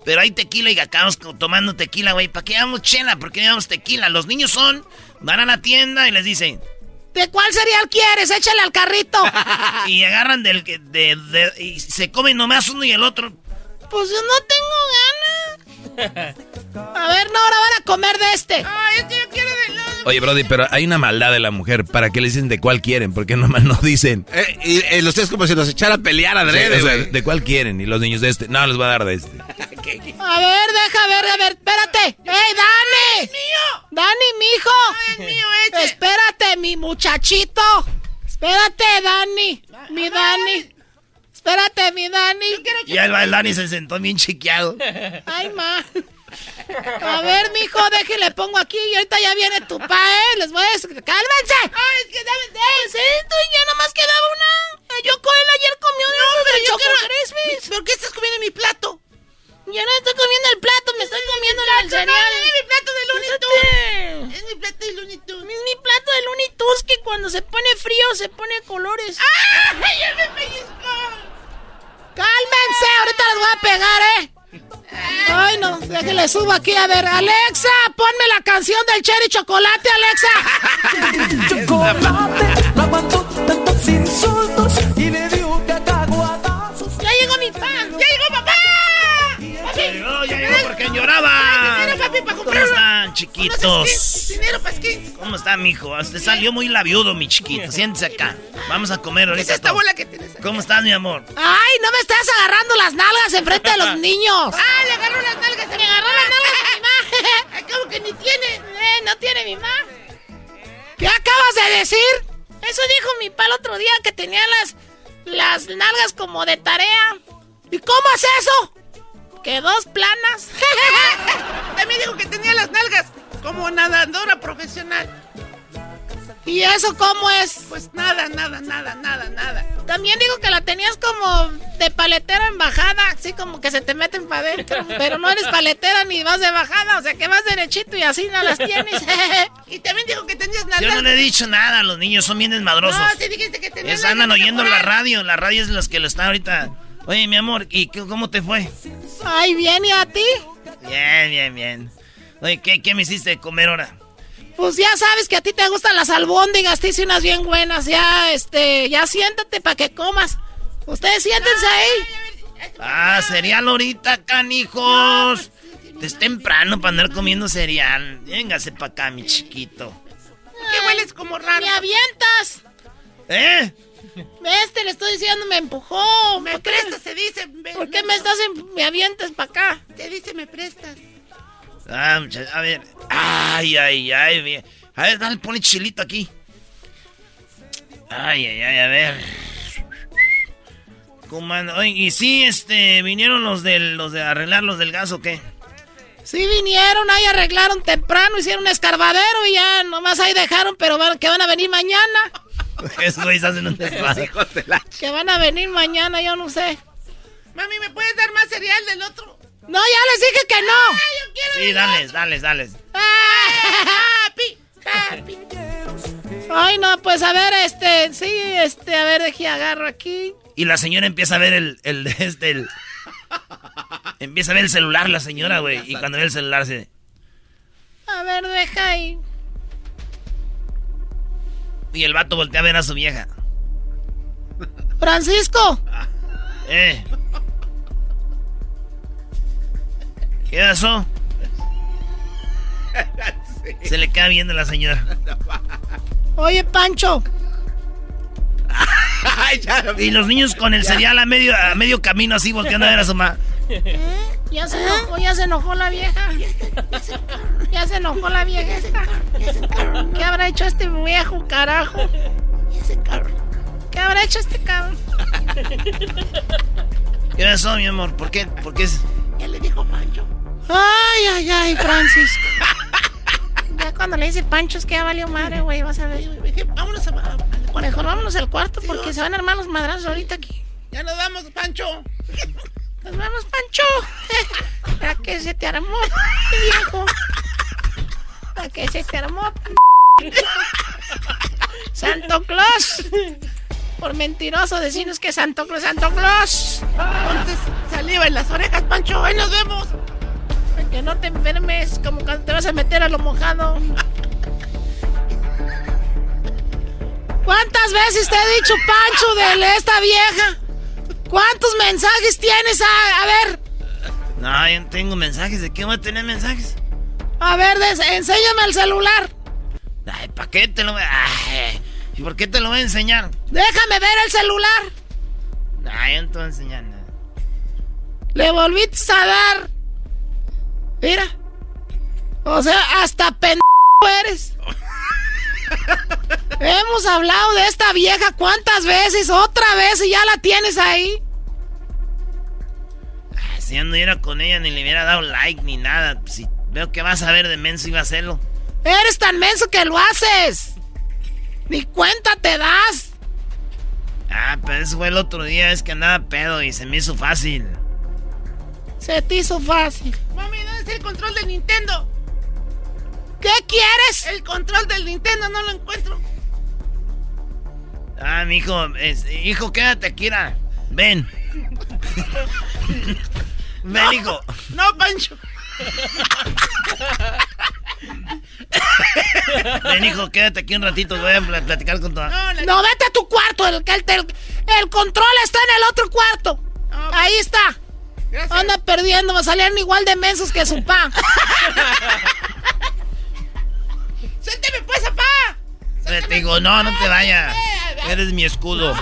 Pero hay tequila y acabamos tomando tequila, güey. ¿Para qué llevamos chela? ¿Por qué llevamos tequila? Los niños son, van a la tienda y les dicen, ¿De cuál cereal quieres? Échale al carrito. y agarran del que, de, de- y se comen nomás uno y el otro. Pues yo no tengo ganas. A ver, no, ahora van a comer de este. Ay, es que yo quiero de los. Oye, Brody, pero hay una maldad de la mujer. ¿Para qué le dicen de cuál quieren? Porque nomás no dicen. Eh, y eh, los tres como si nos echara a pelear adrede, Sí, o sea, güey. ¿De cuál quieren? Y los niños de este. No, les va a dar de este. A ver, deja ver, a ver, espérate. ¡Ey, Dani! ¡Es mío! ¡Dani, mijo! ¡Ay, es mío ese! Espérate, mi muchachito. Espérate, Dani. Mi Dani. Espérate, mi Dani. Y ahí va el Dani se sentó bien chiqueado. Ay, ma. A ver, mijo, deje, le pongo aquí y ahorita ya viene tu pa, ¿eh? Les voy a... decir- ¡Cálmense! Ay, es que dame. Pues esto y ya nomás quedaba una. Yo con él ayer comió de No, pero de yo quiero- Crispies. ¿Por qué estás comiendo mi plato? Yo no estoy comiendo el plato, me estoy comiendo el cereal. No, es mi plato de Looney Tunes. Es mi plato de Looney Tunes. Es mi plato de Looney Tunes que cuando se pone frío se pone colores. ¡Ay, ya me pellizcó! ¡Cálmense! Ahorita les voy a pegar, ¿eh? Ay, no, déjenle subo aquí. A ver, Alexa, ponme la canción del Cherry Chocolate, Alexa. Chocolate, no aguantó tantos insultos y le dio cacahuatazos. Ya llegó mi pan. ¡Ya llegó papá! Ya llegó, ya llegó porque lloraba. Dinero, papi, para ¿Cómo comprar están, unos chiquitos? skins. Dinero para skins. ¿Cómo está, mijo? Usted salió muy labiudo, mi chiquito. Siéntese acá. Vamos a comer ¿Qué es ahorita. esta todo. bola que tienes? ¿Cómo estás, mi amor? Ay, no me estás agarrando las nalgas enfrente de los niños. ¡Ah, le agarró las nalgas! Me agarró las nalgas a mi ma. Ay, ¿Cómo que ni tiene? Eh, no tiene mi ma. ¿Qué acabas de decir? Eso dijo mi pa el otro día que tenía las, las nalgas como de tarea. ¿Y cómo es eso? Que dos planas. También dijo que tenía las nalgas como nadadora profesional. ¿Y eso cómo es? Pues nada, nada, nada, nada, nada. También digo que la tenías como de paletera en bajada, así como que se te meten para adentro. Pero no eres paletera ni vas de bajada, o sea que vas derechito y así no las tienes. Y también dijo que tenías Yo nalgas. no le he dicho nada. Los niños son bien desmadrosos. No, sí dijiste que tenías Es, andan oyendo la radio. La radio es las que lo están ahorita. Oye, mi amor, ¿y qué- cómo te fue? Ay, bien, ¿y a ti? Bien, bien, bien. Oye, ¿qué, qué me hiciste de comer ahora? Pues ya sabes que a ti te gustan las albóndigas, te hice unas bien buenas. Ya, este, ya siéntate para que comas. Ustedes siéntense ahí. Ah, cereal ahorita, canijos. Es temprano para andar comiendo cereal. Véngase para acá, mi chiquito. ¿Qué hueles como raro? Me avientas. ¿Eh? Ves, te le estoy diciendo, me empujó. Me ¿Por qué, prestas, se dice. Ve- ¿por qué me estás, en- me avientas para acá? Te dice, me prestas. Ah, a ver. Ay, ay, ay. bien. A ver, dale, pone chilito aquí. Ay, ay, ay, a ver. Y sí, este, vinieron los del, los de arreglar los del gas o qué? Sí vinieron, ahí arreglaron temprano, hicieron un escarbadero y ya nomás ahí dejaron, pero van, que van a venir mañana. Esos güeyes hacen un desmadre. Que van a venir mañana, yo no sé. Mami, ¿me puedes dar más cereal del otro? No, ya les dije que no. ¡Ay, yo quiero Sí, del dales, dales, dales. Papi, papi. Ay, no, pues a ver, este, sí, este, a ver, dejé agarro aquí. Y la señora empieza a ver el, el, este, el... Empieza a ver el celular la señora, güey. Y cuando ve el celular se... A ver, deja ahí. Y el vato voltea a ver a su vieja. Francisco, Eh. ¿Qué pasó? Se le queda viendo a la señora. oye, Pancho. Y los niños con el cereal a medio, a medio camino así volteando a ver a su mamá. Ya se enojó, ya se enojó la vieja. Ya se enojó la vieja esta. ¿Qué habrá hecho este viejo, carajo? ¿Qué habrá hecho este cabrón? ¿Qué pasó, mi amor? ¿Por qué? ¿Por qué? es- Ya le dijo Pancho. Ay, ay, ay, Francisco. Ya cuando le dice Pancho es que ya valió madre, güey, vas a ver. Vámonos a, a- conejo, vámonos al cuarto porque se van a armar los madrazos ahorita aquí. Ya nos vamos, Pancho. Nos vamos, Pancho. ¿Para qué se te armó, viejo? ¿Para qué se te armó? Santo Claus. Por mentiroso decirnos que Santo Claus, Santo Claus. Ponte saliva en las orejas, Pancho. Ahí nos vemos. Para que no te enfermes como cuando te vas a meter a lo mojado. ¿Cuántas veces te he dicho, Pancho, de esta vieja? ¿Cuántos mensajes tienes? A, a ver, No, yo no tengo mensajes. ¿De qué voy a tener mensajes? a ver, des- enséñame el celular. Ay, ¿para qué te lo voy a... Ay, ¿Y por qué te lo voy a enseñar? Déjame ver el celular. Ay, yo no te voy a enseñar nada. Le volviste a dar. Mira. O sea, hasta pendejo eres. Hemos hablado de esta vieja cuántas veces, otra vez y ya la tienes ahí. Ay, Si yo no hubiera con ella, ni le hubiera dado like, ni nada. Si veo que vas a ver de menso, iba a hacerlo. Eres tan menso que lo haces. Ni cuenta te das. Ah, pero eso fue el otro día. Es que andaba pedo y se me hizo fácil. Se te hizo fácil. Mami, ¿dónde está el control del Nintendo? ¿Qué quieres? El control del Nintendo no lo encuentro. Ah, mi hijo, hijo, quédate aquí. Ven. Ven, hijo. No, Pancho. Ven, hijo, quédate aquí un ratito. Voy a pl- platicar con tu. No, vete a tu cuarto. El, el, el- control está en el otro cuarto. Ahí está. Anda perdiendo. Salieron igual de mensos que su pa. ¡Sénteme pues, papá! Te digo, no, no te vayas. Eres mi escudo.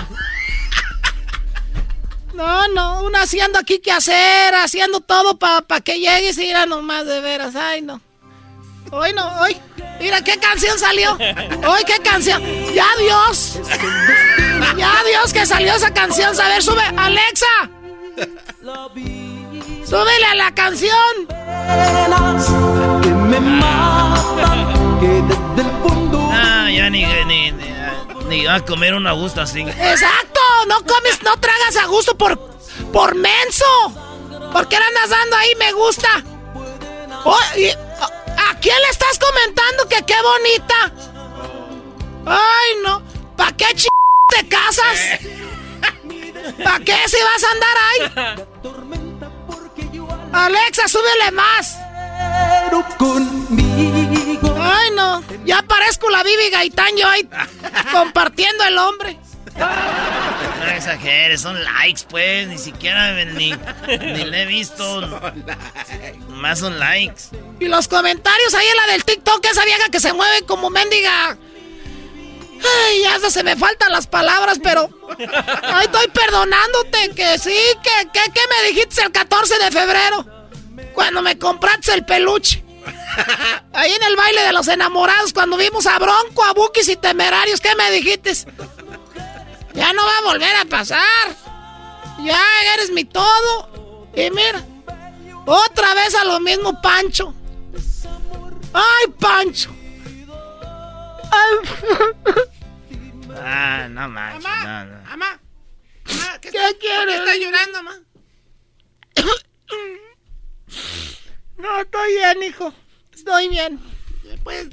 No, no, uno haciendo aquí que hacer, haciendo todo para que llegues y ir nomás de veras. Ay, no. Hoy no, hoy. Mira qué canción salió. Hoy qué canción. Ya Dios. Ya Dios que salió esa canción. A ver, sube. Alexa. Súbele a la canción. Ah, ya ni, ni, ni, ni va a comer un a gusto así. Exacto. No comes, no tragas a gusto por, por menso. ¿Por qué le andas dando ahí me gusta? Oh, y- ¿A quién le estás comentando que qué bonita? Ay, no. ¿Para qué ch te casas? ¿Para qué si vas a andar ahí? Alexa, súbele más. Ay, no. Ya parezco la Bibi Gaitán yo ahí compartiendo el hombre. No exageres, son likes, pues. Ni siquiera ni, ni le he visto. Más son likes. Y los comentarios ahí en la del TikTok, esa vieja que se mueve como mendiga. Ay, ya se me faltan las palabras, pero. Ay, estoy perdonándote que sí, que, que, que me dijiste el 14 de febrero. Cuando me compraste el peluche. Ahí en el baile de los enamorados, cuando vimos a Bronco, a Bukis y Temerarios, ¿qué me dijiste? Ya no va a volver a pasar. Ya eres mi todo. Y mira, otra vez a lo mismo, Pancho. ¡Ay, Pancho! Ah, no manches. No, no. Mamá, ¿qué, quieres? está llorando, mamá? No, estoy bien, hijo. Estoy bien. ¿Me puedes,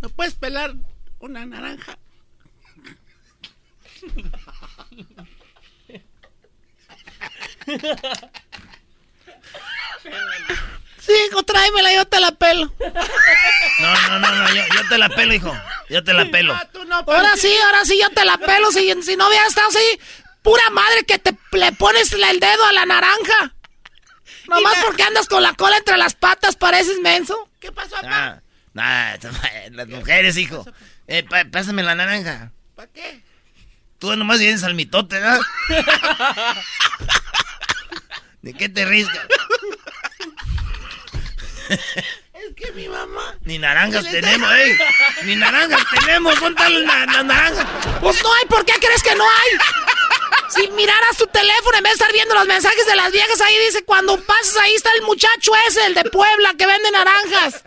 ¿me puedes pelar una naranja? Sí, hijo, tráemela, yo te la pelo. No, no, no, no, yo, yo te la pelo, hijo. Yo te la pelo. Ahora sí, ahora sí, yo te la pelo. Si, si no hubiera estado así, pura madre que te le pones el dedo a la naranja. Nomás porque andas con la cola entre las patas, pareces menso. ¿Qué pasó, Ah, nah, las mujeres, hijo. Eh, pa- pásame la naranja. ¿Para qué? Tú nomás vienes al mitote, ¿verdad? ¿De qué te ríes? cabrón? Es que mi mamá. Ni naranjas ¿Qué le tenemos, está- ey. Ni naranjas tenemos. ¿Dónde están las naranjas? Pues no hay, ¿por qué crees que no hay? Si miraras tu teléfono en vez de estar viendo los mensajes de las viejas, ahí dice, cuando pases ahí está el muchacho ese, el de Puebla, que vende naranjas.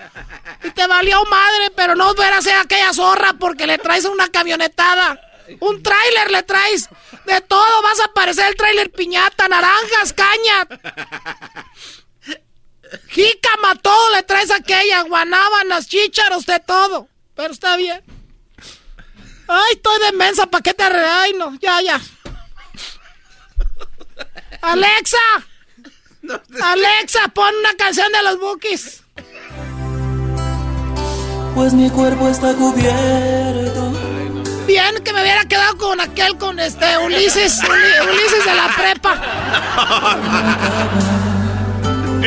Y te valió madre, pero no verás a aquella zorra porque le traes una camionetada. Un tráiler le traes. De todo vas a aparecer el tráiler piñata, naranjas, caña. Jícama, todo le traes aquella, guanábanas, chícharos, de todo. Pero está bien. Ay, estoy de mensa, ¿para qué te arre- Ay, no, ya, ya. Alexa. Alexa, pon una canción de los Bookies. Pues mi cuerpo está cubierto. Bien que me hubiera quedado con aquel, con este Ulises, Uli- Ulises de la prepa.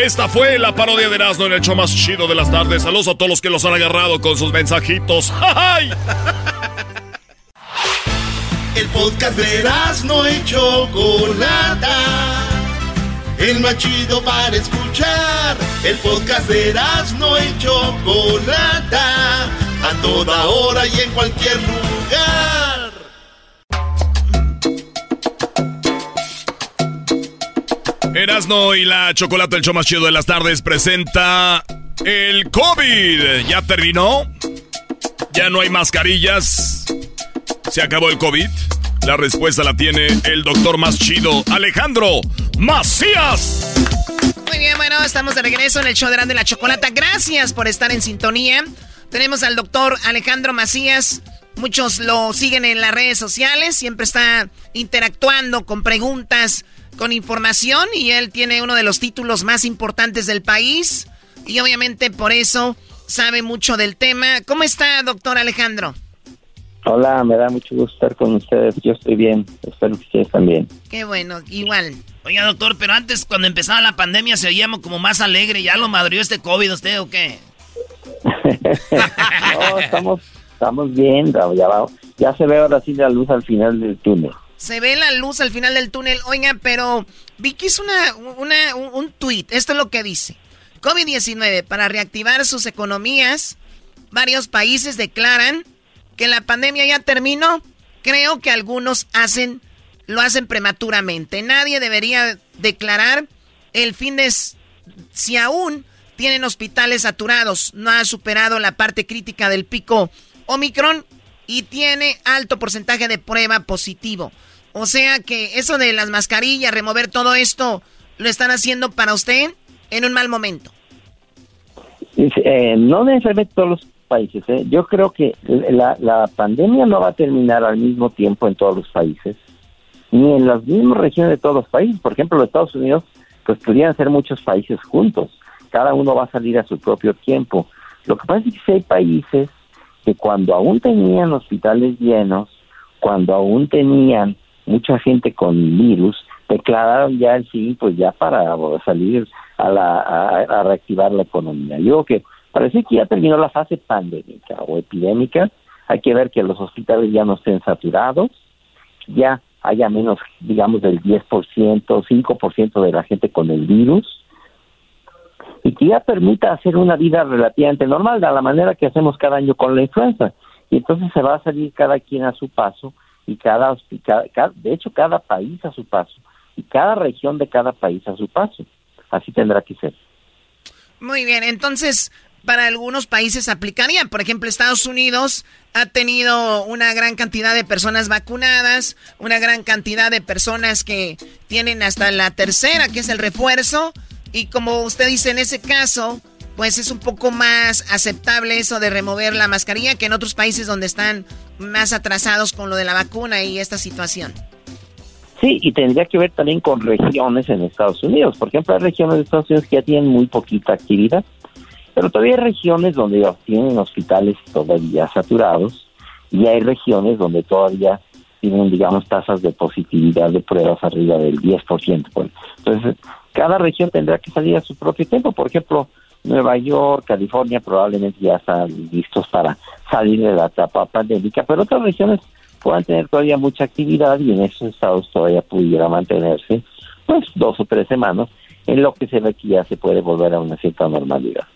Esta fue la parodia de Erasmo en el show más chido de las tardes. Saludos a todos los que los han agarrado con sus mensajitos. ¡Ay! El podcast de no y Chocolata. El más chido para escuchar. El podcast de no y Chocolata. A toda hora y en cualquier lugar. Erasno y la Chocolata, el show más chido de las tardes, presenta el COVID. ¿Ya terminó? ¿Ya no hay mascarillas? ¿Se acabó el COVID? La respuesta la tiene el doctor más chido, Alejandro Macías. Muy bien, bueno, estamos de regreso en el show de y la Chocolata. Gracias por estar en sintonía. Tenemos al doctor Alejandro Macías. Muchos lo siguen en las redes sociales. Siempre está interactuando con preguntas, con información. Y él tiene uno de los títulos más importantes del país. Y obviamente por eso sabe mucho del tema. ¿Cómo está, doctor Alejandro? Hola, me da mucho gusto estar con ustedes. Yo estoy bien. Espero que ustedes también. Qué bueno, igual. Oiga, doctor, pero antes cuando empezaba la pandemia se oíamos como más alegre. ¿Ya lo madrió este COVID usted o qué? No, estamos, estamos bien. Ya, va- ya se ve ahora sí la luz al final del túnel. Se ve la luz al final del túnel. Oiga, pero vi que hizo una, una, un, un tweet. Esto es lo que dice. COVID-19, para reactivar sus economías, varios países declaran que la pandemia ya terminó. Creo que algunos hacen, lo hacen prematuramente. Nadie debería declarar el fin de... Si aún tienen hospitales saturados, no ha superado la parte crítica del pico Omicron y tiene alto porcentaje de prueba positivo. O sea que eso de las mascarillas, remover todo esto, lo están haciendo para usted en un mal momento. Eh, no necesariamente todos los países. ¿eh? Yo creo que la, pandemia no va a terminar al mismo tiempo en todos los países, ni en las mismas regiones de todos los países. Por ejemplo, los Estados Unidos, pues podrían ser muchos países juntos. Cada uno va a salir a su propio tiempo. Lo que pasa es que hay países que cuando aún tenían hospitales llenos, cuando aún tenían mucha gente con virus, declararon ya el sí, pues ya para salir a, la, a, a reactivar la economía. Yo creo que parece que ya terminó la fase pandémica o epidémica. Hay que ver que los hospitales ya no estén saturados, ya haya menos, digamos, del 10%, 5% de la gente con el virus y que ya permita hacer una vida relativamente normal, de la manera que hacemos cada año con la influenza. Y entonces se va a salir cada quien a su paso y cada, cada de hecho, cada país a su paso y cada región de cada país a su paso. Así tendrá que ser. Muy bien, entonces para algunos países aplicarían. Por ejemplo, Estados Unidos ha tenido una gran cantidad de personas vacunadas, una gran cantidad de personas que tienen hasta la tercera, que es el refuerzo. Y como usted dice, en ese caso, pues es un poco más aceptable eso de remover la mascarilla que en otros países donde están más atrasados con lo de la vacuna y esta situación. Sí, y tendría que ver también con regiones en Estados Unidos. Por ejemplo, hay regiones de Estados Unidos que ya tienen muy poquita actividad, pero todavía hay regiones donde tienen hospitales todavía saturados y hay regiones donde todavía tienen, digamos, tasas de positividad de pruebas arriba del 10%. Pues. Entonces, cada región tendrá que salir a su propio tiempo. Por ejemplo, Nueva York, California probablemente ya están listos para salir de la etapa pandémica, pero otras regiones puedan tener todavía mucha actividad y en esos estados todavía pudiera mantenerse pues dos o tres semanas en lo que se ve que ya se puede volver a una cierta normalidad.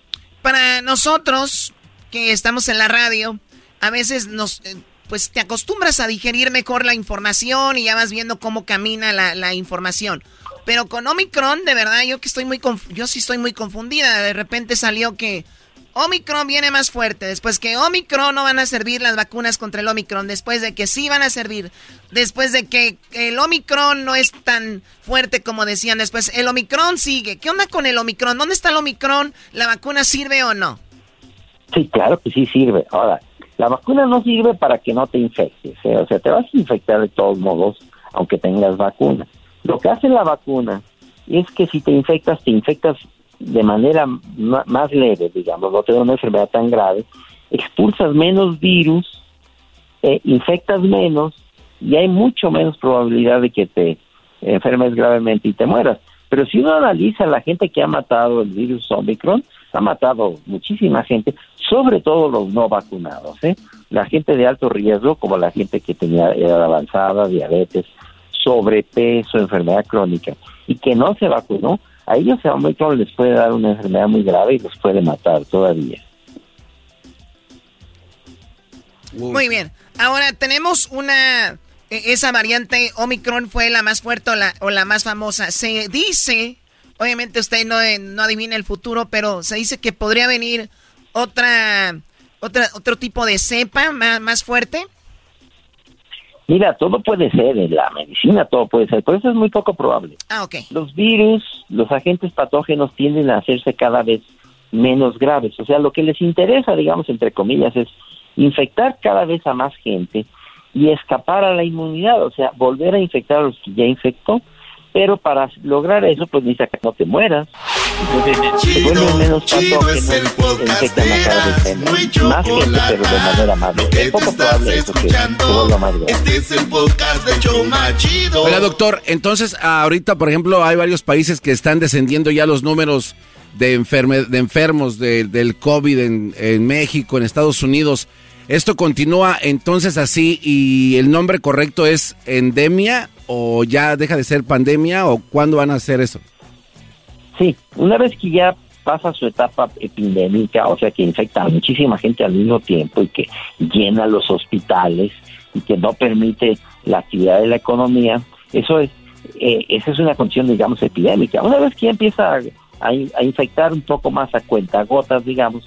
Para nosotros que estamos en la radio, a veces nos eh, pues te acostumbras a digerir mejor la información y ya vas viendo cómo camina la, la información. Pero con Omicron, de verdad, yo que estoy muy yo sí estoy muy confundida. De repente salió que Omicron viene más fuerte. Después que Omicron no van a servir las vacunas contra el Omicron. Después de que sí van a servir. Después de que el Omicron no es tan fuerte como decían. Después el Omicron sigue. ¿Qué onda con el Omicron? ¿Dónde está el Omicron? ¿La vacuna sirve o no? Sí, claro que sí sirve. Ahora, la vacuna no sirve para que no te infectes. ¿eh? O sea, te vas a infectar de todos modos, aunque tengas vacuna. Lo que hace la vacuna es que si te infectas, te infectas de manera más leve, digamos, no tener una enfermedad tan grave, expulsas menos virus, eh, infectas menos y hay mucho menos probabilidad de que te enfermes gravemente y te mueras. Pero si uno analiza la gente que ha matado el virus Omicron, ha matado muchísima gente, sobre todo los no vacunados, ¿eh? la gente de alto riesgo, como la gente que tenía edad avanzada, diabetes, sobrepeso, enfermedad crónica, y que no se vacunó, a ellos a Omicron les puede dar una enfermedad muy grave y los puede matar todavía. Muy bien. Ahora tenemos una... e, Esa variante Omicron fue la más fuerte o la, o la más famosa. Se dice, obviamente usted no, no adivina el futuro, pero se dice que podría venir otra, otra otro tipo de cepa más, más fuerte. Mira, todo puede ser, en la medicina todo puede ser, pero eso es muy poco probable. Ah, ok. Los virus, los agentes patógenos tienden a hacerse cada vez menos graves. O sea, lo que les interesa, digamos, entre comillas, es infectar cada vez a más gente y escapar a la inmunidad, o sea, volver a infectar a los que ya infectó, pero para lograr eso, pues necesita que no te mueras. Entonces, vuelven menos patógenos, te infectan a cada vez menos, más gente, pero de manera más leve. Es poco probable eso que se vuelva más. Este es el podcast de Choma Chido. Hola, doctor. Entonces, ahorita, por ejemplo, hay varios países que están descendiendo ya los números de, enferme- de enfermos de- del COVID en, en México, en Estados Unidos. ¿Esto continúa entonces así y el nombre correcto es endemia o ya deja de ser pandemia o cuándo van a hacer eso? Sí, una vez que ya pasa su etapa epidémica, o sea que infecta a muchísima gente al mismo tiempo y que llena los hospitales y que no permite la actividad de la economía, eso es, eh, esa es una condición, digamos, epidémica. Una vez que ya empieza a, a in- a infectar un poco más a cuentagotas, digamos,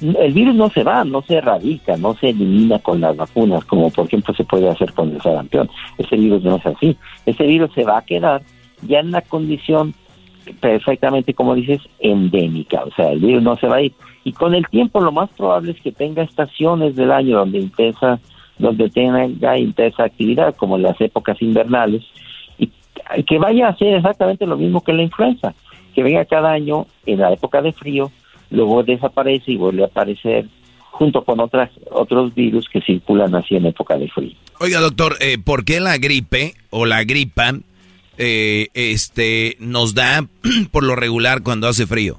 el virus no se va, no se erradica, no se elimina con las vacunas, como por ejemplo se puede hacer con el sarampión. Ese virus no es así. Ese virus se va a quedar ya en la condición perfectamente, como dices, endémica. O sea, el virus no se va a ir. Y con el tiempo lo más probable es que tenga estaciones del año donde intensa, donde tenga intensa actividad, como en las épocas invernales, y que vaya a hacer exactamente lo mismo que la influenza, que venga cada año en la época de frío, luego desaparece y vuelve a aparecer junto con otras otros virus que circulan así en época de frío. Oiga, doctor, eh, ¿por qué la gripe o la gripa eh, este, nos da por lo regular cuando hace frío?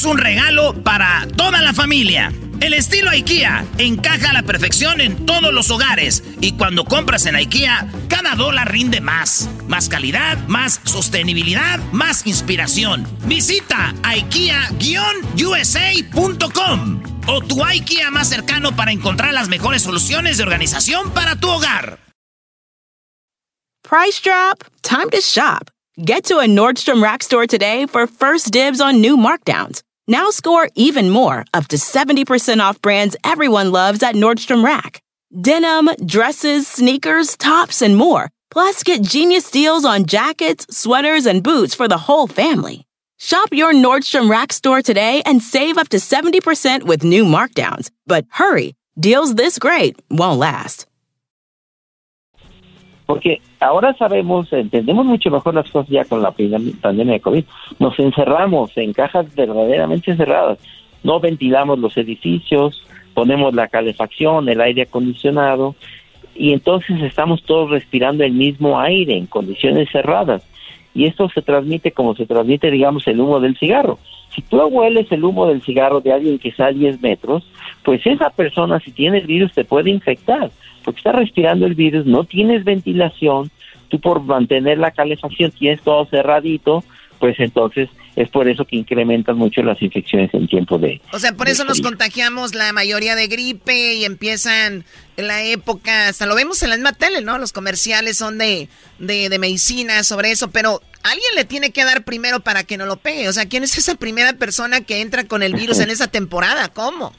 un regalo para toda la familia. El estilo IKEA encaja a la perfección en todos los hogares y cuando compras en IKEA, cada dólar rinde más. Más calidad, más sostenibilidad, más inspiración. Visita IKEA-USA.com o tu IKEA más cercano para encontrar las mejores soluciones de organización para tu hogar. Price drop? Time to shop. Get to a Nordstrom Rack store today for first dibs on new markdowns. Now score even more, up to 70% off brands everyone loves at Nordstrom Rack. Denim, dresses, sneakers, tops, and more. Plus, get genius deals on jackets, sweaters, and boots for the whole family. Shop your Nordstrom Rack store today and save up to 70% with new markdowns. But hurry, deals this great won't last. Porque ahora sabemos, entendemos mucho mejor las cosas ya con la pandem- pandemia de COVID. Nos encerramos en cajas verdaderamente cerradas. No ventilamos los edificios, ponemos la calefacción, el aire acondicionado y entonces estamos todos respirando el mismo aire en condiciones cerradas y esto se transmite como se transmite, digamos, el humo del cigarro. Si tú hueles el humo del cigarro de alguien que está a 10 metros, pues esa persona si tiene el virus te puede infectar, porque está respirando el virus, no tienes ventilación, tú por mantener la calefacción tienes todo cerradito, pues entonces es por eso que incrementan mucho las infecciones en tiempo de... O sea, por eso nos contagiamos la mayoría de gripe y empiezan la época, hasta lo vemos en la misma tele, ¿no? Los comerciales son de, de, de medicina sobre eso, pero alguien le tiene que dar primero para que no lo pegue. O sea, ¿quién es esa primera persona que entra con el virus en esa temporada? ¿Cómo?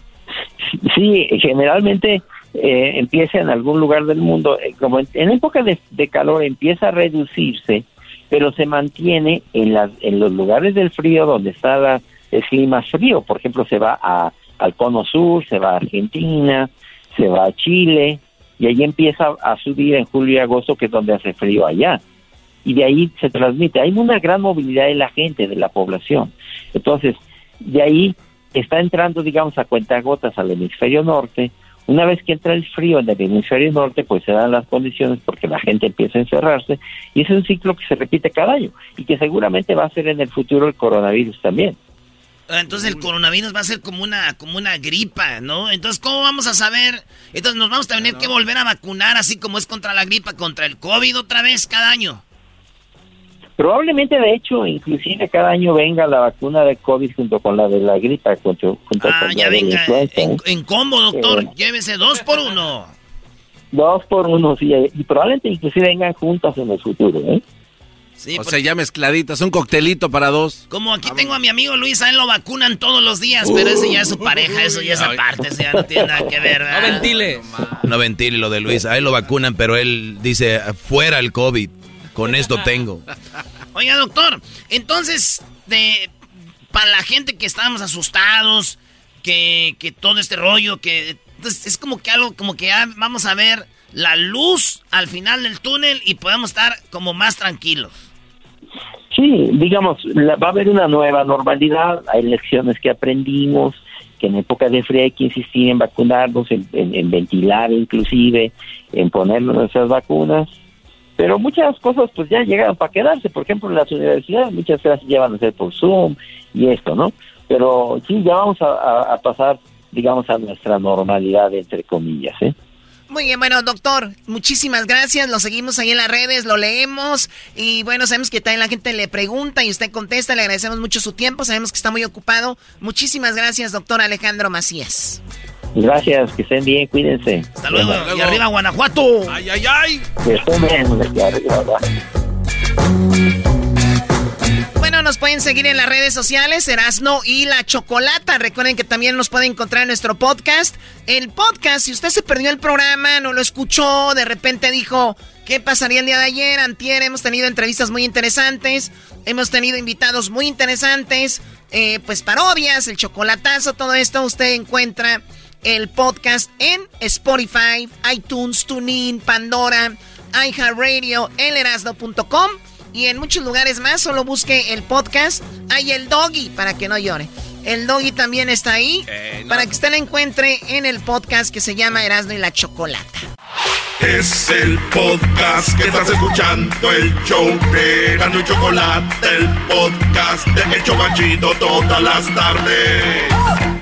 Sí, generalmente eh, empieza en algún lugar del mundo, eh, como en, en época de, calor empieza a reducirse, pero se mantiene en, las, en los lugares del frío donde está la- el clima frío. Por ejemplo, se va a, al cono sur, se va a Argentina, se va a Chile, y ahí empieza a subir en julio y agosto, que es donde hace frío allá. Y de ahí se transmite. Hay una gran movilidad de la gente, de la población. Entonces, de ahí está entrando, digamos, a cuentagotas al hemisferio norte. Una vez que entra el frío en el hemisferio norte, pues se dan las condiciones porque la gente empieza a encerrarse y es un ciclo que se repite cada año y que seguramente va a ser en el futuro el coronavirus también. Ah, Entonces el coronavirus va a ser como una, como una gripa, ¿no? Entonces, ¿cómo vamos a saber? Entonces nos vamos a tener que volver a vacunar así como es contra la gripa, contra el COVID otra vez cada año. Probablemente, de hecho, inclusive cada año venga la vacuna de COVID junto con la de la gripa, junto, junto Ah, con ya la venga, en, ¿eh? en combo, doctor, Eh. llévese dos por uno. Dos por uno, sí, y probablemente inclusive vengan juntas en el futuro, ¿eh? o sea, ya mezcladitas, un coctelito para dos. Como aquí tengo a mi amigo Luis, a él lo vacunan todos los días, pero ese ya es su pareja, eso ya es aparte, eso ya no tiene nada que ver, ¿verdad? No ventile. No ventile lo de Luis. A él lo vacunan, pero él dice, fuera el COVID. Con esto tengo. Oiga, doctor, entonces, de, para la gente que estábamos asustados, que, que todo este rollo, que entonces, es como que algo, como que ya vamos a ver la luz al final del túnel y podemos estar como más tranquilos. Sí, digamos, la- va a haber una nueva normalidad, hay lecciones que aprendimos, que en época de frío hay que insistir en vacunarnos, en, en- en ventilar inclusive, en ponernos nuestras vacunas, pero muchas cosas pues ya llegaron para quedarse, por ejemplo en las universidades muchas clases ya van a ser por Zoom y esto, ¿no? Pero sí, ya vamos a, a- a pasar, digamos, a nuestra normalidad, entre comillas, ¿eh? Muy bien, bueno, doctor, muchísimas gracias. Lo seguimos ahí en las redes, lo leemos. Y bueno, sabemos que también la gente le pregunta y usted contesta. Le agradecemos mucho su tiempo. Sabemos que está muy ocupado. Muchísimas gracias, doctor Alejandro Macías. Gracias, que estén bien, cuídense. Hasta luego. Y arriba Guanajuato. Ay, ay, ay. Que estén bien, que arriba, va. Bueno, nos pueden seguir en las redes sociales, Erasno y La Chocolata. Recuerden que también nos pueden encontrar en nuestro podcast. El podcast, si usted se perdió el programa, no lo escuchó, de repente dijo, ¿qué pasaría el día de ayer? Antier, hemos tenido entrevistas muy interesantes, hemos tenido invitados muy interesantes, eh, pues parodias, el chocolatazo, todo esto usted encuentra el podcast en Spotify, iTunes, TuneIn, Pandora, iHeartRadio, elerasno.com y en muchos lugares más. Solo busque el podcast. Hay el doggy para que no llore. El doggy también está ahí para que usted lo encuentre en el podcast que se llama Erasno y la Chocolata. Es el podcast que estás escuchando, el show de Erasmo y Chocolate, el podcast de El Chobachito todas las tardes.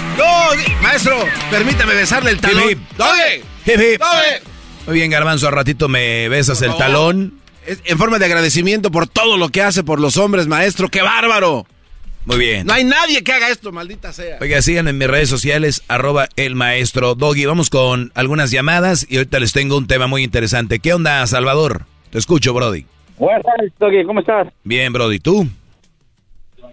¡Doggy! Maestro, permítame besarle el talón. Hip, hip. ¡Doggy! Hip, hip. ¡Doggy! Muy bien, Garbanzo, al ratito me besas el talón. Es en forma de agradecimiento por todo lo que hace por los hombres, maestro. ¡Qué bárbaro! Muy bien. No hay nadie que haga esto, maldita sea. Oiga, sigan en mis redes sociales, arroba el maestro Doggy. Vamos con algunas llamadas y ahorita les tengo un tema muy interesante. ¿Qué onda, Salvador? Te escucho, Brody. Buenas tardes, Doggy, ¿cómo estás? Bien, Brody, ¿tú?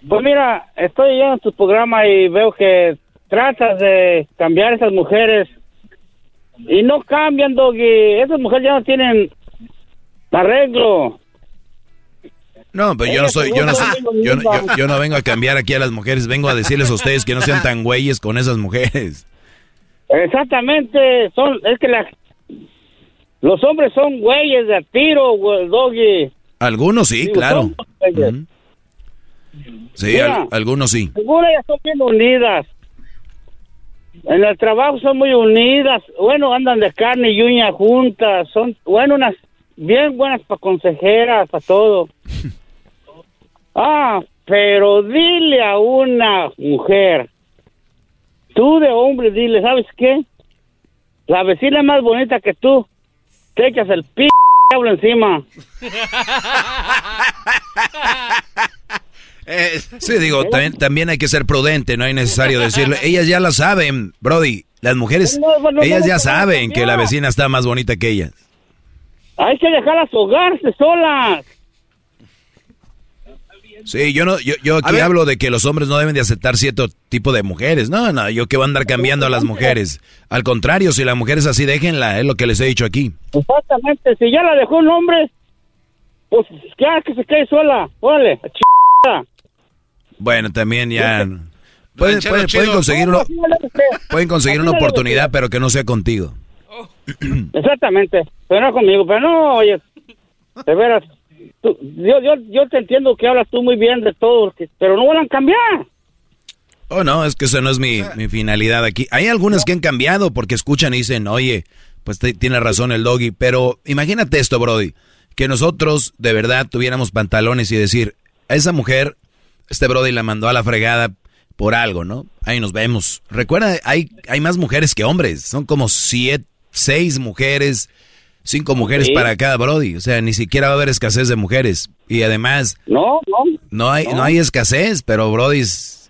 Pues mira, estoy oyendo tu programa y veo que tratas de cambiar a esas mujeres y no cambian, Doggy. Esas mujeres ya no tienen arreglo. No, pero yo no soy, yo no soy, yo, no- yo- yo no vengo a cambiar aquí a las mujeres, vengo a decirles a ustedes que no sean tan güeyes con esas mujeres. Exactamente, son, es que los hombres son güeyes de a tiro, Doggy. Algunos sí, Digo, claro. Sí, Mira. al- algunos sí. Seguro ellas son bien unidas. En el trabajo son muy unidas. Bueno, andan de carne y uña juntas. Son, bueno, unas bien buenas para consejeras, para todo. Ah, pero dile a una mujer, tú de hombre, dile, ¿sabes qué? La vecina más bonita que tú, te echas el p diablo Sí, digo, también, también hay que ser prudente, no hay necesario decirlo. Ellas ya la saben, Brody. Las mujeres, No, no, no, ellas ya saben que la vecina está más bonita que ellas. Hay que dejarlas ahogarse solas. Sí, yo no, yo, yo aquí hablo de que los hombres no deben de aceptar cierto tipo de mujeres. No, no, yo que voy a andar cambiando a las mujeres. Al contrario, si la mujer es así, déjenla, es lo que les he dicho aquí. Exactamente, si ya la dejó un hombre, pues ya que se quede sola, órale, a. Bueno, también ya pueden, pueden, pueden conseguir uno- pueden conseguir una oportunidad, pero que no sea contigo. Exactamente, pero no conmigo, pero no, oye, de veras, tú- yo, yo, yo te entiendo que hablas tú muy bien de todo, pero no van a cambiar. Oh, no, es que eso no es mi, mi finalidad aquí. Hay algunas que han cambiado porque escuchan y dicen, oye, pues te- tiene razón el doggy. Pero imagínate esto, Brody, que nosotros de verdad tuviéramos pantalones y decir, a esa mujer, este Brody la mandó a la fregada por algo, ¿no? Ahí nos vemos. Recuerda, hay, hay más mujeres que hombres. Son como siete, seis mujeres, cinco mujeres Sí. para cada Brody. O sea, ni siquiera va a haber escasez de mujeres. Y además, No, no. no hay, no. hay escasez, pero Brody,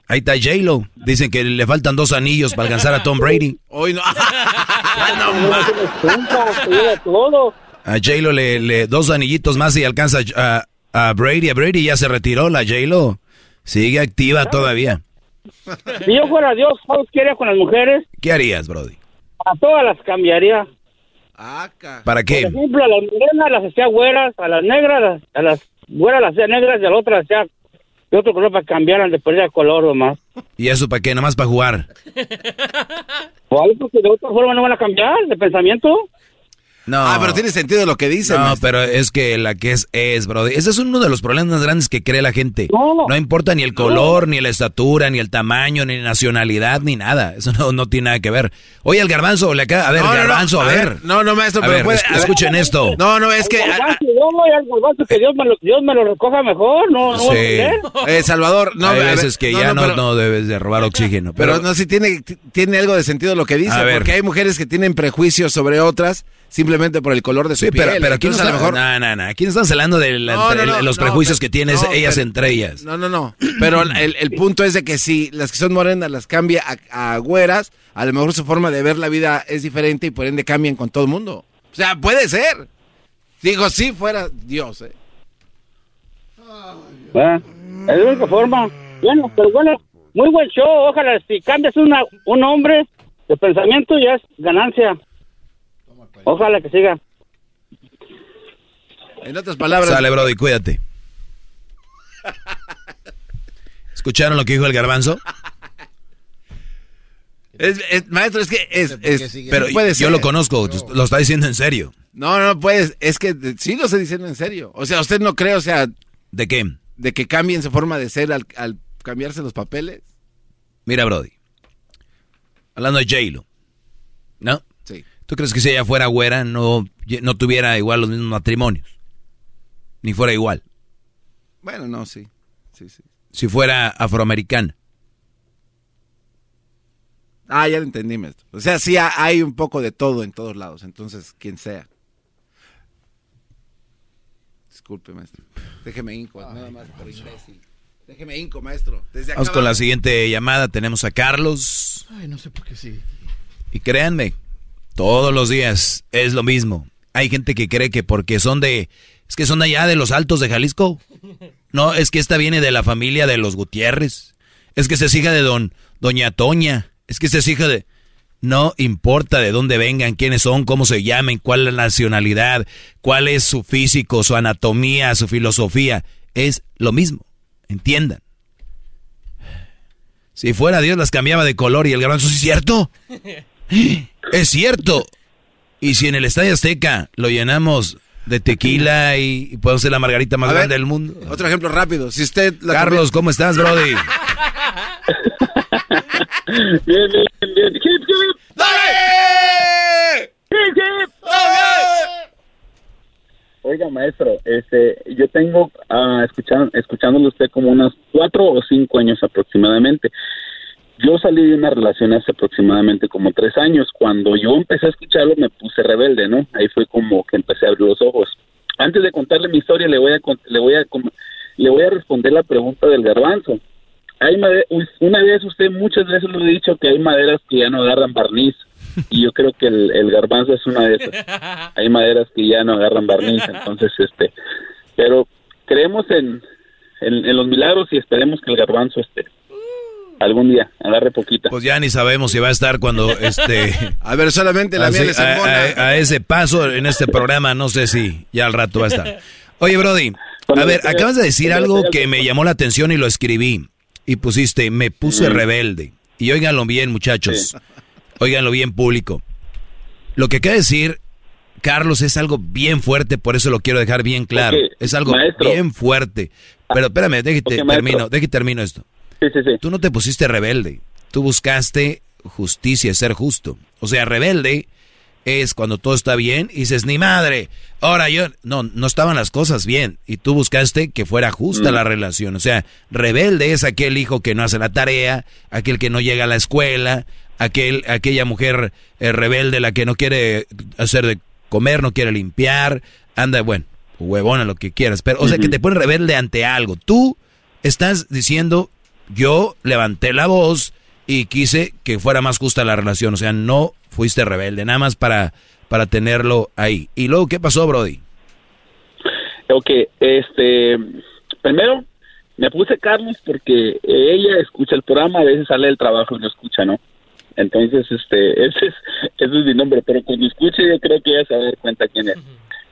ahí está J-Lo. Dicen que le faltan dos anillos para alcanzar a Tom Brady. Hoy no. todo. A J-Lo le, le dos anillitos más y alcanza a, a Brady. A Brady ya se retiró la J-Lo. Sigue activa todavía. Si yo fuera Dios, ¿sabes qué haría con las mujeres? ¿Qué harías, Brody? A todas las cambiaría. ¿Para qué? Por ejemplo, a las morenas las hacía güeras, a las negras, las- a las güeras las hacía negras y a las otras las hacía de otro color para que cambiaran de pérdida de color nomás. ¿Y eso para qué? Nada más para jugar. O algo porque de otra forma no van a cambiar de pensamiento. No. Ah, pero tiene sentido lo que dice. No, maestro. pero es que la que es, es, Brody. Ese es uno de los problemas más grandes que cree la gente. No, importa ni el color, ni la estatura, ni el tamaño, ni nacionalidad, ni nada. Eso no, no tiene nada que ver. Oye, al garbanzo, le acaba... A ver, No, no, no. garbanzo, a, ver. No, no, maestro, A pero ver, puede- es- a ver. escuchen esto. No, no, es que. Al garbanzo, yo voy al garbanzo, que Dios me, lo, Dios me lo recoja mejor, no, no Sí. entender. Eh, Salvador, no. Hay a ver, veces que ya no, pero- no debes de robar oxígeno. Pero, Pero, no, si tiene, tiene algo de sentido lo que dice, A ver. porque hay mujeres que tienen prejuicios sobre otras simplemente por el color de su Sí, piel. pero, pero aquí no a lo mejor... No, no, no. Aquí no estamos hablando de la- No, no, no, los prejuicios que tienen no, ellas pero- entre ellas. No, no, no. Pero el, el punto es de que si las que son morenas las cambia a, a güeras, a lo mejor su forma de ver la vida es diferente y por ende cambian con todo el mundo. O sea, puede ser. Digo, si fuera Dios, ¿eh? ¿verdad? Es la única forma. Bueno, pero bueno, muy buen show. Ojalá si cambias una, un hombre de pensamiento ya es ganancia. Ojalá que siga. En otras palabras... Sale, Brody, cuídate. ¿Escucharon lo que dijo el garbanzo? Es- es- maestro, es que es, es- Pero puede yo ser. lo conozco, lo está diciendo en serio. No, no puedes. Es que sí lo estoy diciendo en serio. O sea, ¿usted no cree, o sea... ¿De qué? De que cambien su forma de ser al, al cambiarse los papeles. Mira, Brody. Hablando de J-Lo. ¿No? ¿Tú crees que si ella fuera güera no, no tuviera igual los mismos matrimonios? Ni fuera igual. Bueno, no, sí. Sí, sí. Si fuera afroamericana. Ah, ya lo entendí, maestro. O sea, sí ha- hay un poco de todo en todos lados. Entonces, quien sea. Disculpe, maestro. Déjeme inco, nada más por imbécil. Déjeme inco, maestro. Desde acá Vamos con la siguiente llamada. Tenemos a Carlos. Ay, no sé por qué sí. Y créanme, todos los días es lo mismo. Hay gente que cree que porque son de... Es que son allá de los altos de Jalisco. No, es que esta viene de la familia de los Gutiérrez. Es que esta es hija de don, doña Toña. Es que esta es hija de... No importa de dónde vengan, quiénes son, cómo se llamen, cuál es la nacionalidad, cuál es su físico, su anatomía, su filosofía. Es lo mismo. Entiendan. Si fuera Dios las cambiaba de color y el garbanzo es cierto. Es cierto. Y si en el Estadio Azteca lo llenamos de tequila y, y podemos ser la margarita más A ver, grande del mundo. Otro ejemplo rápido. Si usted... la Carlos, ¿cómo estás, Brody? Bien, bien, bien. Hip, hip. Hip, hip. Oiga, maestro, este, yo tengo ah, escuchando, escuchándolo usted como unos cuatro o cinco años aproximadamente. Yo salí de una relación hace aproximadamente como tres años. Cuando yo empecé a escucharlo me puse rebelde, ¿no? Ahí fue como que empecé a abrir los ojos. Antes de contarle mi historia, le voy a le voy a le voy a responder la pregunta del garbanzo. Hay una vez usted muchas veces lo he dicho que hay maderas que ya no agarran barniz y yo creo que el, el garbanzo es una de esas. Hay maderas que ya no agarran barniz, entonces este, pero creemos en, en, en los milagros y esperemos que el garbanzo este algún día agarre poquita. Pues ya ni sabemos si va a estar cuando este. A ver, solamente la así, miel es a, embona. a- a ese paso en este programa, no sé si ya al rato va a estar. Oye, Brody, a ver, acabas de decir algo que me llamó la atención y lo escribí. Y pusiste, me puse rebelde. Y óiganlo bien, muchachos. Óiganlo bien, público. Lo que de decir Carlos es algo bien fuerte, por eso lo quiero dejar bien claro. Es algo maestro. bien fuerte. Pero espérame, déjate, Ok, maestro. termino, déjate, termino esto. Tú no te pusiste rebelde. Tú buscaste justicia, ser justo. O sea, rebelde es cuando todo está bien y dices, ni madre. Ahora yo, no, no estaban las cosas bien. Y tú buscaste que fuera justa Mm. la relación. O sea, rebelde es aquel hijo que no hace la tarea, aquel que no llega a la escuela, aquel, aquella mujer eh, rebelde, la que no quiere hacer de comer, no quiere limpiar, anda, bueno, huevona, lo que quieras. Pero, o sea, que te pone rebelde ante algo. Tú estás diciendo, yo levanté la voz y quise que fuera más justa la relación. O sea, no fuiste rebelde, nada más para, para tenerlo ahí. Y luego, ¿qué pasó, Brody? Ok, este, primero me puse Carlos porque ella escucha el programa, a veces sale del trabajo y no escucha, ¿no? Entonces, este, ese es, ese es mi nombre, pero cuando escuche yo creo que ella se va a dar cuenta quién es.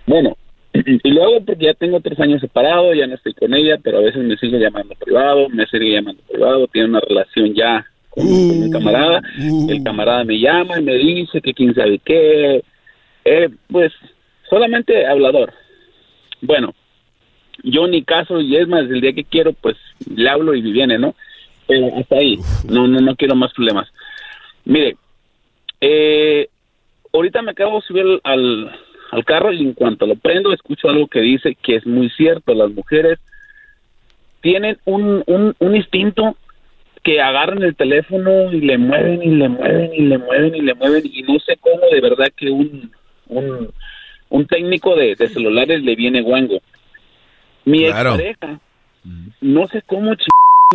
Bueno, y luego porque ya tengo tres años separado, ya no estoy con ella, pero a veces me sigue llamando privado, me sigue llamando privado, tiene una relación ya con, con mi camarada, el camarada me llama y me dice que quién sabe qué, eh, pues solamente hablador. Bueno, yo ni caso y es más, el día que quiero, pues le hablo y viene, ¿no? Pero hasta ahí, no, no, no quiero más problemas. Mire, eh, ahorita me acabo de subir al, al, carro y en cuanto lo prendo escucho algo que dice que es muy cierto, las mujeres tienen un, un, un instinto que agarran el teléfono y le mueven y le mueven y le mueven y le mueven y no sé cómo de verdad que un, un, un técnico de, de celulares le viene guango. Mi Claro. expareja, no sé cómo ch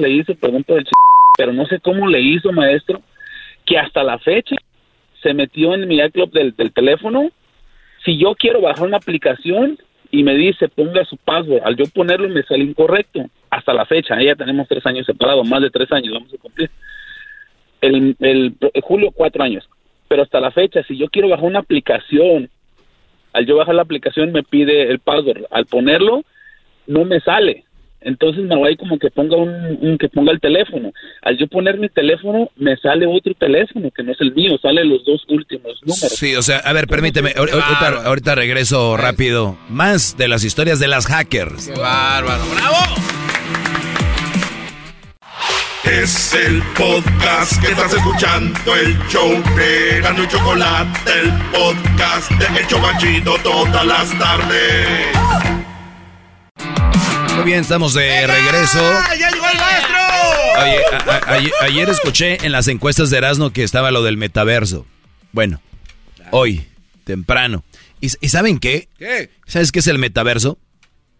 le hizo, perdón por el ch pero no sé cómo le hizo, maestro, que hasta la fecha se metió en mi iClub del, del teléfono. Si yo quiero bajar una aplicación y me dice ponga su password, al yo ponerlo me sale incorrecto. Hasta la fecha, ya tenemos tres años separados, más de tres años vamos a cumplir. El, el, el julio cuatro años. Pero hasta la fecha, si yo quiero bajar una aplicación, al yo bajar la aplicación me pide el password. Al ponerlo, no me sale. Entonces me voy como que ponga un, un- que ponga el teléfono. Al yo poner mi teléfono, me sale otro teléfono que no es el mío, sale los dos últimos números. Sí, o sea, a ver, permíteme, ahor- ahorita, ahorita regreso rápido. Más de las historias de las hackers. bárbaro! ¡Bravo! Es el podcast que estás escuchando, el show de Gano y Chocolate, el podcast de El Chocachito todas las tardes. Muy bien, estamos de regreso. ¡Ya llegó el maestro! Oye, a- a- ayer, ayer escuché en las encuestas de Erasmo que estaba lo del metaverso. Bueno, hoy, temprano. ¿Y, y saben qué? ¿Qué? ¿Sabes qué es el metaverso?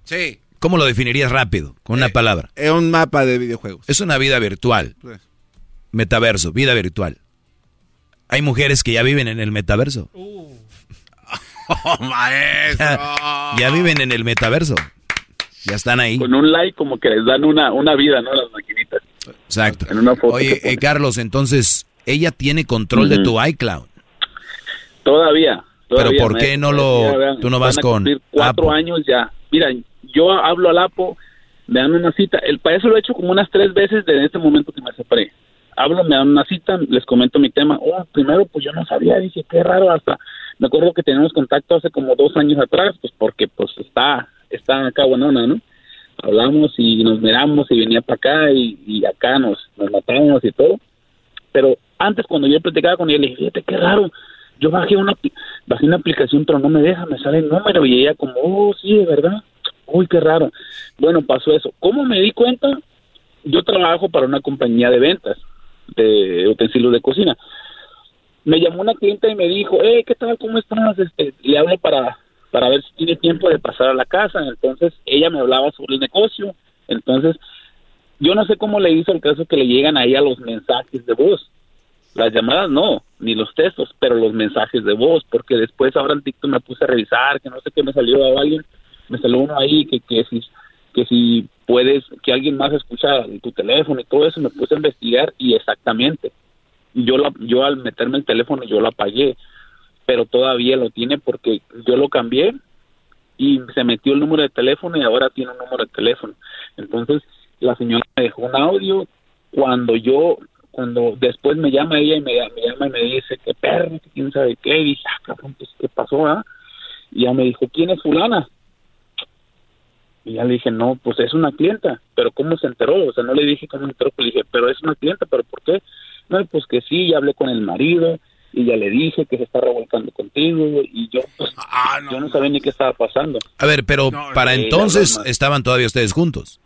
Sí. ¿Cómo lo definirías rápido? Con una palabra. Es un mapa de videojuegos. Es una vida virtual. Pues. Metaverso, vida virtual. Hay mujeres que ya viven en el metaverso. ¡Oh, maestro! Ya viven en el metaverso. Ya están ahí. Con un like como que les dan una, una vida, ¿no? Las maquinitas. Exacto. En una foto Oye, eh, Carlos, entonces, ella tiene control de tu iCloud. Todavía. Pero todavía, ¿por qué no lo- tú no vas con Cuatro Apple? años ya. Mira, yo hablo al Apo, me dan una cita. El para eso lo he hecho como unas tres veces desde este momento que me separé. Hablo, me dan una cita, les comento mi tema. Oh, primero, pues yo no sabía, dije, qué raro, hasta me acuerdo que teníamos contacto hace como dos años atrás, pues porque pues está, está acá buenona, ¿no? Hablamos y nos miramos y venía para acá y, acá nos, nos matamos y todo. Pero antes cuando yo platicaba con ella, le dije, fíjate qué raro, yo bajé una, bajé una aplicación pero no me deja, me sale el número y ella como, oh, sí, de verdad, uy, qué raro. Bueno, pasó eso. ¿Cómo me di cuenta? Yo trabajo para una compañía de ventas de utensilios de cocina. Me llamó una clienta y me dijo, eh, ¿qué tal? ¿Cómo estás? Este, le hablo para, para ver si tiene tiempo de pasar a la casa. Entonces ella me hablaba sobre el negocio. Entonces yo no sé cómo le hizo el caso que le llegan ahí a los mensajes de voz. Las llamadas no, ni los textos, pero los mensajes de voz, porque después ahora en TikTok me puse a revisar, que no sé qué me salió a alguien, me salió uno ahí que, que si que si puedes, que alguien más escucha tu teléfono y todo eso, me puse a investigar y exactamente. Yo la, yo al meterme el teléfono yo lo apagué, pero todavía lo tiene porque yo lo cambié y se metió el número de teléfono y ahora tiene un número de teléfono. Entonces la señora me dejó un audio cuando yo cuando después me llama ella y me, llama y me dice que perro, quién sabe qué, dije, ah, cabrón, pues, ¿qué pasó? ah? Y ya me dijo, ¿quién es fulana? Y ya le dije, no, pues es una clienta, pero ¿cómo se enteró? O sea, no le dije cómo se enteró, pues le dije, pero es una clienta, ¿pero por qué? No, pues que sí, ya hablé con el marido y ya le dije que se está revolcando contigo y yo, pues, yo no sabía ni qué estaba pasando. A ver, pero para Eh, entonces estaban todavía ustedes juntos.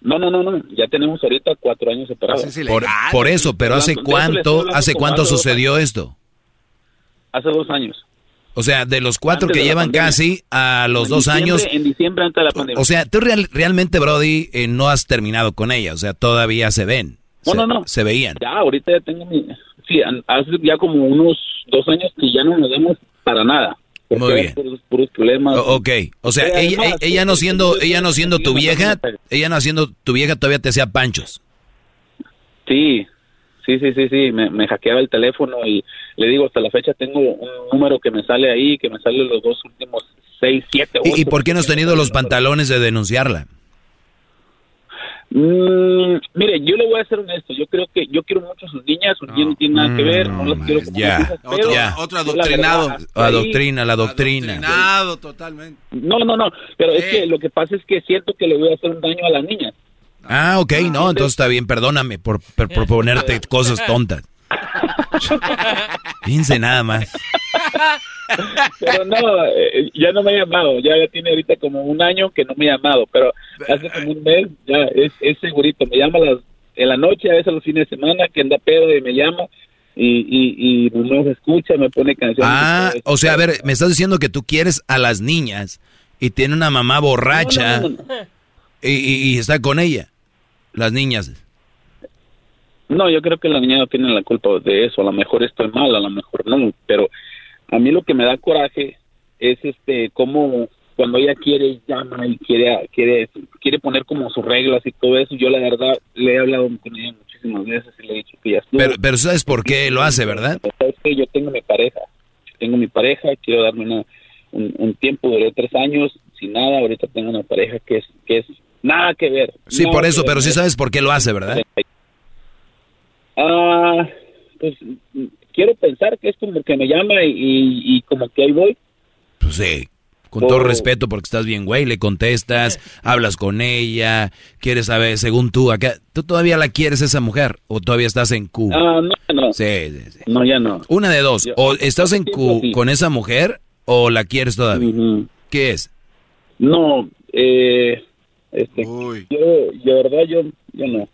No, no, no, no, ya tenemos ahorita cuatro años separados. Por, por eso, pero ¿hace cuánto, hace cuánto sucedió esto? Hace dos años. O sea, de los cuatro Antes que llevan pandemia. casi a los En dos años. En diciembre antes de la pandemia. O sea, tú real- realmente, Brody, eh, no has terminado con ella. O sea, todavía se ven. No, se, no, no. Se veían. Ya, ahorita ya tengo mi... Sí, hace ya como unos dos años que ya no nos vemos para nada. Muy bien. Puros, puros problemas. O- ok. O sea, ella, además, ella no siendo, ella no siendo tu vieja, ella no siendo tu vieja todavía te hacía panchos. Sí, sí, sí, sí, sí, me, me hackeaba el teléfono y le digo, hasta la fecha tengo un número que me sale ahí, que me sale los dos últimos seis, siete, ocho. ¿Y, y por qué no has tenido los pantalones de denunciarla? Mm, mire, yo le voy a ser honesto, yo creo que yo quiero mucho a sus niñas, sus niñas no tienen nada que ver, no las quiero como ya. hijas, Otro- ya. Otro yo la adoctrinado. verdad, Adoctrina, la doctrina. Adoctrinado totalmente. No, no, no, pero es que lo que pasa es que siento que le voy a hacer un daño a las niñas. Ah, ok, no, entonces está bien, perdóname por, por proponerte cosas tontas. Fíjense nada más. Pero no, eh, ya no me ha llamado, ya, tiene ahorita como un año que no me ha llamado, pero hace como un mes ya es, es segurito, me llama las, en la noche, a veces los fines de semana, que anda pedo y me llama y, y, y no se escucha, me pone canciones. Ah, o sea, a ver, me estás diciendo que tú quieres a las niñas y tiene una mamá borracha No, no, no, Y, y- y está con ella, las niñas. No, yo creo que la niña no tiene la culpa de eso. A lo mejor estoy mal, a lo mejor no. Pero a mí lo que me da coraje es este cómo cuando ella quiere llama y quiere quiere quiere poner como sus reglas y todo eso. Yo la verdad le he hablado con ella muchísimas veces y le he dicho que ya estuvo. Pero, pero sabes por qué lo hace, ¿verdad? ¿Sabes qué? Yo tengo mi pareja. Tengo mi pareja, quiero darme una, un, un tiempo, duré tres años sin nada. Ahorita tengo una pareja que es que es nada que ver. Sí, por que eso, ver. pero sí sabes por qué lo hace, ¿verdad? Ah, pues quiero pensar que es como que me llama y, y- y como que ahí voy. Pues sí, con todo respeto porque estás bien, güey, le contestas, hablas con ella, quieres saber, según tú, acá, ¿tú todavía la quieres esa mujer o todavía estás en Q? Ah, no, no. Sí, sí, sí. No, ya no. Una de dos, Yo- o estás en Q sí. con esa mujer o la quieres todavía. ¿Qué es? No, eh, este, yo, de verdad, yo, yo no.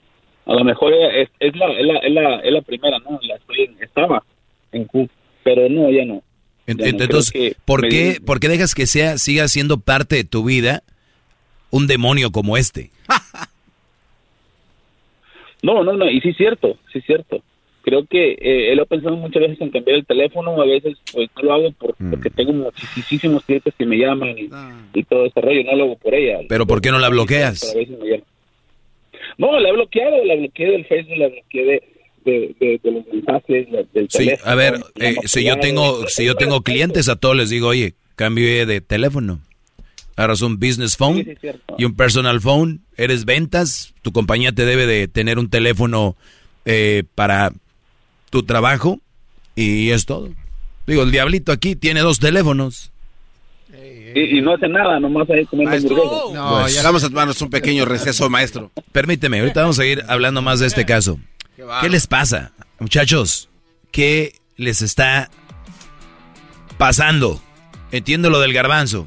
A lo mejor es, es, la, es, la, es, la, es la primera, ¿no? La estoy en- estaba en Q, pero no, ya no. Ya no, Entonces, que ¿por me- qué, ¿por qué dejas que sea, siga siendo parte de tu vida un demonio como este? No, no, no, y sí es cierto, sí es cierto. Creo que eh, él ha pensado muchas veces en cambiar el teléfono, a veces pues no lo hago por- Mm. porque tengo muchísimos clientes que me llaman y, y todo este rollo, no lo hago por ella. Pero ¿por qué no la bloqueas? A veces me llama. No, la he bloqueado, la bloqueé del Facebook, la bloqueé de, de, de- de los mensajes, de- del Sí, teléfono. a ver, eh, si yo tengo, si yo tengo clientes a todos les digo, oye, cambie de teléfono. Agarras un business phone sí, y un personal phone. Eres ventas, tu compañía te debe de tener un teléfono eh, para tu trabajo y es todo. Digo, el diablito aquí tiene dos teléfonos. Y, y no hace nada, nomás ahí comiendo hamburguesas. No, Pues- ya vamos a tomarnos un pequeño receso, maestro. Permíteme, ahorita vamos a seguir hablando más de este caso. ¿Qué les pasa? Muchachos, ¿qué les está pasando? Entiendo lo del garbanzo,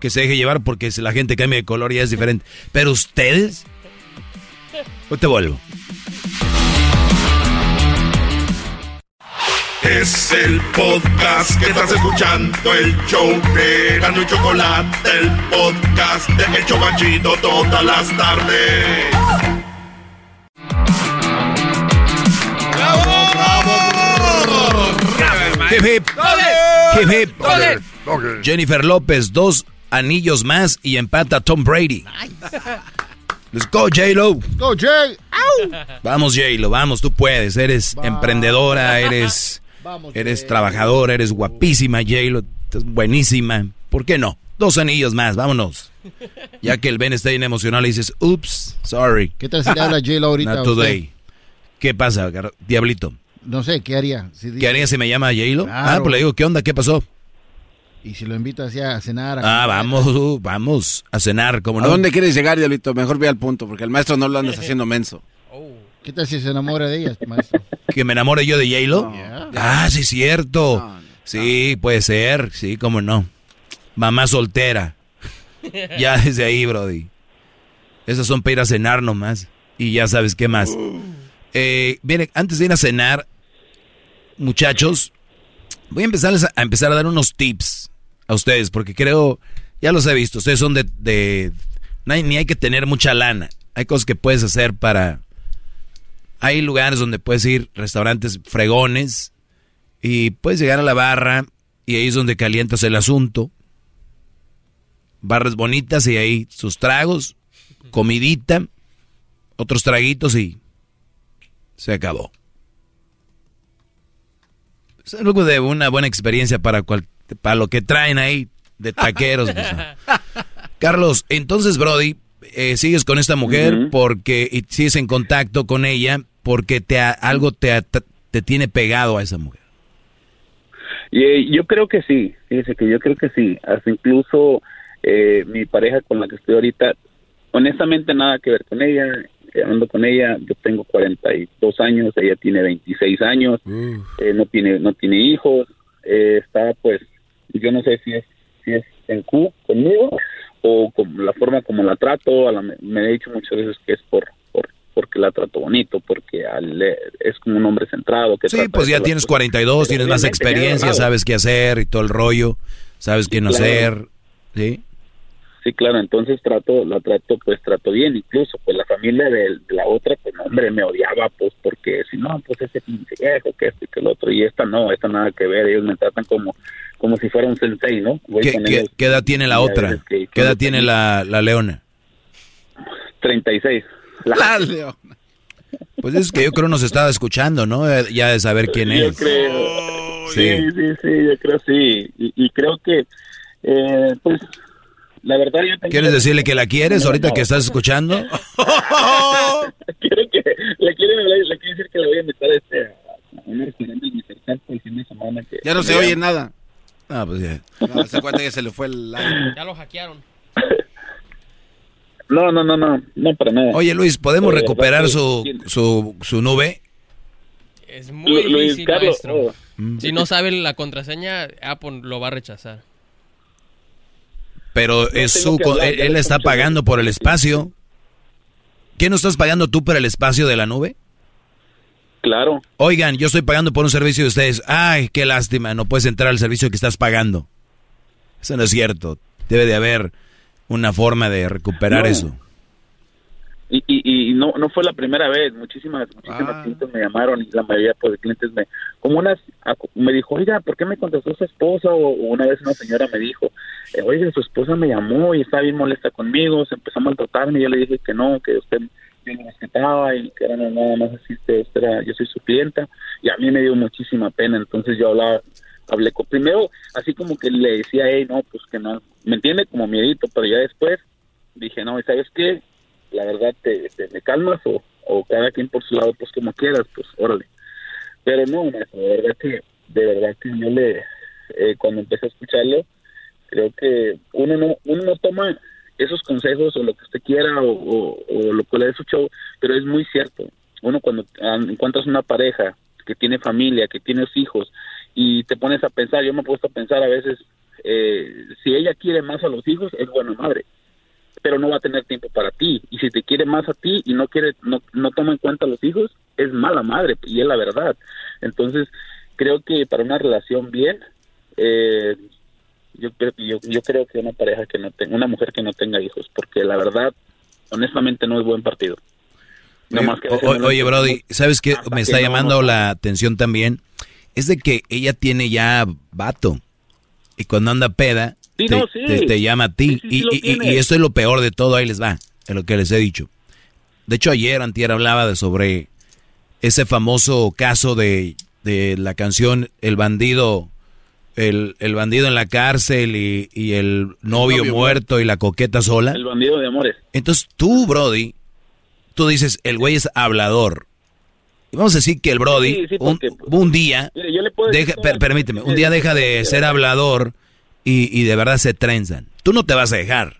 que se deje llevar porque si la gente cambia de color ya es diferente. Pero ustedes, yo te vuelvo. Es el podcast que estás escuchando, el show de Gano y Chocolate, el podcast de El Chocachito todas las tardes. Hip, hip. Hip, hip. Jennifer López, dos anillos más y empata Tom Brady. Let's go, J-Lo. Go, Jay. Vamos, J-Lo, vamos, tú puedes. Eres emprendedora, eres, eres trabajadora, eres guapísima, J-Lo. estás buenísima. ¿Por qué no? Dos anillos más, vámonos. Ya que el Ben está bien emocional y dices, ups, sorry. ¿Qué tal si le habla J-Lo ahorita Not a today. ¿Qué pasa, gar- Diablito? No sé, ¿qué haría? Si dice- ¿Qué haría si me llama J-Lo? Ah, Claro. pues le digo, ¿qué onda? ¿Qué pasó? Y si lo invito así a cenar. a Ah, vamos, vamos a cenar, ¿cómo ¿A no? dónde quieres llegar, Diablito? Mejor ve al punto, porque el maestro no lo andas haciendo menso. ¿Qué tal si se enamora de ella, maestro? ¿Que me enamore yo de J-Lo? Ah, sí, cierto. sí, puede ser, sí, cómo no. Mamá soltera. ya desde ahí, Brody. Esas son para ir a cenar nomás. Y ya sabes qué más. Eh, antes de ir a cenar, muchachos, voy a empezarles a, a empezar a dar unos tips a ustedes, porque creo, ya los he visto, ustedes son de, de no hay- ni hay que tener mucha lana. Hay cosas que puedes hacer para... Hay lugares donde puedes ir, restaurantes fregones, y puedes llegar a la barra, y ahí es donde calientas el asunto. Barras bonitas y ahí sus tragos, comidita, otros traguitos y se acabó. Es algo de una buena experiencia para, cual- para lo que traen ahí de taqueros. pues. Carlos, entonces, Brody, eh, sigues con esta mujer porque y sigues en contacto con ella porque te ha- algo te, ha- te tiene pegado a esa mujer. Y eh, yo creo que sí, fíjese que yo creo que sí, hasta incluso eh, mi pareja con la que estoy ahorita, honestamente nada que ver con ella, eh, ando con ella, yo tengo 42 años, ella tiene 26 años, eh, no tiene no tiene hijos, eh, está pues, yo no sé si es si es en Q conmigo o con la forma como la trato, a la- me he dicho muchas veces que es por, por porque la trato bonito, porque al- es como un hombre centrado. Que Sí, pues ya tienes cosas. 42, Pero tienes más experiencia, sabes qué hacer y todo el rollo, sabes qué no claro. hacer. ¿Sí? Sí, claro, entonces trato, la trato, pues trato bien, incluso pues la familia de, de la otra, pues no, hombre, me odiaba, pues porque si no, pues ese pinche viejo, que esto y que el otro, y esta no, esta nada que ver, ellos me tratan como, como si fuera un sensei, ¿no? Voy ¿Qué, qué- qué edad tiene la otra? que- ¿Qué edad tiene la, la leona? 36. La León. Pues es que yo creo nos estaba escuchando, ¿no? Eh, Ya de saber quién Yo es. creo, Sí. sí, sí, sí, yo creo sí, y, y creo que, eh, pues, la verdad yo tengo... ¿Quieres decirle que la quieres ahorita que estás escuchando? quiero que le quiero hablar, le quiero decir que le voy a invitar a este a un restaurante en mi cercano el fin de semana que Ya no se oye nada. Ah, pues ya. No, se cuenta que se le fue el aire. Ya lo hackearon. No, no, no, no, no para nada. Oye, Luis, ¿podemos De recuperar su, su, su nube? Es muy Lu- Luis difícil, Carlos, maestro. oh. Mm. Si no sabe la contraseña, Apple lo va a rechazar. Pero es tengo su... hablar, él, él está pagando por el espacio. ¿Qué no estás pagando tú por el espacio de la nube? Claro. Oigan, yo estoy pagando por un servicio de ustedes. Ay, qué lástima, no puedes entrar al servicio que estás pagando. Eso no es cierto. Debe de haber una forma de recuperar No. eso. Y, y, y no no fue la primera vez, muchísimas muchísimas clientes me llamaron y la mayoría pues, de clientes me como unas acu- me dijo, "Oiga, ¿por qué me contestó su esposa?" o, o una vez una señora me dijo, eh, oye, su esposa me llamó y estaba bien molesta conmigo, se empezó a maltratarme y yo le dije que no, que usted yo lo y que era nada más así, usted, usted era- yo soy su clienta y a mí me dio muchísima pena, entonces yo hablaba, hablé con, primero así como que le decía, hey, no, pues que no, me entiende como miedito, pero ya después dije, no, ¿y ¿sabes qué? La verdad, te, te- calmas o, o cada quien por su lado, pues como quieras, pues órale. Pero no, de verdad que, de verdad que yo le, eh, cuando empecé a escucharlo, creo que uno no, uno no toma esos consejos o lo que usted quiera o, lo que le dé su pero es muy cierto. Uno cuando encuentras una pareja que tiene familia, que tiene hijos, y te pones a pensar, yo me he puesto a pensar a veces, eh, si ella quiere más a los hijos, es buena madre pero no va a tener tiempo para ti. Y si te quiere más a ti y no quiere, no, no toma en cuenta a los hijos, es mala madre, y es la verdad. Entonces, creo que para una relación bien, eh, yo, creo- yo, yo creo que una pareja que no tenga, una mujer que no tenga hijos, porque la verdad, honestamente, no es buen partido. No más que O- oye, Brody, ¿sabes qué? Me que está no llamando la atención también. Es de que ella tiene ya vato. Y cuando anda peda, Sí, te, no, sí. te- te llama a ti. Sí, y, y- y eso es lo peor de todo, ahí les va, es lo que les he dicho. De hecho, ayer Antier hablaba de sobre ese famoso caso de, de la canción El bandido, el, el bandido en la cárcel y, y el novio, novio muerto y la coqueta sola. El bandido de amores. Entonces tú, Brody, tú dices, el güey es hablador. Y vamos a decir que el Brody, Sí, sí, un, porque- un día, Mire, yo le puedo decir deja- todo per- lo- permíteme, un día deja de ser hablador y, y de verdad se trenzan. Tú no te vas a dejar.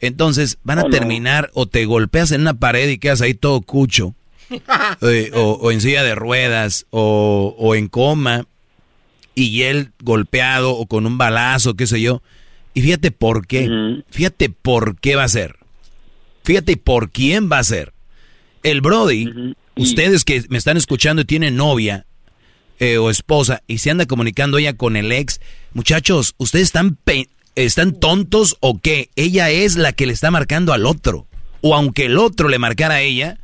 Entonces van a Oh, no. terminar o te golpeas en una pared y quedas ahí todo cucho, eh, o, o en silla de ruedas, o, o en coma, y él golpeado o con un balazo, qué sé yo. Y fíjate por qué, fíjate por qué va a ser. Fíjate por quién va a ser. El Brody, ustedes que me están escuchando y tienen novia eh, o esposa y se anda comunicando ella con el ex, muchachos, ustedes están, pe- están tontos o qué? Ella es la que le está marcando al otro. O aunque el otro le marcara a ella,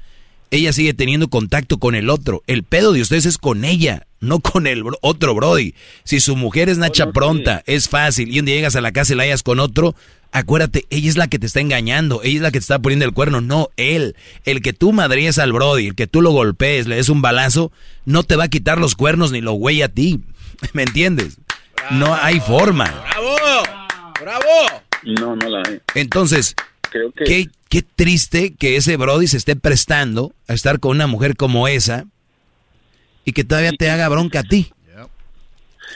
ella sigue teniendo contacto con el otro. El pedo de ustedes es con ella, no con el bro- otro Brody. Si su mujer es Nacha pronta, es fácil, y un día llegas a la casa y la hayas con otro, acuérdate, ella es la que te está engañando, ella es la que te está poniendo el cuerno, no él. El que tú madríes al Brody, el que tú lo golpees, le des un balazo, no te va a quitar los cuernos ni lo güey a ti. ¿Me entiendes? No hay forma. ¡Bravo! ¡Bravo! No, no la hay. Entonces, Creo que... qué, qué triste que ese Brody se esté prestando a estar con una mujer como esa y que todavía te haga bronca a ti.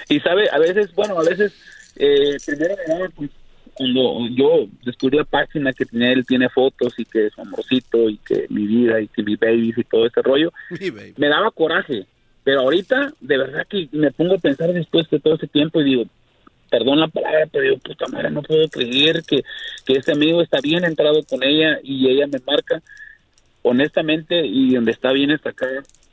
Y sabe, a veces, bueno, a veces, eh, primero pues, cuando yo descubrí la página que tenía, él tiene fotos y que es su amorcito y que mi vida y que mi babies y todo ese rollo, me daba coraje. Pero ahorita, de verdad que me pongo a pensar después de todo ese tiempo y digo, perdón la palabra, pero digo, puta madre, no puedo creer que, que este amigo está bien entrado con ella y ella me marca honestamente y donde está bien está acá,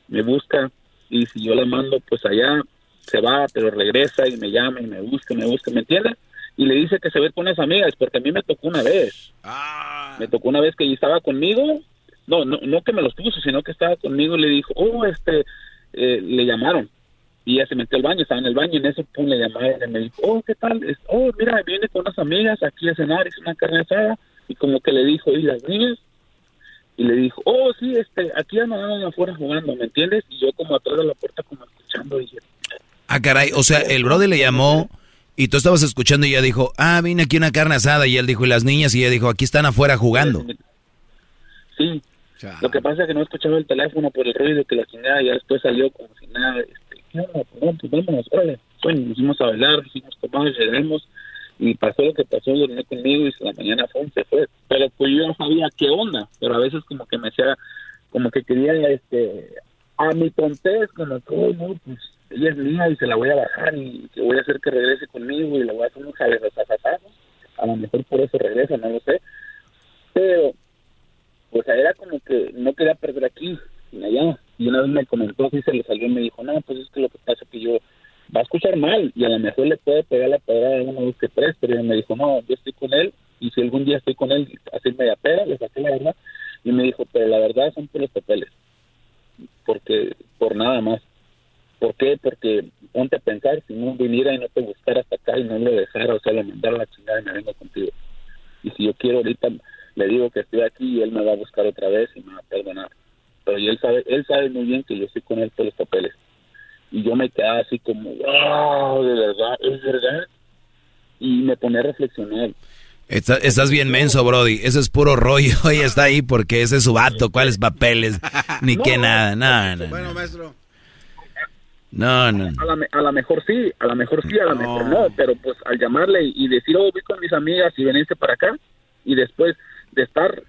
me busca y si yo la mando pues allá se va, pero regresa y me llama y me busca, me busca, ¿me entiendes? Y le dice que se ve con unas amigas, porque a mí me tocó una vez. Me tocó una vez que ella estaba conmigo, no, no, no que me los puso, sino que estaba conmigo y le dijo, oh, este, eh, le llamaron. Y ella se metió al baño, estaba en el baño y en eso pum, le llamaron y me dijo, oh, ¿qué tal? Oh, mira, viene con unas amigas aquí a cenar, es una carne asada. Y como que le dijo, ¿y las niñas? y le dijo, oh, sí, este, aquí andaban afuera jugando, ¿me entiendes? Y yo como atrás de la puerta como escuchando, dije, Ah, caray, o sea, el Brody le llamó y tú estabas escuchando y ella dijo, ah, vine aquí una carne asada y él dijo, y las niñas y ella dijo, aquí están afuera jugando. sí. Lo que pasa es que no escuchaba el teléfono por el ruido que la chingada y después salió como si nada, ¿qué onda? Pues, pues. Bueno, nos fuimos a bailar, hicimos tomar, llegamos y pasó lo que pasó, dormí conmigo y la mañana fue, se fue. Pero pues yo ya sabía qué onda, pero a veces como que me hacía, como que quería, este, a mi tontez, como que, "Oh, no, pues ella es mía y se la voy a bajar y que voy a hacer que regrese conmigo y le voy a hacer un jalezazazazazos. A lo mejor por eso regresa, no lo sé. Pero, pues era como que no quería perder aquí, ni allá. Y una vez me comentó, así se le salió y me dijo, no, pues es que lo que pasa es que yo va a escuchar mal y a lo mejor le puede pegar la pedrada de uno, dos, que tres, pero ella me dijo, no, yo estoy con él y si algún día estoy con él, así media pera, le saqué la verdad y me dijo, pero la verdad son por los papeles, porque por nada más, ¿Por qué? Porque ponte a pensar, si no viniera y no te buscara hasta acá y no lo dejara, o sea, lo mandara la chingada y me vengo contigo. Y si yo quiero ahorita, le digo que estoy aquí y él me va a buscar otra vez y me va a perdonar. Pero él sabe, él sabe muy bien que yo estoy con él por los papeles. Y yo me quedaba así como, wow, de verdad, es verdad. Y me pone a reflexionar. Está- estás bien menso, Brody. Ese es puro rollo. Y está ahí porque ese es su vato. ¿Cuáles papeles? Ni que nada. No, no. Bueno, maestro. No, no. A la, me- a la mejor sí, a la mejor sí, a la mejor no, pero pues al llamarle y, y decir, oh, voy con mis amigas y venirse para acá, y después de estar,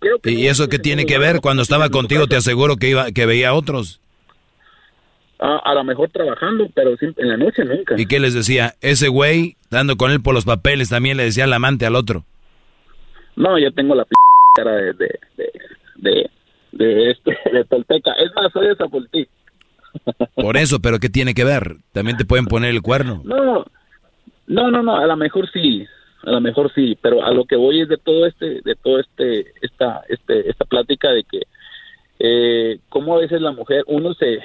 creo que ¿Y eso qué tiene que ver? Cuando estaba contigo te aseguro que iba que veía a otros. a, a lo mejor trabajando, pero en la noche nunca. ¿Y qué les decía? Ese güey, dando con él por los papeles, también le decía al amante al otro. No, yo tengo la p cara de, de, de, de, de este, de Tolteca. Es más, soy de Zapoltí. Por eso, pero ¿qué tiene que ver? También te pueden poner el cuerno. No, no, no, no, a lo mejor sí, a lo mejor sí, pero a lo que voy es de todo este, de todo este, esta, este, esta plática de que, eh, cómo a veces la mujer, uno se,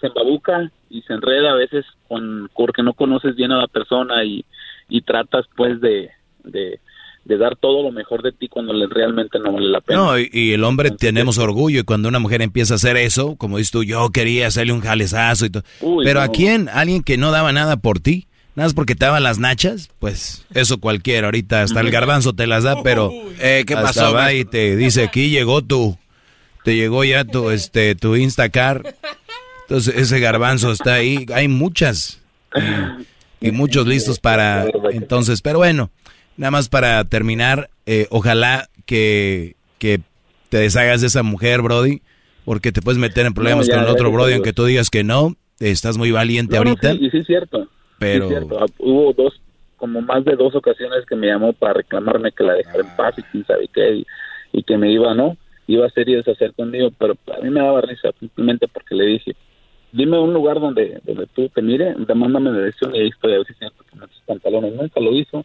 se embabuca y se enreda a veces con, porque no conoces bien a la persona y, y tratas pues de, de, de dar todo lo mejor de ti cuando le, realmente no vale la pena. No, y, y el hombre tenemos orgullo y cuando una mujer empieza a hacer eso, como dices tú, yo quería hacerle un jalezazo y todo. Pero ¿a quién? ¿Alguien que no daba nada por ti? Nada más porque te daban las nachas, pues eso cualquiera. Ahorita hasta el garbanzo te las da, pero Eh, ¿qué hasta pasó, va y te dice aquí llegó tu, te llegó ya tu, este, tu Instacar. Entonces ese garbanzo está ahí. Hay muchas y, y muchos listos para entonces. Pero bueno, nada más para terminar, eh, ojalá que, que te deshagas de esa mujer, Brody, porque te puedes meter en problemas No, ya, con el otro Brody, aunque tú digas que no. Estás muy valiente No, no, ahorita. sí, sí es cierto. Pero- Sí. Ah, Hubo dos, como más de dos ocasiones que me llamó para reclamarme que la dejara en paz y quién sabe qué, y, y que me iba, ¿no? Iba a hacer y deshacer conmigo, pero a mí me daba risa simplemente porque le dije, dime un lugar donde donde tú te mire, mándame la dirección y ahí estoy, a ver si siento tus pantalones. Nunca lo hizo,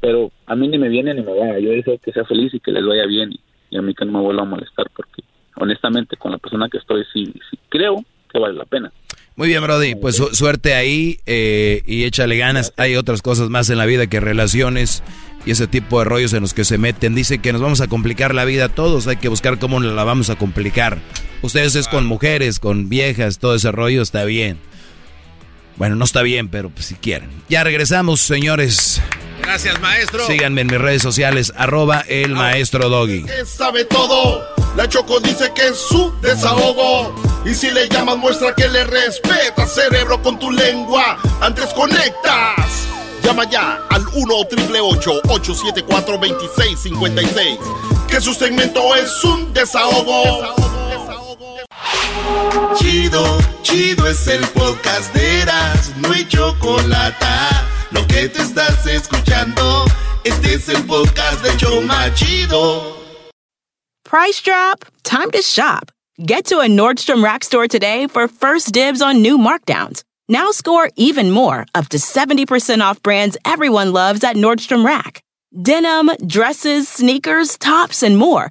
pero a mí ni me viene ni me va. Yo deseo que sea feliz y que les vaya bien y, y a mí que no me vuelva a molestar porque honestamente con la persona que estoy sí, sí creo que vale la pena. Muy bien, Brody. Pues su- suerte ahí eh, y échale ganas. Hay otras cosas más en la vida que relaciones y ese tipo de rollos en los que se meten. Dicen que nos vamos a complicar la vida a todos. Hay que buscar cómo la vamos a complicar. Ustedes es con mujeres, con viejas, todo ese rollo está bien. Bueno, no está bien, pero pues, si quieren. Ya regresamos, señores. Gracias, maestro. Síganme en mis redes sociales, arroba el maestro Doggy. sabe todo. La Choco dice que es su desahogo. Y si le llamas, muestra que le respeta, cerebro, con tu lengua. Antes conectas. Llama ya al 1-888-874-2656. Que su segmento es un desahogo. Chido, chido es el podcast de Eras. No hay chocolate. Lo que te estás escuchando, este es el podcast de Choma Chido. Price drop? Time to shop. Get to a Nordstrom Rack store today for first dibs on new markdowns. Now score even more, up to 70% off brands everyone loves at Nordstrom Rack. Denim, dresses, sneakers, tops, and more.